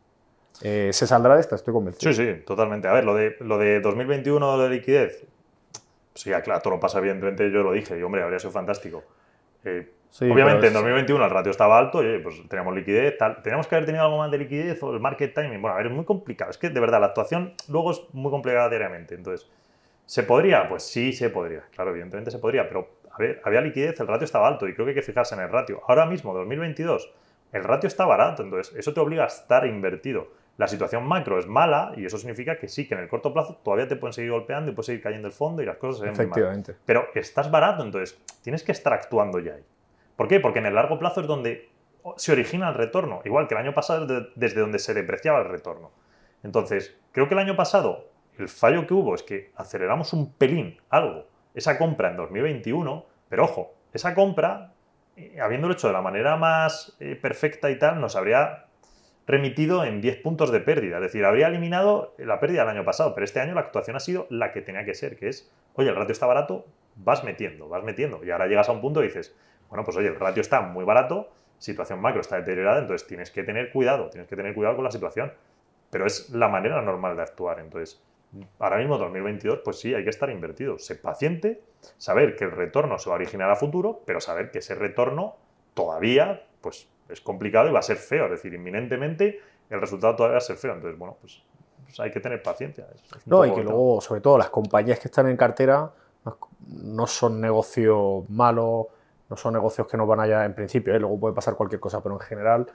Eh, ¿Se saldrá de esta? Estoy convencido. Sí, sí, totalmente. A ver, lo de, lo de 2021 de liquidez, sí, claro, todo lo pasa evidentemente, yo lo dije, y hombre, habría sido fantástico obviamente en 2021 el ratio estaba alto, y, pues teníamos liquidez, tal. Teníamos que haber tenido algo más de liquidez o el market timing. Bueno, a ver, es muy complicado. Es que de verdad la actuación luego es muy complicada diariamente. Entonces, ¿se podría? Pues sí, se podría. Claro, evidentemente se podría, pero a ver, había liquidez, el ratio estaba alto y creo que hay que fijarse en el ratio. Ahora mismo, 2022, el ratio está barato, entonces eso te obliga a estar invertido. La situación macro es mala y eso significa que sí, que en el corto plazo todavía te pueden seguir golpeando y puedes seguir cayendo el fondo y las cosas se ven muy mal. Efectivamente. Pero estás barato, entonces tienes que estar actuando ya ahí. ¿Por qué? Porque en el largo plazo es donde se origina el retorno, igual que el año pasado es de- desde donde se depreciaba el retorno. Entonces, creo que el año pasado el fallo que hubo es que aceleramos un pelín algo, esa compra en 2021, pero ojo, esa compra, eh, habiéndolo hecho de la manera más eh, perfecta y tal, nos habría remitido en 10 puntos de pérdida. Es decir, habría eliminado la pérdida del año pasado, pero este año la actuación ha sido la que tenía que ser, que es, oye, el ratio está barato, vas metiendo, vas metiendo. Y ahora llegas a un punto y dices, bueno, pues oye, el ratio está muy barato, situación macro está deteriorada, entonces tienes que tener cuidado, tienes que tener cuidado con la situación. Pero es la manera normal de actuar. Entonces, ahora mismo 2022, pues sí, hay que estar invertido. Ser paciente, saber que el retorno se va a originar a futuro, pero saber que ese retorno todavía, pues es complicado y va a ser feo. Es decir, inminentemente el resultado todavía va a ser feo. Entonces, bueno, pues, pues hay que tener paciencia. No, y que luego, sobre todo, las compañías que están en cartera no- son negocios malos, no son negocios que nos van allá en principio, ¿eh? luego puede pasar cualquier cosa, pero en general,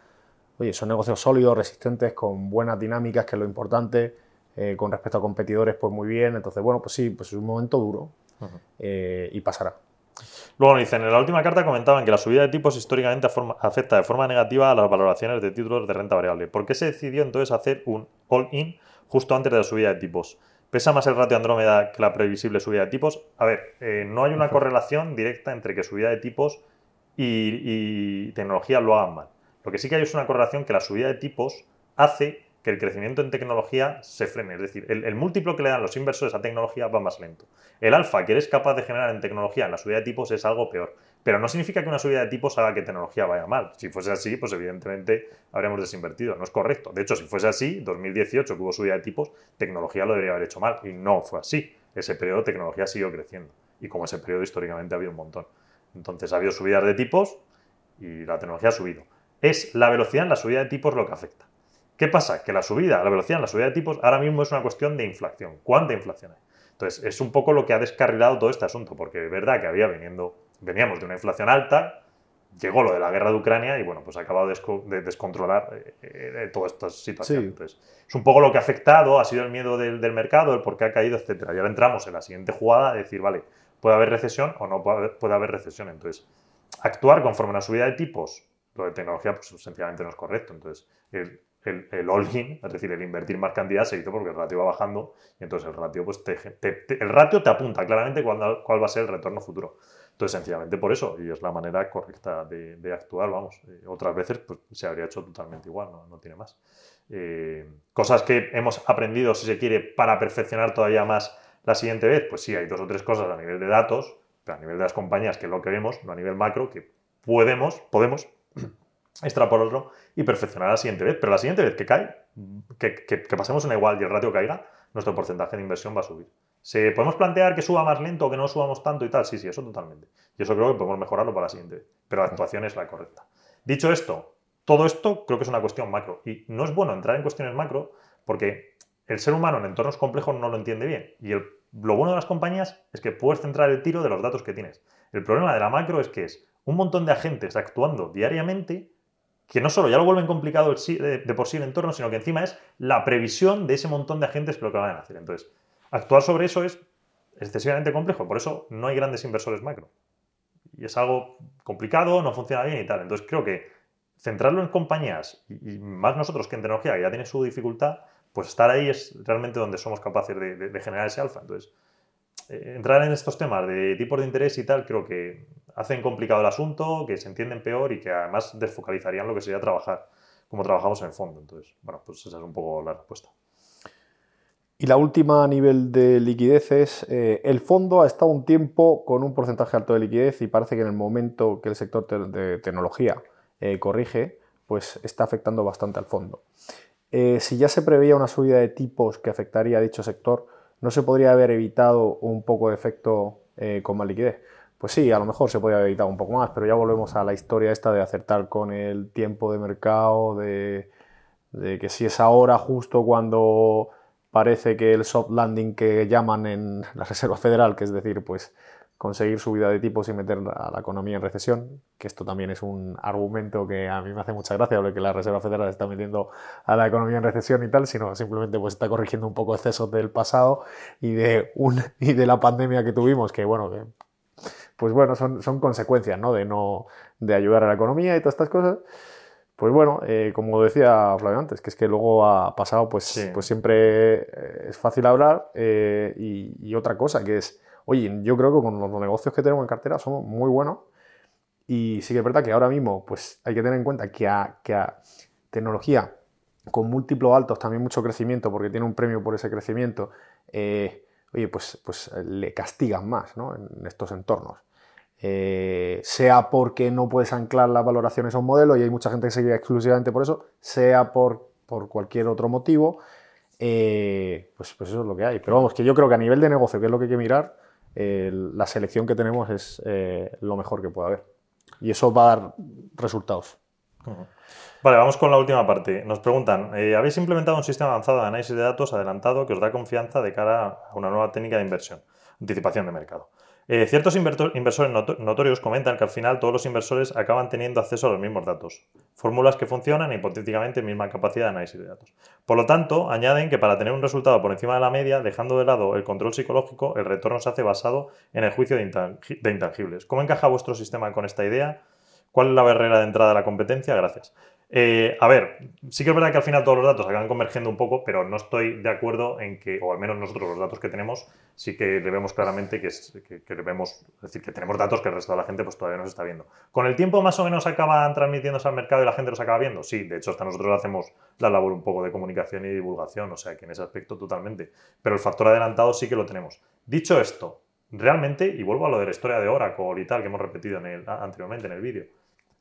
oye, son negocios sólidos, resistentes, con buenas dinámicas, que es lo importante, eh, con respecto a competidores, pues muy bien. Entonces, bueno, pues sí, pues es un momento duro eh, y pasará. Luego nos dicen, en la última carta comentaban que la subida de tipos históricamente afecta de forma negativa a las valoraciones de títulos de renta variable. ¿Por qué se decidió entonces hacer un all-in justo antes de la subida de tipos? ¿Pesa más el ratio Andrómeda que la previsible subida de tipos? A ver, eh, no hay una correlación directa entre que subida de tipos y, y tecnología lo hagan mal. Lo que sí que hay es una correlación que la subida de tipos hace que el crecimiento en tecnología se frene. Es decir, el, múltiplo que le dan los inversores a tecnología va más lento. El alfa que eres capaz de generar en tecnología en la subida de tipos es algo peor. Pero no significa que una subida de tipos haga que tecnología vaya mal. Si fuese así, pues evidentemente habríamos desinvertido. No es correcto. De hecho, si fuese así, 2018 que hubo subida de tipos, tecnología lo debería haber hecho mal. Y no fue así. Ese periodo tecnología siguió creciendo. Y como ese periodo históricamente ha habido un montón. Entonces ha habido subidas de tipos y la tecnología ha subido. Es la velocidad en la subida de tipos lo que afecta. ¿Qué pasa? Que la subida, la velocidad en la subida de tipos ahora mismo es una cuestión de inflación. ¿Cuánta inflación hay? Entonces, es un poco lo que ha descarrilado todo este asunto, porque es verdad que había veniendo, veníamos de una inflación alta, llegó lo de la guerra de Ucrania y bueno, pues ha acabado de, desco- de descontrolar eh, eh, toda esta situación. Sí. Entonces, es un poco lo que ha afectado, ha sido el miedo del, del mercado, el por qué ha caído, etcétera. Y ahora entramos en la siguiente jugada de decir, vale, puede haber recesión o no puede haber, puede haber recesión. Entonces, actuar conforme a una subida de tipos, lo de tecnología, pues sencillamente no es correcto. Entonces, el, el, el all-in, es decir, el invertir más cantidad se hizo porque el ratio va bajando y entonces el ratio, pues te, te- te- el ratio te apunta claramente cuál, cuál va a ser el retorno futuro. Entonces, sencillamente por eso, y es la manera correcta de, de actuar, vamos. Eh, otras veces pues, se habría hecho totalmente igual, no, no tiene más. Eh, cosas que hemos aprendido, si se quiere, para perfeccionar todavía más la siguiente vez, pues sí, hay dos o tres cosas a nivel de datos, pero a nivel de las compañías, que es lo que vemos, no a nivel macro, que podemos, podemos extrapolarlo y perfeccionar la siguiente vez. Pero la siguiente vez que cae, que, que- que pasemos una igual y el ratio caiga, nuestro porcentaje de inversión va a subir. ¿Se podemos plantear que suba más lento o que no subamos tanto y tal? Sí, sí, eso totalmente. Y eso creo que podemos mejorarlo para la siguiente vez. Pero la actuación es la correcta. Dicho esto, todo esto creo que es una cuestión macro. Y no es bueno entrar en cuestiones macro porque el ser humano en entornos complejos no lo entiende bien. Y el- lo bueno de las compañías es que puedes centrar el tiro de los datos que tienes. El problema de la macro es que es un montón de agentes actuando diariamente que no solo ya lo vuelven complicado sí- de, por sí el entorno, sino que encima es la previsión de ese montón de agentes que lo que van a hacer. Entonces, actuar sobre eso es excesivamente complejo. Por eso no hay grandes inversores macro. Y es algo complicado, no funciona bien y tal. Entonces, creo que centrarlo en compañías y, más nosotros que en tecnología, que ya tiene su dificultad, pues estar ahí es realmente donde somos capaces de, de- generar ese alfa. Entonces, eh, entrar en estos temas de tipos de interés y tal, creo que hacen complicado el asunto, que se entienden peor y que además desfocalizarían lo que sería trabajar como trabajamos en el fondo. Entonces, bueno, pues esa es un poco la respuesta. Y la última a nivel de liquidez es, eh, el fondo ha estado un tiempo con un porcentaje alto de liquidez y parece que en el momento que el sector de tecnología eh, corrige, pues está afectando bastante al fondo. Eh, si ya se preveía una subida de tipos que afectaría a dicho sector, ¿no se podría haber evitado un poco de efecto eh, con más liquidez? Pues sí, a lo mejor se podría haber evitado un poco más, pero ya volvemos a la historia esta de acertar con el tiempo de mercado, de, de que si es ahora justo cuando parece que el soft landing que llaman en la Reserva Federal, que es decir, pues conseguir subida de tipos y meter a la economía en recesión, que esto también es un argumento que a mí me hace mucha gracia, lo que la Reserva Federal está metiendo a la economía en recesión y tal, sino simplemente pues está corrigiendo un poco excesos del pasado y de, un, y de la pandemia que tuvimos, que bueno, pues bueno, son, son consecuencias ¿no? De, no, de ayudar a la economía y todas estas cosas. Pues bueno, eh, como decía Flavio antes, que es que luego ha pasado, pues, pues siempre eh, es fácil hablar eh, y, otra cosa que es, oye, yo creo que con los negocios que tenemos en cartera somos muy buenos y sí que es verdad que ahora mismo pues hay que tener en cuenta que a, tecnología con múltiplos altos, también mucho crecimiento, porque tiene un premio por ese crecimiento, oye, pues, pues le castigan más ¿no? en estos entornos. Eh, sea porque no puedes anclar las valoraciones a un modelo y hay mucha gente que se guía exclusivamente por eso, sea por, por cualquier otro motivo, eh, pues, pues, eso es lo que hay. Pero vamos, que yo creo que a nivel de negocio, que es lo que hay que mirar, la selección que tenemos es eh, lo mejor que puede haber. Y eso va a dar resultados. Vale, vamos con la última parte. Nos preguntan, ¿habéis implementado un sistema avanzado de análisis de datos adelantado que os da confianza de cara a una nueva técnica de inversión, anticipación de mercado? Eh, ciertos inversores notorios comentan que al final todos los inversores acaban teniendo acceso a los mismos datos, fórmulas que funcionan e hipotéticamente misma capacidad de análisis de datos. Por lo tanto, añaden que para tener un resultado por encima de la media, dejando de lado el control psicológico, el retorno se hace basado en el juicio de, intangibles. ¿Cómo encaja vuestro sistema con esta idea? ¿Cuál es la barrera de entrada a la competencia? Gracias. Eh, a ver, sí que es verdad que al final todos los datos acaban convergiendo un poco, pero no estoy de acuerdo en que, o al menos nosotros los datos que tenemos, sí que le vemos claramente que, es, que, vemos, es decir, que tenemos datos que el resto de la gente pues todavía no se está viendo. ¿Con el tiempo más o menos acaban transmitiéndose al mercado y la gente los acaba viendo? Sí, de hecho hasta nosotros hacemos la labor un poco de comunicación y divulgación, o sea que en ese aspecto totalmente. Pero el factor adelantado sí que lo tenemos. Dicho esto, realmente, y vuelvo a lo de la historia de Oracle y tal que hemos repetido anteriormente en el vídeo,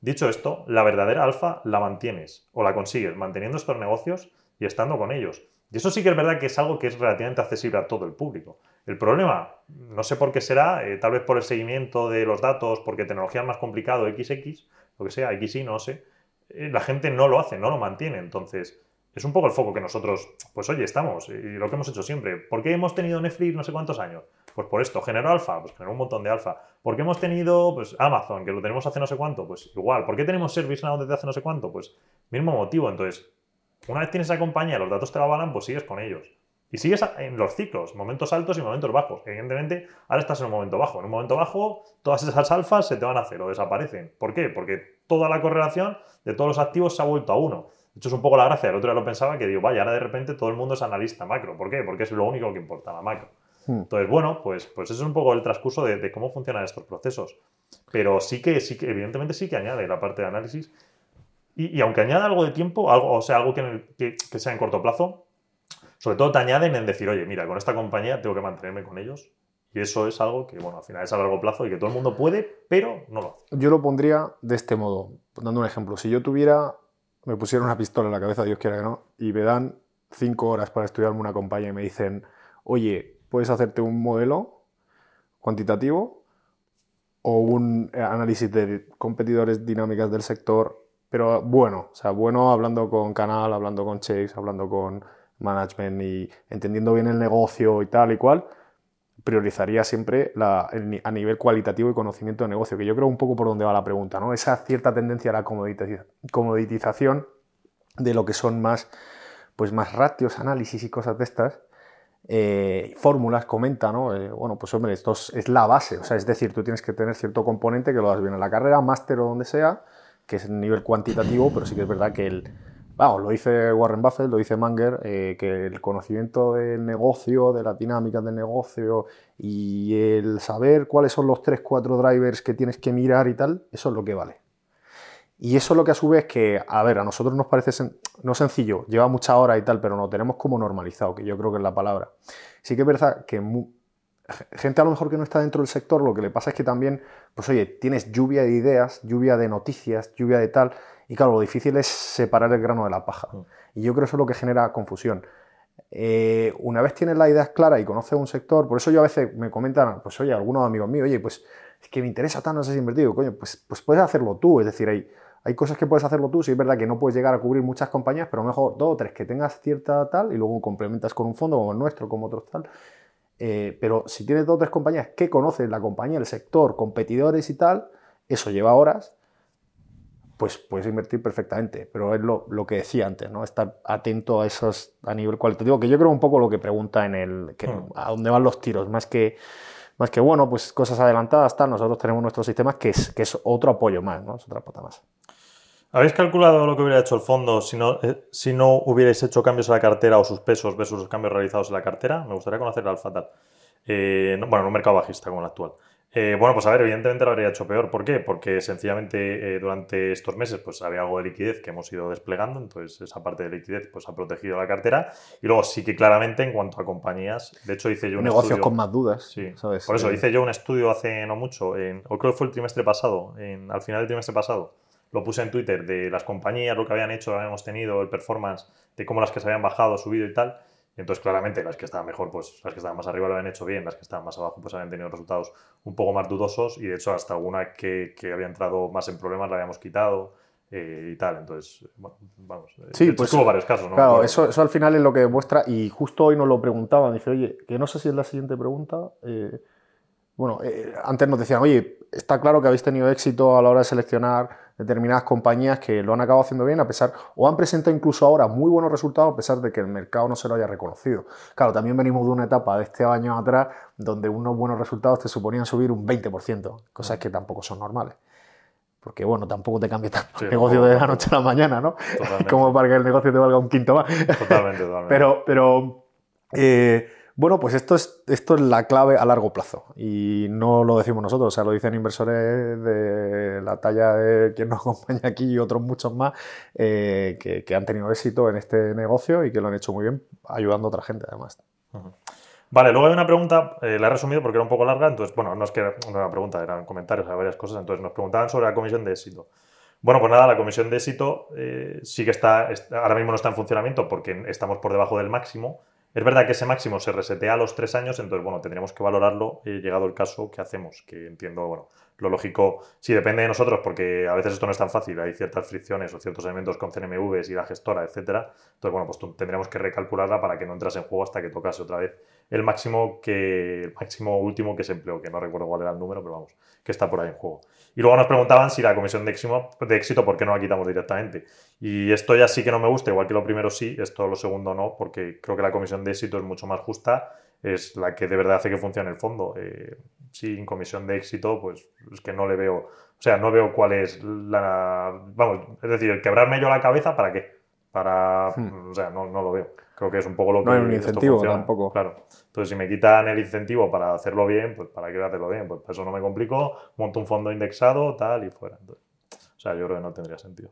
Dicho esto, la verdadera alfa la mantienes o la consigues manteniendo estos negocios y estando con ellos. Y eso sí que es verdad que es algo que es relativamente accesible a todo el público. El problema, no sé por qué será, eh, tal vez por el seguimiento de los datos, porque tecnología es más complicado, XX, lo que sea, XY, no sé, eh, la gente no lo hace, no lo mantiene. Entonces, es un poco el foco que nosotros, pues oye, estamos, y lo que hemos hecho siempre. ¿Por qué hemos tenido Netflix no sé cuántos años? Pues por esto, ¿generó alfa? Pues generó un montón de alfa. ¿Por qué hemos tenido pues, Amazon, que lo tenemos hace no sé cuánto? Pues igual. ¿Por qué tenemos ServiceNow desde hace no sé cuánto? Pues mismo motivo. Entonces, una vez tienes esa compañía, los datos te la avalan, pues sigues con ellos. Y sigues en los ciclos, momentos altos y momentos bajos. Evidentemente, ahora estás en un momento bajo. En un momento bajo, todas esas alfas se te van a hacer o desaparecen. ¿Por qué? Porque toda la correlación de todos los activos se ha vuelto a uno. De hecho, es un poco la gracia. El otro día lo pensaba que digo, vaya, ahora de repente todo el mundo es analista macro. ¿Por qué? Porque es lo único que importa, la macro. Hmm. Entonces, bueno, pues, pues eso es un poco el transcurso de, cómo funcionan estos procesos. Pero sí que, sí que, evidentemente sí que añade la parte de análisis. Y, aunque añada algo de tiempo, algo, o sea, algo que, sea en corto plazo, sobre todo te añaden en decir, oye, mira, con esta compañía tengo que mantenerme con ellos. Y eso es algo que, bueno, al final es a largo plazo y que todo el mundo puede, pero no lo hace. Yo lo pondría de este modo, dando un ejemplo. Si yo tuviera, me pusiera una pistola en la cabeza, Dios quiera que no, y me dan cinco horas para estudiarme una compañía y me dicen, oye, puedes hacerte un modelo cuantitativo o un eh, análisis de competidores dinámicas del sector, pero bueno, o sea, bueno hablando con Canal, hablando con Chase, hablando con management y entendiendo bien el negocio y tal y cual, priorizaría siempre a nivel cualitativo y conocimiento de negocio, que yo creo un poco por donde va la pregunta, ¿no? Esa cierta tendencia a la comoditización de lo que son más, pues más ratios, análisis y cosas de estas, eh, fórmulas, comenta, ¿no? Eh, bueno, pues hombre, esto es, la base, o sea, es decir, tú tienes que tener cierto componente que lo das bien en la carrera, máster o donde sea, que es el nivel cuantitativo, pero sí que es verdad que el, vamos, lo dice Warren Buffett, lo dice Manger, eh, que el conocimiento del negocio, de las dinámicas del negocio y el saber cuáles son los 3, 4 drivers que tienes que mirar y tal, eso es lo que vale. Y eso es lo que a su vez que, a ver, a nosotros nos parece no sencillo, lleva mucha hora y tal, pero no tenemos como normalizado, que yo creo que es la palabra. Sí que es verdad que gente a lo mejor que no está dentro del sector, lo que le pasa es que también, pues oye, tienes lluvia de ideas, lluvia de noticias, lluvia de tal, y claro, lo difícil es separar el grano de la paja. Mm. Y yo creo que eso es lo que genera confusión. Eh, una vez tienes las ideas claras y conoces un sector, por eso yo a veces me comentan, pues oye, algunos amigos míos, oye, pues es que me interesa tanto, si invertido, coño, pues, pues puedes hacerlo tú, es decir, hay hay cosas que puedes hacerlo tú, sí es verdad que no puedes llegar a cubrir muchas compañías, pero mejor dos o tres que tengas cierta tal y luego complementas con un fondo como el nuestro, como otros tal. Eh, pero si tienes dos o tres compañías que conocen la compañía, el sector, competidores y tal, eso lleva horas, pues puedes invertir perfectamente. Pero es lo, que decía antes, ¿no? Estar atento a esos a nivel cualitativo, que yo creo un poco lo que pregunta en el que, hmm. a dónde van los tiros, más que más que bueno, pues cosas adelantadas, tal, nosotros tenemos nuestros sistemas que es, que es otro apoyo más, ¿no? Es otra pata más. ¿Habéis calculado lo que hubiera hecho el fondo si no, eh, si no hubierais hecho cambios en la cartera o sus pesos versus los cambios realizados en la cartera? Me gustaría conocer al fatal. Eh, bueno, en un mercado bajista como el actual. Eh, bueno, pues a ver, evidentemente lo habría hecho peor. ¿Por qué? Porque sencillamente eh, durante estos meses pues había algo de liquidez que hemos ido desplegando, entonces esa parte de liquidez pues ha protegido la cartera. Y luego sí que claramente en cuanto a compañías, de hecho hice yo un Negocios con más dudas. Sí, por eso hice yo un estudio hace no mucho, en, o creo que fue el trimestre pasado, en, al final del trimestre pasado, lo puse en Twitter de las compañías, lo que habían hecho, habíamos tenido, el performance, de cómo las que se habían bajado, subido y tal. Entonces, claramente, las que estaban mejor, pues las que estaban más arriba lo habían hecho bien, las que estaban más abajo, pues habían tenido resultados un poco más dudosos y de hecho hasta alguna que, que había entrado más en problemas la habíamos quitado. Eh, y tal. Entonces, bueno, vamos. Eh, sí, pues hubo varios casos, ¿no? Claro, eso, eso, al final es lo que demuestra, y justo hoy nos lo preguntaban, dice, oye, que no sé si es la siguiente pregunta. Eh, bueno, antes nos decían, oye, está claro que habéis tenido éxito a la hora de seleccionar determinadas compañías que lo han acabado haciendo bien, a pesar, o han presentado incluso ahora muy buenos resultados, a pesar de que el mercado no se lo haya reconocido. Claro, también venimos de una etapa de este año atrás donde unos buenos resultados te suponían subir un 20%, cosas que tampoco son normales. Porque bueno, tampoco te cambia tanto el negocio de la noche a la mañana, ¿no? Como para que el negocio te valga un quinto más. Totalmente, totalmente. Pero, pero eh, bueno, pues esto es, esto es la clave a largo plazo y no lo decimos nosotros, o sea, lo dicen inversores de la talla de quien nos acompaña aquí y otros muchos más eh, que, han tenido éxito en este negocio y que lo han hecho muy bien, ayudando a otra gente además. Vale, luego hay una pregunta, eh, la he resumido porque era un poco larga, entonces, bueno, no es que era una pregunta, eran comentarios a varias cosas, entonces nos preguntaban sobre la comisión de éxito. Bueno, pues nada, la comisión de éxito eh, sí que está, ahora mismo no está en funcionamiento porque estamos por debajo del máximo, es verdad que ese máximo se resetea a los tres años, entonces, bueno, tendríamos que valorarlo y llegado el caso, ¿qué hacemos? Que entiendo, bueno, lo lógico, sí depende de nosotros, porque a veces esto no es tan fácil, hay ciertas fricciones o ciertos elementos con CNMVs y la gestora, etcétera. Entonces, bueno, pues tendríamos que recalcularla para que no entras en juego hasta que tocase otra vez el máximo que el máximo último que se empleó, que no recuerdo cuál era el número, pero vamos, que está por ahí en juego. Y luego nos preguntaban si la comisión de éxito, de éxito, ¿por qué no la quitamos directamente? Y esto ya sí que no me gusta, igual que lo primero sí, esto lo segundo no, porque creo que la comisión de éxito es mucho más justa, es la que de verdad hace que funcione el fondo. Eh, sin comisión de éxito, pues es que no le veo, o sea, no veo cuál es la, vamos, es decir, el quebrarme yo la cabeza, ¿para qué? Para, hmm. o sea, no, no lo veo. Creo que es un poco lo que. No hay un incentivo tampoco. Claro. Entonces, si me quitan el incentivo para hacerlo bien, pues ¿para qué hacerlo bien? Pues eso no me complico, monto un fondo indexado, tal y fuera. o sea, yo creo que no tendría sentido.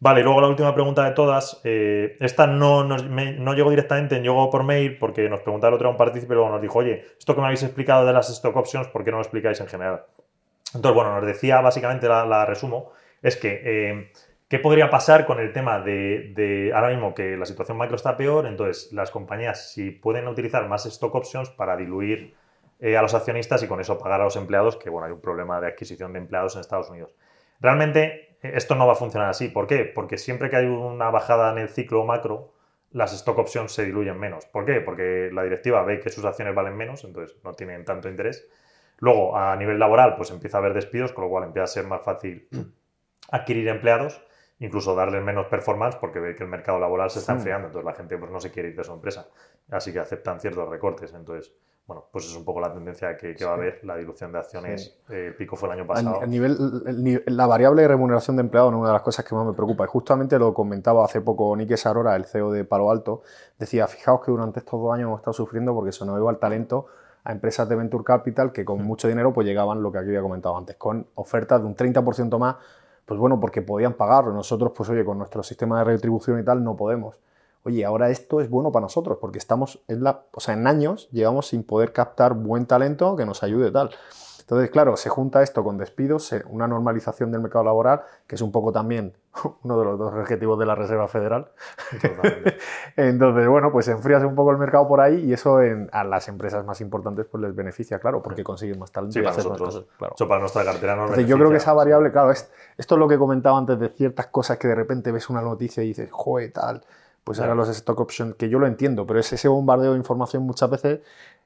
Vale, y luego la última pregunta de todas. Eh, esta no, no, llegó directamente, llegó por mail porque nos preguntaba el otro un partícipe y luego nos dijo, oye, esto que me habéis explicado de las stock options, ¿por qué no lo explicáis en general? Entonces, bueno, nos decía básicamente, la, resumo, es que eh, ¿Qué podría pasar con el tema de, ahora mismo que la situación macro está peor? Entonces, las compañías si pueden utilizar más stock options para diluir eh, a los accionistas y con eso pagar a los empleados, que bueno, hay un problema de adquisición de empleados en Estados Unidos. Realmente eh, esto no va a funcionar así. ¿Por qué? Porque siempre que hay una bajada en el ciclo macro, las stock options se diluyen menos. ¿Por qué? Porque la directiva ve que sus acciones valen menos, entonces no tienen tanto interés. Luego, a nivel laboral, pues empieza a haber despidos, con lo cual empieza a ser más fácil adquirir empleados incluso darles menos performance porque ve que el mercado laboral se está enfriando, entonces la gente pues, no se quiere ir de su empresa, así que aceptan ciertos recortes. Entonces, bueno, pues es un poco la tendencia que, va a haber, la dilución de acciones, el pico fue el año pasado. A, nivel, la variable de remuneración de empleados es una de las cosas que más me preocupa, y justamente lo comentaba hace poco Nick Sarora, el CEO de Palo Alto, decía, fijaos que durante estos dos años hemos estado sufriendo porque se nos iba el talento a empresas de Venture Capital que con mucho dinero pues llegaban, lo que aquí había comentado antes, con ofertas de un 30% más pues bueno, porque podían pagarlo. Nosotros, pues oye, con nuestro sistema de retribución y tal, no podemos. Oye, ahora esto es bueno para nosotros, porque estamos en la, o sea, en años llevamos sin poder captar buen talento que nos ayude tal. Entonces, claro, se junta esto con despidos, una normalización del mercado laboral, que es un poco también uno de los dos objetivos de la Reserva Federal. Entonces, bueno, pues enfrías un poco el mercado por ahí y eso a las empresas más importantes pues les beneficia, claro, porque consiguen más talento y para cosas. Claro. para nuestra cartera no Entonces, Yo creo que esa variable, claro, es, esto es lo que comentaba antes de ciertas cosas que de repente ves una noticia y dices, joder, tal, pues ahora los stock options, que yo lo entiendo, pero es ese bombardeo de información muchas veces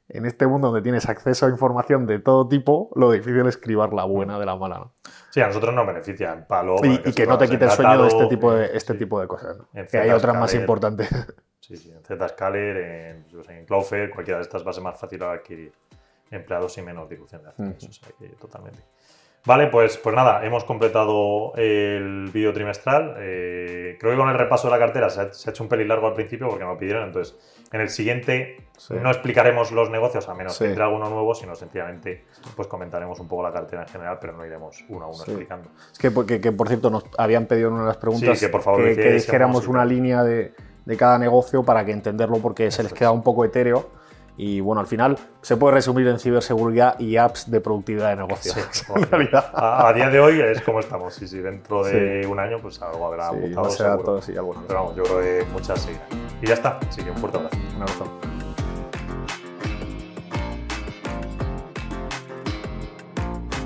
en este mundo donde tienes acceso a información de todo tipo, lo difícil es cribar la buena de la mala. ¿no? Sí, a nosotros nos beneficia en palo. Y, que no te quite el sueño de este tipo de, este sí. tipo de cosas. ¿no? Que hay otras más importantes. Sí, sí, en Zscaler, en, en Cloudflare, cualquiera de estas va a ser más fácil adquirir empleados y menos difusión de acciones. Ujú. o sea totalmente. Vale, pues, pues nada, hemos completado el vídeo trimestral. Eh, creo que con el repaso de la cartera se ha, se ha hecho un pelín largo al principio porque me lo pidieron. Entonces, en el siguiente Sí. no explicaremos los negocios, a menos Sí. que entre alguno nuevo, sino sencillamente pues comentaremos un poco la cartera en general, pero no iremos uno a uno Sí. explicando. Es que, que- que, por cierto, nos habían pedido en una de las preguntas que por favor que, dijéramos una línea de, de cada negocio para que entenderlo, porque se les Eso queda un poco etéreo. Y bueno, al final se puede resumir en ciberseguridad y apps de productividad de negocio. Sí, en realidad. A, a día de hoy es como estamos. Sí, sí, dentro de un año pues algo habrá mutado Pero vamos, yo creo que muchas seguirán. Y ya está. Así que un fuerte abrazo. Un abrazo.